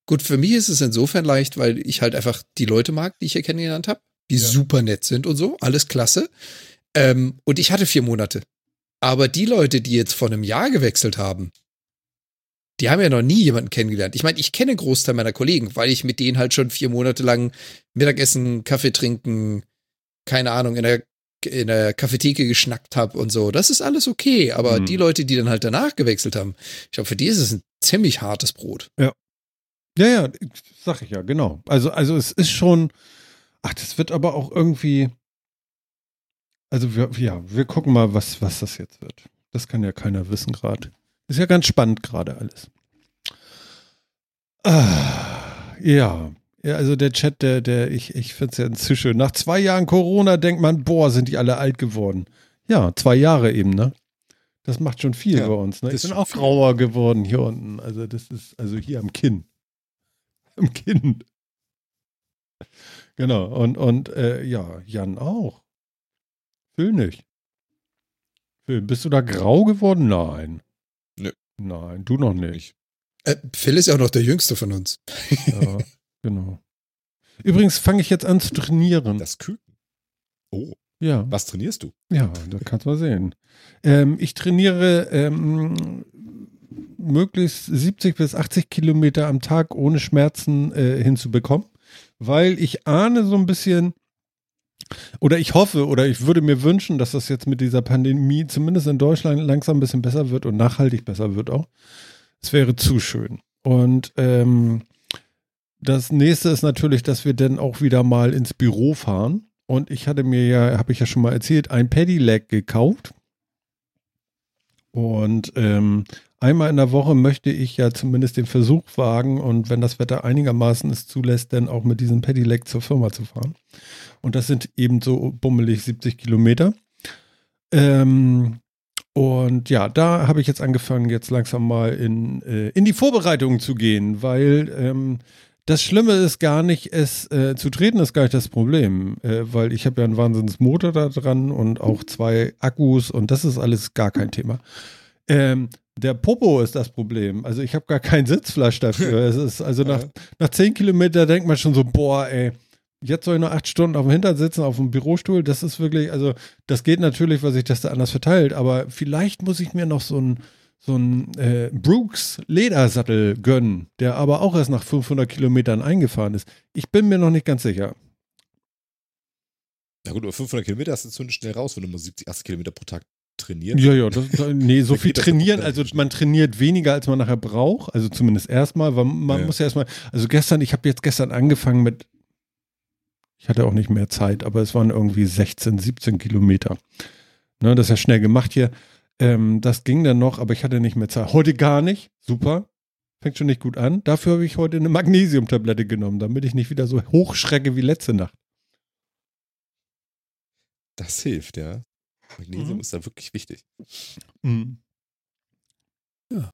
Gut, für mich ist es insofern leicht, weil ich halt einfach die Leute mag, die ich hier kennengelernt habe, die ja. super nett sind und so, alles klasse. Ähm, und ich hatte vier Monate. Aber die Leute, die jetzt vor einem Jahr gewechselt haben, die haben ja noch nie jemanden kennengelernt. Ich meine, ich kenne Großteil meiner Kollegen, weil ich mit denen halt schon vier Monate lang Mittagessen, Kaffee trinken, keine Ahnung, in der in der Cafetheke geschnackt habe und so. Das ist alles okay. Aber mhm. die Leute, die dann halt danach gewechselt haben, ich glaube, für die ist es ein ziemlich hartes Brot. Ja. Ja, ja, sag ich ja, genau. Also, also es ist schon, ach, das wird aber auch irgendwie, also wir, ja, wir gucken mal, was, was das jetzt wird. Das kann ja keiner wissen gerade. Ist ja ganz spannend gerade alles. Ah, ja, ja, also der Chat, der, der, ich, ich finde es ja inzwischen. Nach zwei Jahren Corona denkt man, boah, sind die alle alt geworden. Ja, zwei Jahre eben, ne? Das macht schon viel ja, bei uns. Ne? Ich bin auch grauer geworden hier unten. Also das ist, also hier am Kinn. Am Kinn. Genau. Und, und äh, ja, Jan auch. Phil nicht. Phil, bist du da grau geworden? Nein. Nö. Nein, du noch nicht. Äh, Phil ist ja auch noch der Jüngste von uns. ja, genau. Übrigens fange ich jetzt an zu trainieren. Das Küken. Oh. Ja. Was trainierst du? Ja, da kannst du mal sehen. Ähm, ich trainiere ähm, möglichst 70 bis 80 Kilometer am Tag ohne Schmerzen äh, hinzubekommen, weil ich ahne so ein bisschen, oder ich hoffe oder ich würde mir wünschen, dass das jetzt mit dieser Pandemie zumindest in Deutschland langsam ein bisschen besser wird und nachhaltig besser wird auch. Es wäre zu schön. Und ähm, das nächste ist natürlich, dass wir dann auch wieder mal ins Büro fahren. Und ich hatte mir ja, habe ich ja schon mal erzählt, ein Pedelec gekauft. Und ähm, einmal in der Woche möchte ich ja zumindest den Versuch wagen und wenn das Wetter einigermaßen es zulässt, dann auch mit diesem Pedelec zur Firma zu fahren. Und das sind eben so bummelig 70 Kilometer. Ähm, und ja, da habe ich jetzt angefangen, jetzt langsam mal in, äh, in die Vorbereitungen zu gehen, weil ähm, das Schlimme ist gar nicht, es äh, zu treten ist gar nicht das Problem, äh, weil ich habe ja einen Wahnsinnsmotor da dran und auch zwei Akkus und das ist alles gar kein Thema. Ähm, der Popo ist das Problem. Also ich habe gar keinen Sitzflasch dafür. es ist also nach, nach zehn Kilometern denkt man schon so, boah, ey, jetzt soll ich noch acht Stunden auf dem Hintern sitzen, auf dem Bürostuhl. Das ist wirklich, also das geht natürlich, weil sich das da anders verteilt, aber vielleicht muss ich mir noch so ein so einen äh, Brooks Ledersattel gönnen, der aber auch erst nach 500 Kilometern eingefahren ist. Ich bin mir noch nicht ganz sicher. Ja gut, aber 500 Kilometer hast du ziemlich schnell raus, wenn du mal 70, 80 Kilometer pro Tag trainierst. Ja, ja, das, nee, so viel trainieren, also man trainiert weniger, als man nachher braucht, also zumindest erstmal, weil man ja. muss ja erstmal, also gestern, ich habe jetzt gestern angefangen mit, ich hatte auch nicht mehr Zeit, aber es waren irgendwie 16, 17 Kilometer. Ne, das ist ja schnell gemacht hier. Ähm, das ging dann noch, aber ich hatte nicht mehr Zeit. Heute gar nicht. Super. Fängt schon nicht gut an. Dafür habe ich heute eine Magnesiumtablette genommen, damit ich nicht wieder so hochschrecke wie letzte Nacht. Das hilft, ja. Magnesium mhm. ist da wirklich wichtig. Mhm. Ja.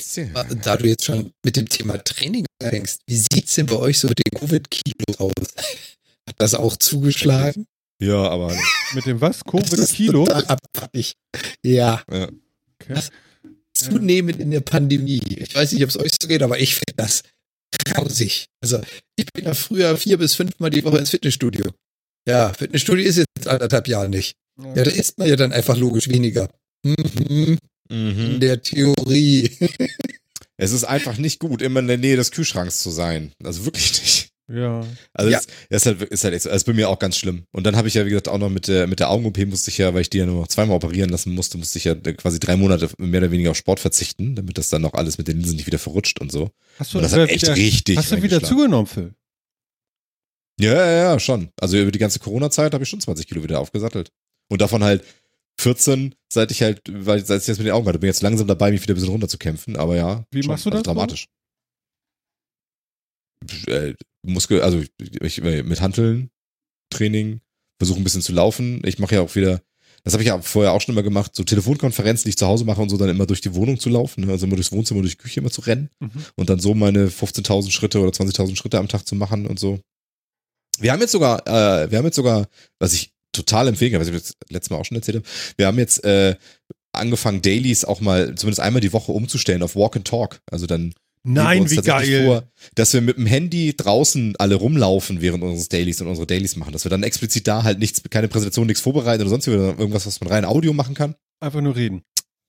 Sehr. Da du jetzt schon mit dem Thema Training anfängst, wie sieht es denn bei euch so mit den Covid-Kilos aus? Hat das auch zugeschlagen? Ja, aber. Mit dem was? Covid-Kilo? Ja. ja. Okay. Zunehmend in der Pandemie. Ich weiß nicht, ob es euch so geht, aber ich finde das grausig. Also, ich bin ja früher vier bis fünfmal die Woche ins Fitnessstudio. Ja, Fitnessstudio ist jetzt anderthalb Jahre nicht. Ja, da isst man ja dann einfach logisch weniger. Mhm. Mhm. In der Theorie. es ist einfach nicht gut, immer in der Nähe des Kühlschranks zu sein. Also wirklich nicht. Ja. Also ja. ist, halt, ist halt echt so. Also ist bei mir auch ganz schlimm. Und dann habe ich ja, wie gesagt, auch noch mit der, mit der Augen-OP musste ich ja, weil ich die ja nur noch zweimal operieren lassen musste, musste ich ja quasi drei Monate mehr oder weniger auf Sport verzichten, damit das dann noch alles mit den Linsen nicht wieder verrutscht und so. Hast du und das hat echt wieder, richtig. Hast du wieder zugenommen, Phil? Ja, ja, ja, schon. Also über die ganze Corona-Zeit habe ich schon 20 Kilo wieder aufgesattelt. Und davon halt 14, seit ich halt, weil seit ich jetzt mit den Augen hatte, bin jetzt langsam dabei, mich wieder ein bisschen runterzukämpfen, aber ja. Wie schon, machst du das? Also dramatisch. Äh, Muskel, also ich, mit Hanteln, Training, versuche ein bisschen zu laufen. Ich mache ja auch wieder, das habe ich ja vorher auch schon immer gemacht, so Telefonkonferenzen, die ich zu Hause mache und so, dann immer durch die Wohnung zu laufen, ne? also immer durchs Wohnzimmer, durch die Küche immer zu rennen mhm. und dann so meine 15.000 Schritte oder 20.000 Schritte am Tag zu machen und so. Wir haben jetzt sogar, äh, wir haben jetzt sogar, was ich total empfehlen kann, was ich jetzt letztes Mal auch schon erzählt habe, wir haben jetzt äh, angefangen, Dailies auch mal zumindest einmal die Woche umzustellen auf Walk and Talk. Also dann Nein, wie geil. Vor, dass wir mit dem Handy draußen alle rumlaufen während unseres Dailies und unsere Dailies machen. Dass wir dann explizit da halt nichts, keine Präsentation, nichts vorbereiten oder sonst irgendwas, was man rein Audio machen kann. Einfach nur reden.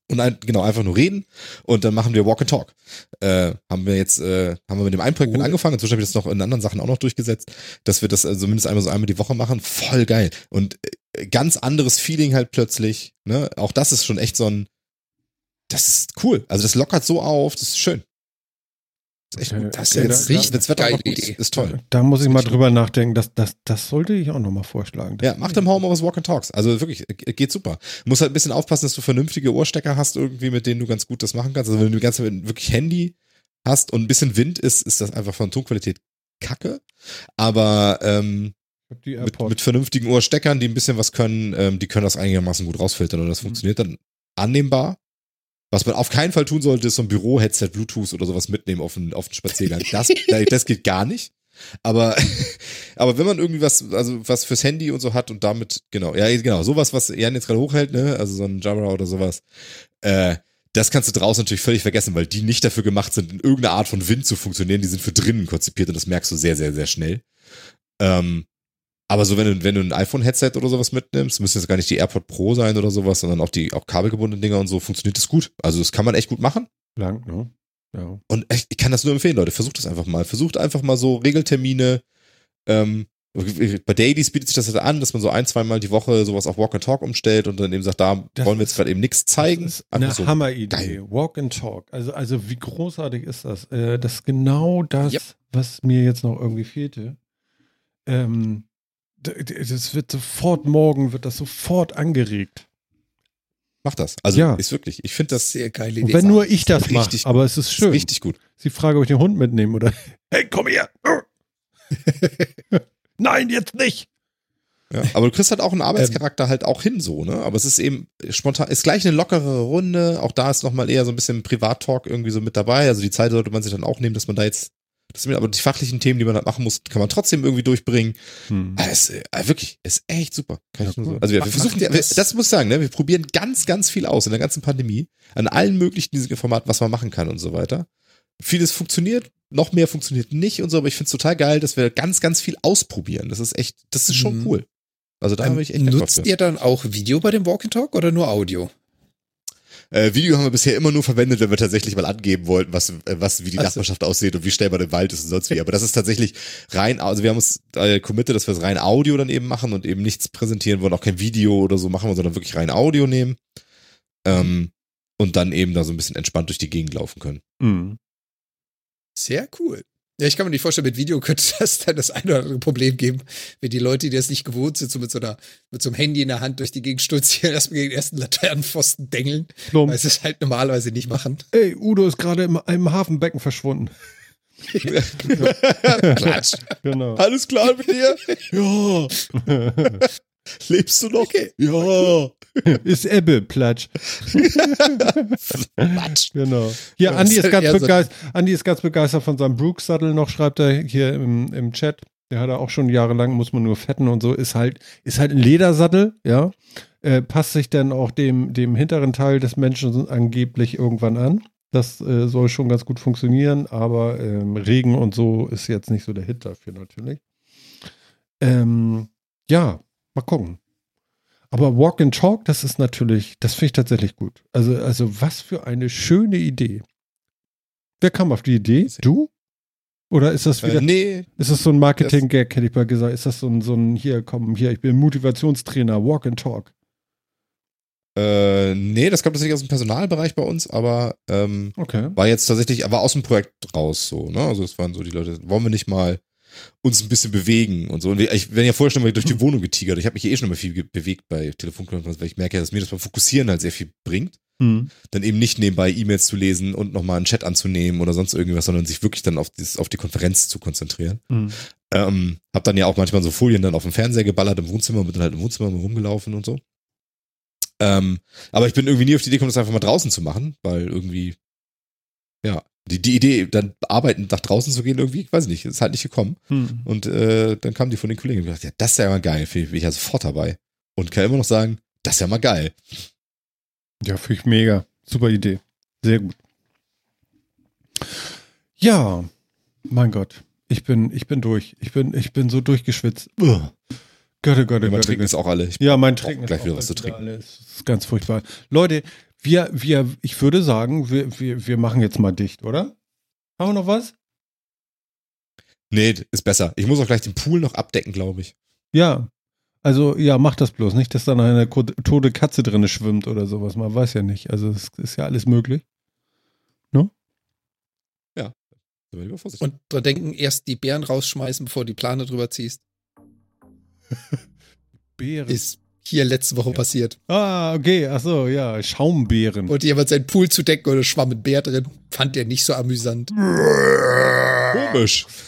Und ein, genau, einfach nur reden und dann machen wir Walk and Talk. Äh, haben wir jetzt, äh, haben wir mit dem einen Projekt oh. mit angefangen, inzwischen habe ich das noch in anderen Sachen auch noch durchgesetzt, dass wir das also zumindest einmal so einmal die Woche machen. Voll geil. Und äh, ganz anderes Feeling halt plötzlich. Ne? Auch das ist schon echt so ein, das ist cool. Also das lockert so auf, das ist schön. Das ist echt. Das ist jetzt richtig, das Wetter auch gut, ist toll. Da muss ich mal drüber nachdenken. Das, das, das sollte ich auch nochmal vorschlagen. ja, mach im Homeoffice Walk and Talks. Also wirklich, geht super. Muss halt ein bisschen aufpassen, dass du vernünftige Ohrstecker hast, irgendwie, mit denen du ganz gut das machen kannst. Also wenn du die ganze Zeit wirklich Handy hast und ein bisschen Wind ist, ist das einfach von Tonqualität kacke. Aber ähm, mit, mit, vernünftigen Ohrsteckern, die ein bisschen was können, ähm, die können das einigermaßen gut rausfiltern und das mhm. funktioniert dann annehmbar. Was man auf keinen Fall tun sollte, ist so ein Büro-Headset, Bluetooth oder sowas mitnehmen auf den, auf den Spaziergang. Das, das geht gar nicht. Aber, aber wenn man irgendwie was, also was fürs Handy und so hat und damit, genau, ja, genau, sowas, was Jan jetzt gerade hochhält, ne, also so ein Jabra oder sowas, äh, das kannst du draußen natürlich völlig vergessen, weil die nicht dafür gemacht sind, in irgendeiner Art von Wind zu funktionieren. Die sind für drinnen konzipiert und das merkst du sehr, sehr, sehr schnell. Ähm, aber so, wenn du, wenn du ein iPhone-Headset oder sowas mitnimmst, müssen jetzt gar nicht die AirPod Pro sein oder sowas, sondern auch die auch kabelgebundenen Dinger und so, funktioniert das gut. Also das kann man echt gut machen. Lang, ne? Ja. Und echt, ich kann das nur empfehlen, Leute. Versucht das einfach mal. Versucht einfach mal so Regeltermine. Ähm, bei Dailies bietet sich das halt an, dass man so ein, zweimal die Woche sowas auf Walk and Talk umstellt und dann eben sagt, da das wollen wir jetzt gerade eben nichts zeigen. Das ist eine so Hammeridee. Walk and Talk. Also, also wie großartig ist das? Äh, das ist genau das, yep. was mir jetzt noch irgendwie fehlte. Ähm, das wird sofort morgen, wird das sofort angeregt. Mach das. Also ja. ist wirklich, ich finde das sehr geil. Und wenn nur ich das mache, aber es ist schön. Ist richtig gut. Sie frage, ob ich den Hund mitnehme oder hey, komm her. Nein, jetzt nicht. Ja, aber du kriegst halt auch einen Arbeitscharakter ähm, halt auch hin so, ne? Aber es ist eben spontan, ist gleich eine lockere Runde. Auch da ist nochmal eher so ein bisschen Privat-Talk irgendwie so mit dabei. Also die Zeit sollte man sich dann auch nehmen, dass man da jetzt das sind aber die fachlichen Themen, die man halt machen muss, kann man trotzdem irgendwie durchbringen. Hm. Es, äh, wirklich, ist echt super. Ja, cool. Also wir, wir versuchen, wir, das muss ich sagen, ne, wir probieren ganz, ganz viel aus in der ganzen Pandemie, an allen möglichen diesen Formaten, was man machen kann und so weiter. Vieles funktioniert, noch mehr funktioniert nicht und so, aber ich finde es total geil, dass wir ganz, ganz viel ausprobieren. Das ist echt, das ist schon mhm. cool. Also da ähm, habe ich echt Nutzt ihr dann auch Video bei dem Walk and Talk oder nur Audio? Äh, Video haben wir bisher immer nur verwendet, wenn wir tatsächlich mal angeben wollten, was, äh, was wie die also. Nachbarschaft aussieht und wie schnell man im Wald ist und sonst wie. Aber das ist tatsächlich rein, also wir haben uns äh, committed, dass wir es rein Audio dann eben machen und eben nichts präsentieren wollen, auch kein Video oder so machen, sondern wirklich rein Audio nehmen. Ähm, und dann eben da so ein bisschen entspannt durch die Gegend laufen können. Mhm. Sehr cool. Ja, ich kann mir nicht vorstellen, mit Video könnte das dann das eine oder andere Problem geben, wenn die Leute, die das nicht gewohnt sind, so mit so einer, mit so einem Handy in der Hand durch die Gegend stolzieren, erstmal gegen den ersten Laternenpfosten dengeln, Plump. weil sie es halt normalerweise nicht machen. Ey, Udo ist gerade im, im Hafenbecken verschwunden. Klatsch. Genau. Alles klar mit dir? Ja. Lebst du noch? Okay. Ja. Ist Ebbe, Platsch. Platsch. genau. Hier, Andi ist, ganz begeistert, Andi ist ganz begeistert von seinem Brooks-Sattel noch, schreibt er hier im, im Chat. Der hat er auch schon jahrelang, muss man nur fetten und so. Ist halt, ist halt ein Ledersattel, ja. Äh, passt sich dann auch dem, dem hinteren Teil des Menschen angeblich irgendwann an. Das äh, soll schon ganz gut funktionieren, aber ähm, Regen und so ist jetzt nicht so der Hit dafür natürlich. Ähm, ja, mal gucken. Aber Walk and Talk, das ist natürlich, das finde ich tatsächlich gut. Also, also was für eine schöne Idee. Wer kam auf die Idee? Du? Oder ist das wieder? Äh, nee. Ist das so ein Marketing-Gag, hätte ich mal gesagt? Ist das so ein, so ein, hier, komm, hier, ich bin Motivationstrainer, Walk and Talk? Äh, nee, das kommt tatsächlich aus dem Personalbereich bei uns, aber ähm, okay. war jetzt tatsächlich, aber aus dem Projekt raus so, ne? Also es waren so die Leute, wollen wir nicht mal uns ein bisschen bewegen und so. Und ich bin ja vorher schon mal durch die. Wohnung getigert. Ich habe mich eh schon mal viel bewegt bei Telefonkonferenzen, weil ich merke ja, dass mir das beim Fokussieren halt sehr viel bringt. Mhm. Dann eben nicht nebenbei E-Mails zu lesen und nochmal einen Chat anzunehmen oder sonst irgendwas, sondern sich wirklich dann auf, dieses, auf die Konferenz zu konzentrieren. Mhm. Ähm, hab dann ja auch manchmal so Folien dann auf dem Fernseher geballert im Wohnzimmer, bin dann halt im Wohnzimmer rumgelaufen und so. Ähm, aber ich bin irgendwie nie auf die Idee gekommen, das einfach mal draußen zu machen, weil irgendwie, ja, die, die Idee, dann arbeiten nach draußen zu gehen, irgendwie, ich weiß nicht, ist halt nicht gekommen. Hm. Und äh, dann kam die von den Kollegen und gesagt, ja, das ist ja mal geil, bin ich ja sofort dabei. Und kann immer noch sagen, das ist ja mal geil. Ja, finde ich mega. Super Idee. Sehr gut. Ja, mein Gott. Ich bin, ich bin durch. Ich bin, ich bin so durchgeschwitzt. Ugh. Gott, Gott, oh Gott. Trinken ist auch alle. Ich ja, mein Trinken ist gleich wieder was zu trinken. Alles. Das ist ganz furchtbar. Leute, wir, wir, ich würde sagen, wir, wir, wir machen jetzt mal dicht, oder? Haben wir noch was? Nee, ist besser. Ich muss auch gleich den Pool noch abdecken, glaube ich. Ja. Also, ja, mach das bloß. Nicht, dass da eine tote Katze drin schwimmt oder sowas. Man weiß ja nicht. Also, es ist ja alles möglich. No? Ja. Und dran denken, erst die Bären rausschmeißen, bevor du die Plane drüber ziehst. Bären. Ist hier letzte Woche ja. passiert. Ah, okay, ach so, ja, Schaumbeeren. Und jemand seinen Pool zu decken oder schwamm ein Bär drin. Fand er nicht so amüsant. Komisch.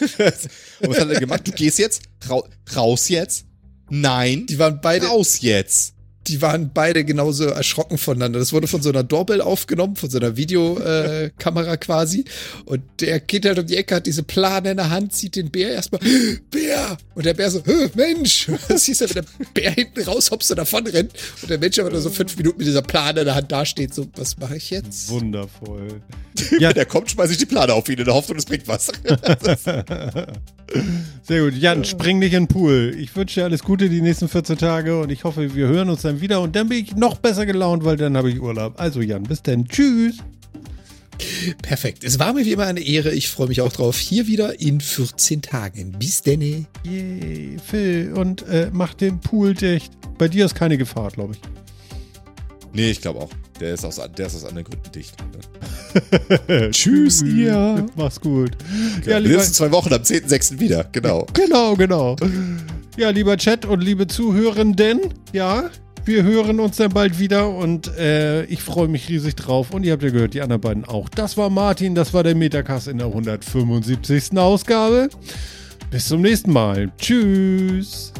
Und was hat er gemacht? Du gehst jetzt? Ra raus jetzt? Nein. Die waren beide. Raus jetzt. Die waren beide genauso erschrocken voneinander. Das wurde von so einer Doorbell aufgenommen, von so einer Videokamera äh, quasi. Und der geht halt um die Ecke, hat diese Plane in der Hand, sieht den Bär erstmal, Bär! Und der Bär so, Mensch! Das siehst du, wenn der Bär hinten raushopst und davon rennt. Und der Mensch aber nur so fünf Minuten mit dieser Plane in der Hand dasteht, so, was mache ich jetzt? Wundervoll. ja, der kommt, schmeiße ich die Plane auf ihn in der Hoffnung, es bringt was. Sehr gut. Jan, spring nicht in den Pool. Ich wünsche dir alles Gute die nächsten 14 Tage und ich hoffe, wir hören uns dann wieder und dann bin ich noch besser gelaunt, weil dann habe ich Urlaub. Also Jan, bis dann. Tschüss. Perfekt. Es war mir wie immer eine Ehre. Ich freue mich auch drauf. Hier wieder in 14 Tagen. Bis denn. Yay, Phil. Und äh, mach den Pool dicht. Bei dir ist keine Gefahr, glaube ich. Nee, ich glaube auch. Der ist, aus, der ist aus anderen Gründen dicht. Tschüss, ihr. Mach's gut. Ja, ja lieber, in zwei Wochen am 10.06. wieder. Genau. Genau, genau. Ja, lieber Chat und liebe Zuhörenden, ja, wir hören uns dann bald wieder und äh, ich freue mich riesig drauf. Und ihr habt ja gehört, die anderen beiden auch. Das war Martin, das war der Metacast in der 175. Ausgabe. Bis zum nächsten Mal. Tschüss.